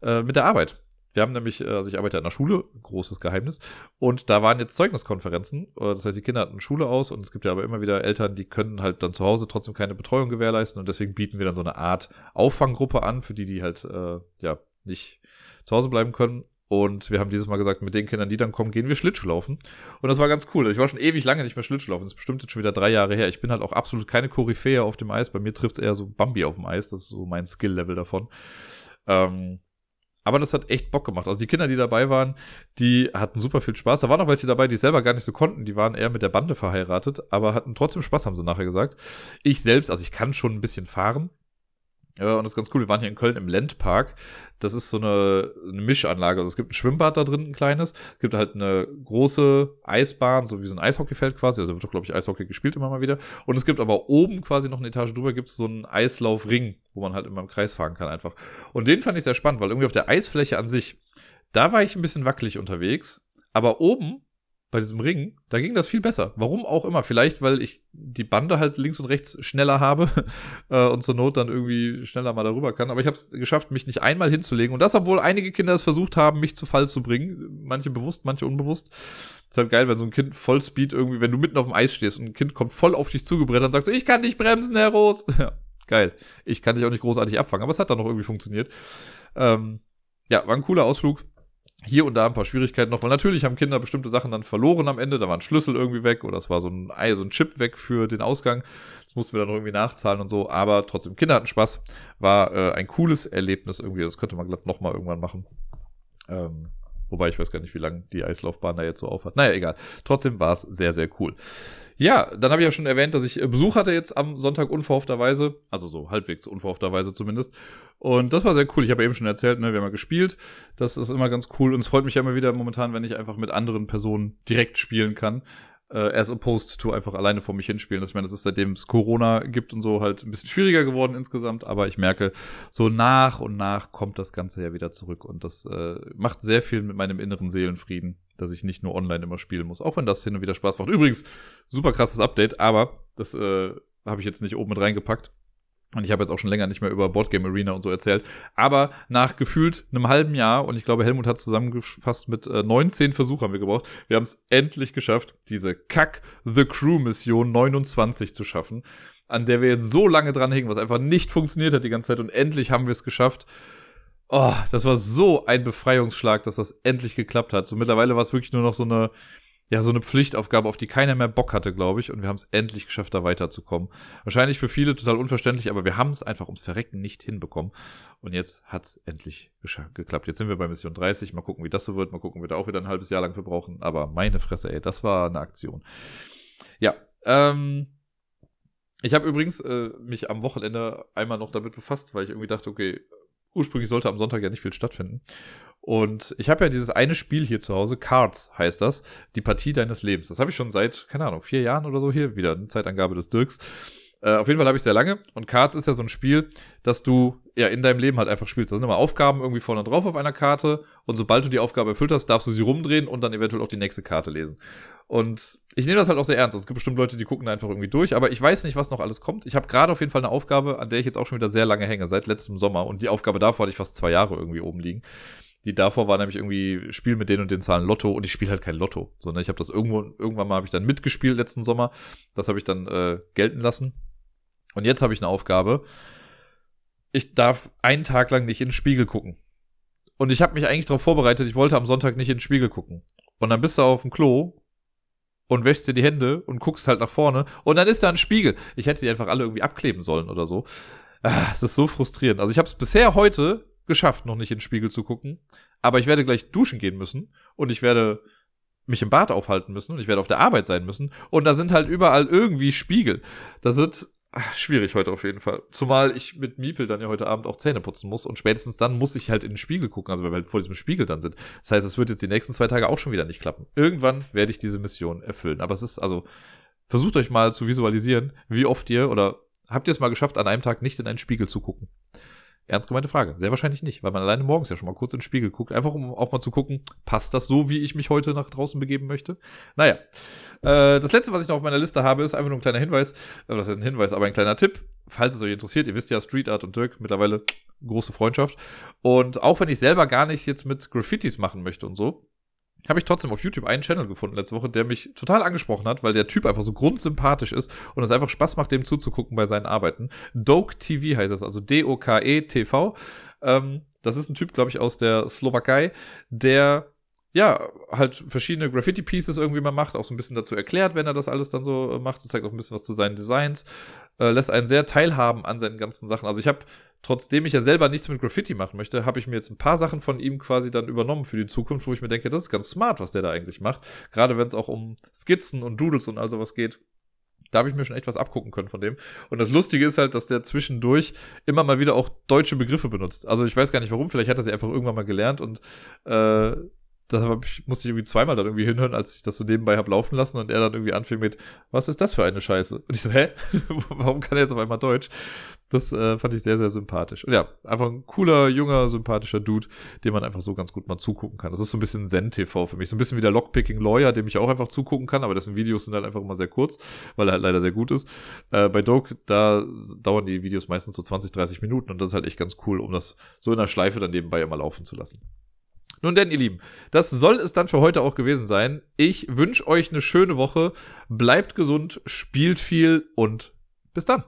äh, mit der Arbeit. Wir haben nämlich, äh, also ich arbeite an der Schule, großes Geheimnis, und da waren jetzt Zeugniskonferenzen. Äh, das heißt, die Kinder hatten Schule aus und es gibt ja aber immer wieder Eltern, die können halt dann zu Hause trotzdem keine Betreuung gewährleisten und deswegen bieten wir dann so eine Art Auffanggruppe an, für die, die halt, äh, ja, nicht zu Hause bleiben können. Und wir haben dieses Mal gesagt, mit den Kindern, die dann kommen, gehen wir Schlittschuhlaufen. Und das war ganz cool. Ich war schon ewig lange nicht mehr Schlittschuhlaufen. Das ist bestimmt jetzt schon wieder drei Jahre her. Ich bin halt auch absolut keine Koryphäe auf dem Eis. Bei mir trifft es eher so Bambi auf dem Eis. Das ist so mein Skill-Level davon. Ähm, aber das hat echt Bock gemacht. Also die Kinder, die dabei waren, die hatten super viel Spaß. Da waren auch welche dabei, die selber gar nicht so konnten. Die waren eher mit der Bande verheiratet, aber hatten trotzdem Spaß, haben sie nachher gesagt. Ich selbst, also ich kann schon ein bisschen fahren. Und das ist ganz cool. Wir waren hier in Köln im Landpark. Das ist so eine, eine Mischanlage. Also es gibt ein Schwimmbad da drin, ein kleines. Es gibt halt eine große Eisbahn, so wie so ein Eishockeyfeld quasi. Also wird doch, glaube ich, Eishockey gespielt immer mal wieder. Und es gibt aber oben quasi noch eine Etage drüber, gibt es so einen Eislaufring, wo man halt immer im Kreis fahren kann einfach. Und den fand ich sehr spannend, weil irgendwie auf der Eisfläche an sich, da war ich ein bisschen wackelig unterwegs. Aber oben bei diesem Ring, da ging das viel besser. Warum auch immer. Vielleicht, weil ich die Bande halt links und rechts schneller habe äh, und zur Not dann irgendwie schneller mal darüber kann. Aber ich habe es geschafft, mich nicht einmal hinzulegen. Und das, obwohl einige Kinder es versucht haben, mich zu Fall zu bringen. Manche bewusst, manche unbewusst. ist halt geil, wenn so ein Kind voll Speed irgendwie, wenn du mitten auf dem Eis stehst und ein Kind kommt voll auf dich zugebrennt und sagt so, ich kann nicht bremsen, Herr Ros. Ja, geil. Ich kann dich auch nicht großartig abfangen, aber es hat dann noch irgendwie funktioniert. Ähm, ja, war ein cooler Ausflug hier und da ein paar Schwierigkeiten noch, weil natürlich haben Kinder bestimmte Sachen dann verloren am Ende. Da war ein Schlüssel irgendwie weg oder es war so ein, so ein Chip weg für den Ausgang. Das mussten wir dann irgendwie nachzahlen und so. Aber trotzdem, Kinder hatten Spaß. War äh, ein cooles Erlebnis irgendwie. Das könnte man glatt nochmal irgendwann machen. Ähm, wobei ich weiß gar nicht, wie lange die Eislaufbahn da jetzt so aufhat. Naja, egal. Trotzdem war es sehr, sehr cool. Ja, dann habe ich ja schon erwähnt, dass ich äh, Besuch hatte jetzt am Sonntag unverhoffterweise, also so halbwegs unverhoffterweise zumindest. Und das war sehr cool. Ich habe eben schon erzählt, ne, wir haben ja gespielt. Das ist immer ganz cool und es freut mich ja immer wieder momentan, wenn ich einfach mit anderen Personen direkt spielen kann äh, as opposed to einfach alleine vor mich hinspielen. Das, ich meine, das ist seitdem es Corona gibt und so halt ein bisschen schwieriger geworden insgesamt, aber ich merke, so nach und nach kommt das Ganze ja wieder zurück und das äh, macht sehr viel mit meinem inneren Seelenfrieden, dass ich nicht nur online immer spielen muss, auch wenn das hin und wieder Spaß macht. Übrigens, super krasses Update, aber das äh, habe ich jetzt nicht oben mit reingepackt. Und ich habe jetzt auch schon länger nicht mehr über Boardgame Arena und so erzählt. Aber nach gefühlt einem halben Jahr, und ich glaube, Helmut hat zusammengefasst mit äh, 19 Versuchen haben wir gebraucht, wir haben es endlich geschafft, diese Kack The Crew Mission 29 zu schaffen, an der wir jetzt so lange dran hingen, was einfach nicht funktioniert hat die ganze Zeit. Und endlich haben wir es geschafft. Oh, das war so ein Befreiungsschlag, dass das endlich geklappt hat. So mittlerweile war es wirklich nur noch so eine ja, so eine Pflichtaufgabe, auf die keiner mehr Bock hatte, glaube ich. Und wir haben es endlich geschafft, da weiterzukommen. Wahrscheinlich für viele total unverständlich, aber wir haben es einfach ums Verrecken nicht hinbekommen. Und jetzt hat es endlich geklappt. Jetzt sind wir bei Mission 30. Mal gucken, wie das so wird. Mal gucken, wir da auch wieder ein halbes Jahr lang für brauchen. Aber meine Fresse, ey, das war eine Aktion. Ja, ähm, ich habe übrigens äh, mich am Wochenende einmal noch damit befasst, weil ich irgendwie dachte, okay, ursprünglich sollte am Sonntag ja nicht viel stattfinden. Und ich habe ja dieses eine Spiel hier zu Hause, Cards heißt das, die Partie deines Lebens. Das habe ich schon seit, keine Ahnung, vier Jahren oder so hier, wieder eine Zeitangabe des Dirks. Äh, auf jeden Fall habe ich sehr lange. Und Cards ist ja so ein Spiel, dass du ja in deinem Leben halt einfach spielst. Da sind immer Aufgaben irgendwie vorne drauf auf einer Karte. Und sobald du die Aufgabe erfüllt hast, darfst du sie rumdrehen und dann eventuell auch die nächste Karte lesen. Und ich nehme das halt auch sehr ernst. Es gibt bestimmt Leute, die gucken da einfach irgendwie durch. Aber ich weiß nicht, was noch alles kommt. Ich habe gerade auf jeden Fall eine Aufgabe, an der ich jetzt auch schon wieder sehr lange hänge, seit letztem Sommer. Und die Aufgabe davor hatte ich fast zwei Jahre irgendwie oben liegen. Die davor war nämlich irgendwie Spiel mit den und den Zahlen Lotto und ich spiele halt kein Lotto, sondern ich habe das irgendwo irgendwann mal habe ich dann mitgespielt letzten Sommer. Das habe ich dann äh, gelten lassen und jetzt habe ich eine Aufgabe. Ich darf einen Tag lang nicht in den Spiegel gucken. Und ich habe mich eigentlich darauf vorbereitet, ich wollte am Sonntag nicht in den Spiegel gucken. Und dann bist du auf dem Klo und wäschst dir die Hände und guckst halt nach vorne und dann ist da ein Spiegel. Ich hätte die einfach alle irgendwie abkleben sollen oder so. Ah, es ist so frustrierend. Also ich habe es bisher heute geschafft, noch nicht in den Spiegel zu gucken. Aber ich werde gleich duschen gehen müssen und ich werde mich im Bad aufhalten müssen und ich werde auf der Arbeit sein müssen. Und da sind halt überall irgendwie Spiegel. Das wird Ach, schwierig heute auf jeden Fall. Zumal ich mit Miepel dann ja heute Abend auch Zähne putzen muss und spätestens dann muss ich halt in den Spiegel gucken, also wenn wir halt vor diesem Spiegel dann sind. Das heißt, es wird jetzt die nächsten zwei Tage auch schon wieder nicht klappen. Irgendwann werde ich diese Mission erfüllen. Aber es ist also, versucht euch mal zu visualisieren, wie oft ihr oder habt ihr es mal geschafft, an einem Tag nicht in einen Spiegel zu gucken? Ernst gemeinte Frage. Sehr wahrscheinlich nicht, weil man alleine morgens ja schon mal kurz in den Spiegel guckt, einfach um auch mal zu gucken, passt das so, wie ich mich heute nach draußen begeben möchte? Naja. Äh, das letzte, was ich noch auf meiner Liste habe, ist einfach nur ein kleiner Hinweis. Äh, das heißt ein Hinweis, aber ein kleiner Tipp. Falls es euch interessiert, ihr wisst ja, Street Art und Dirk mittlerweile große Freundschaft. Und auch wenn ich selber gar nichts jetzt mit Graffitis machen möchte und so, habe ich trotzdem auf YouTube einen Channel gefunden letzte Woche, der mich total angesprochen hat, weil der Typ einfach so grundsympathisch ist und es einfach Spaß macht, dem zuzugucken bei seinen Arbeiten. Doke TV heißt das, also D-O-K-E TV. Ähm, das ist ein Typ, glaube ich, aus der Slowakei, der ja, halt verschiedene Graffiti-Pieces irgendwie mal macht, auch so ein bisschen dazu erklärt, wenn er das alles dann so äh, macht, und zeigt auch ein bisschen was zu seinen Designs, äh, lässt einen sehr teilhaben an seinen ganzen Sachen. Also ich habe, trotzdem ich ja selber nichts mit Graffiti machen möchte, habe ich mir jetzt ein paar Sachen von ihm quasi dann übernommen für die Zukunft, wo ich mir denke, das ist ganz smart, was der da eigentlich macht. Gerade wenn es auch um Skizzen und Doodles und all sowas geht. Da habe ich mir schon echt was abgucken können von dem. Und das Lustige ist halt, dass der zwischendurch immer mal wieder auch deutsche Begriffe benutzt. Also ich weiß gar nicht warum, vielleicht hat er sie einfach irgendwann mal gelernt und äh, das musste ich irgendwie zweimal dann irgendwie hinhören, als ich das so nebenbei hab laufen lassen und er dann irgendwie anfing mit, was ist das für eine Scheiße? Und ich so, hä? Warum kann er jetzt auf einmal Deutsch? Das äh, fand ich sehr, sehr sympathisch. Und ja, einfach ein cooler, junger, sympathischer Dude, dem man einfach so ganz gut mal zugucken kann. Das ist so ein bisschen Zen-TV für mich. So ein bisschen wie der Lockpicking Lawyer, dem ich auch einfach zugucken kann, aber dessen Videos sind halt einfach immer sehr kurz, weil er halt leider sehr gut ist. Äh, bei Doke, da dauern die Videos meistens so 20, 30 Minuten und das ist halt echt ganz cool, um das so in der Schleife dann nebenbei immer laufen zu lassen. Nun denn, ihr Lieben, das soll es dann für heute auch gewesen sein. Ich wünsche euch eine schöne Woche. Bleibt gesund, spielt viel und bis dann.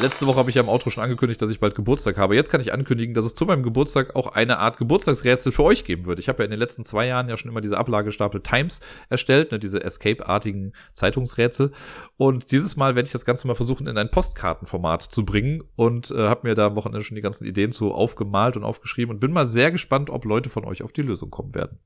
Letzte Woche habe ich ja im Outro schon angekündigt, dass ich bald Geburtstag habe. Jetzt kann ich ankündigen, dass es zu meinem Geburtstag auch eine Art Geburtstagsrätsel für euch geben wird. Ich habe ja in den letzten zwei Jahren ja schon immer diese Ablagestapel Times erstellt, ne, diese Escape-artigen Zeitungsrätsel. Und dieses Mal werde ich das Ganze mal versuchen, in ein Postkartenformat zu bringen und äh, habe mir da am Wochenende schon die ganzen Ideen zu aufgemalt und aufgeschrieben und bin mal sehr gespannt, ob Leute von euch auf die Lösung kommen werden.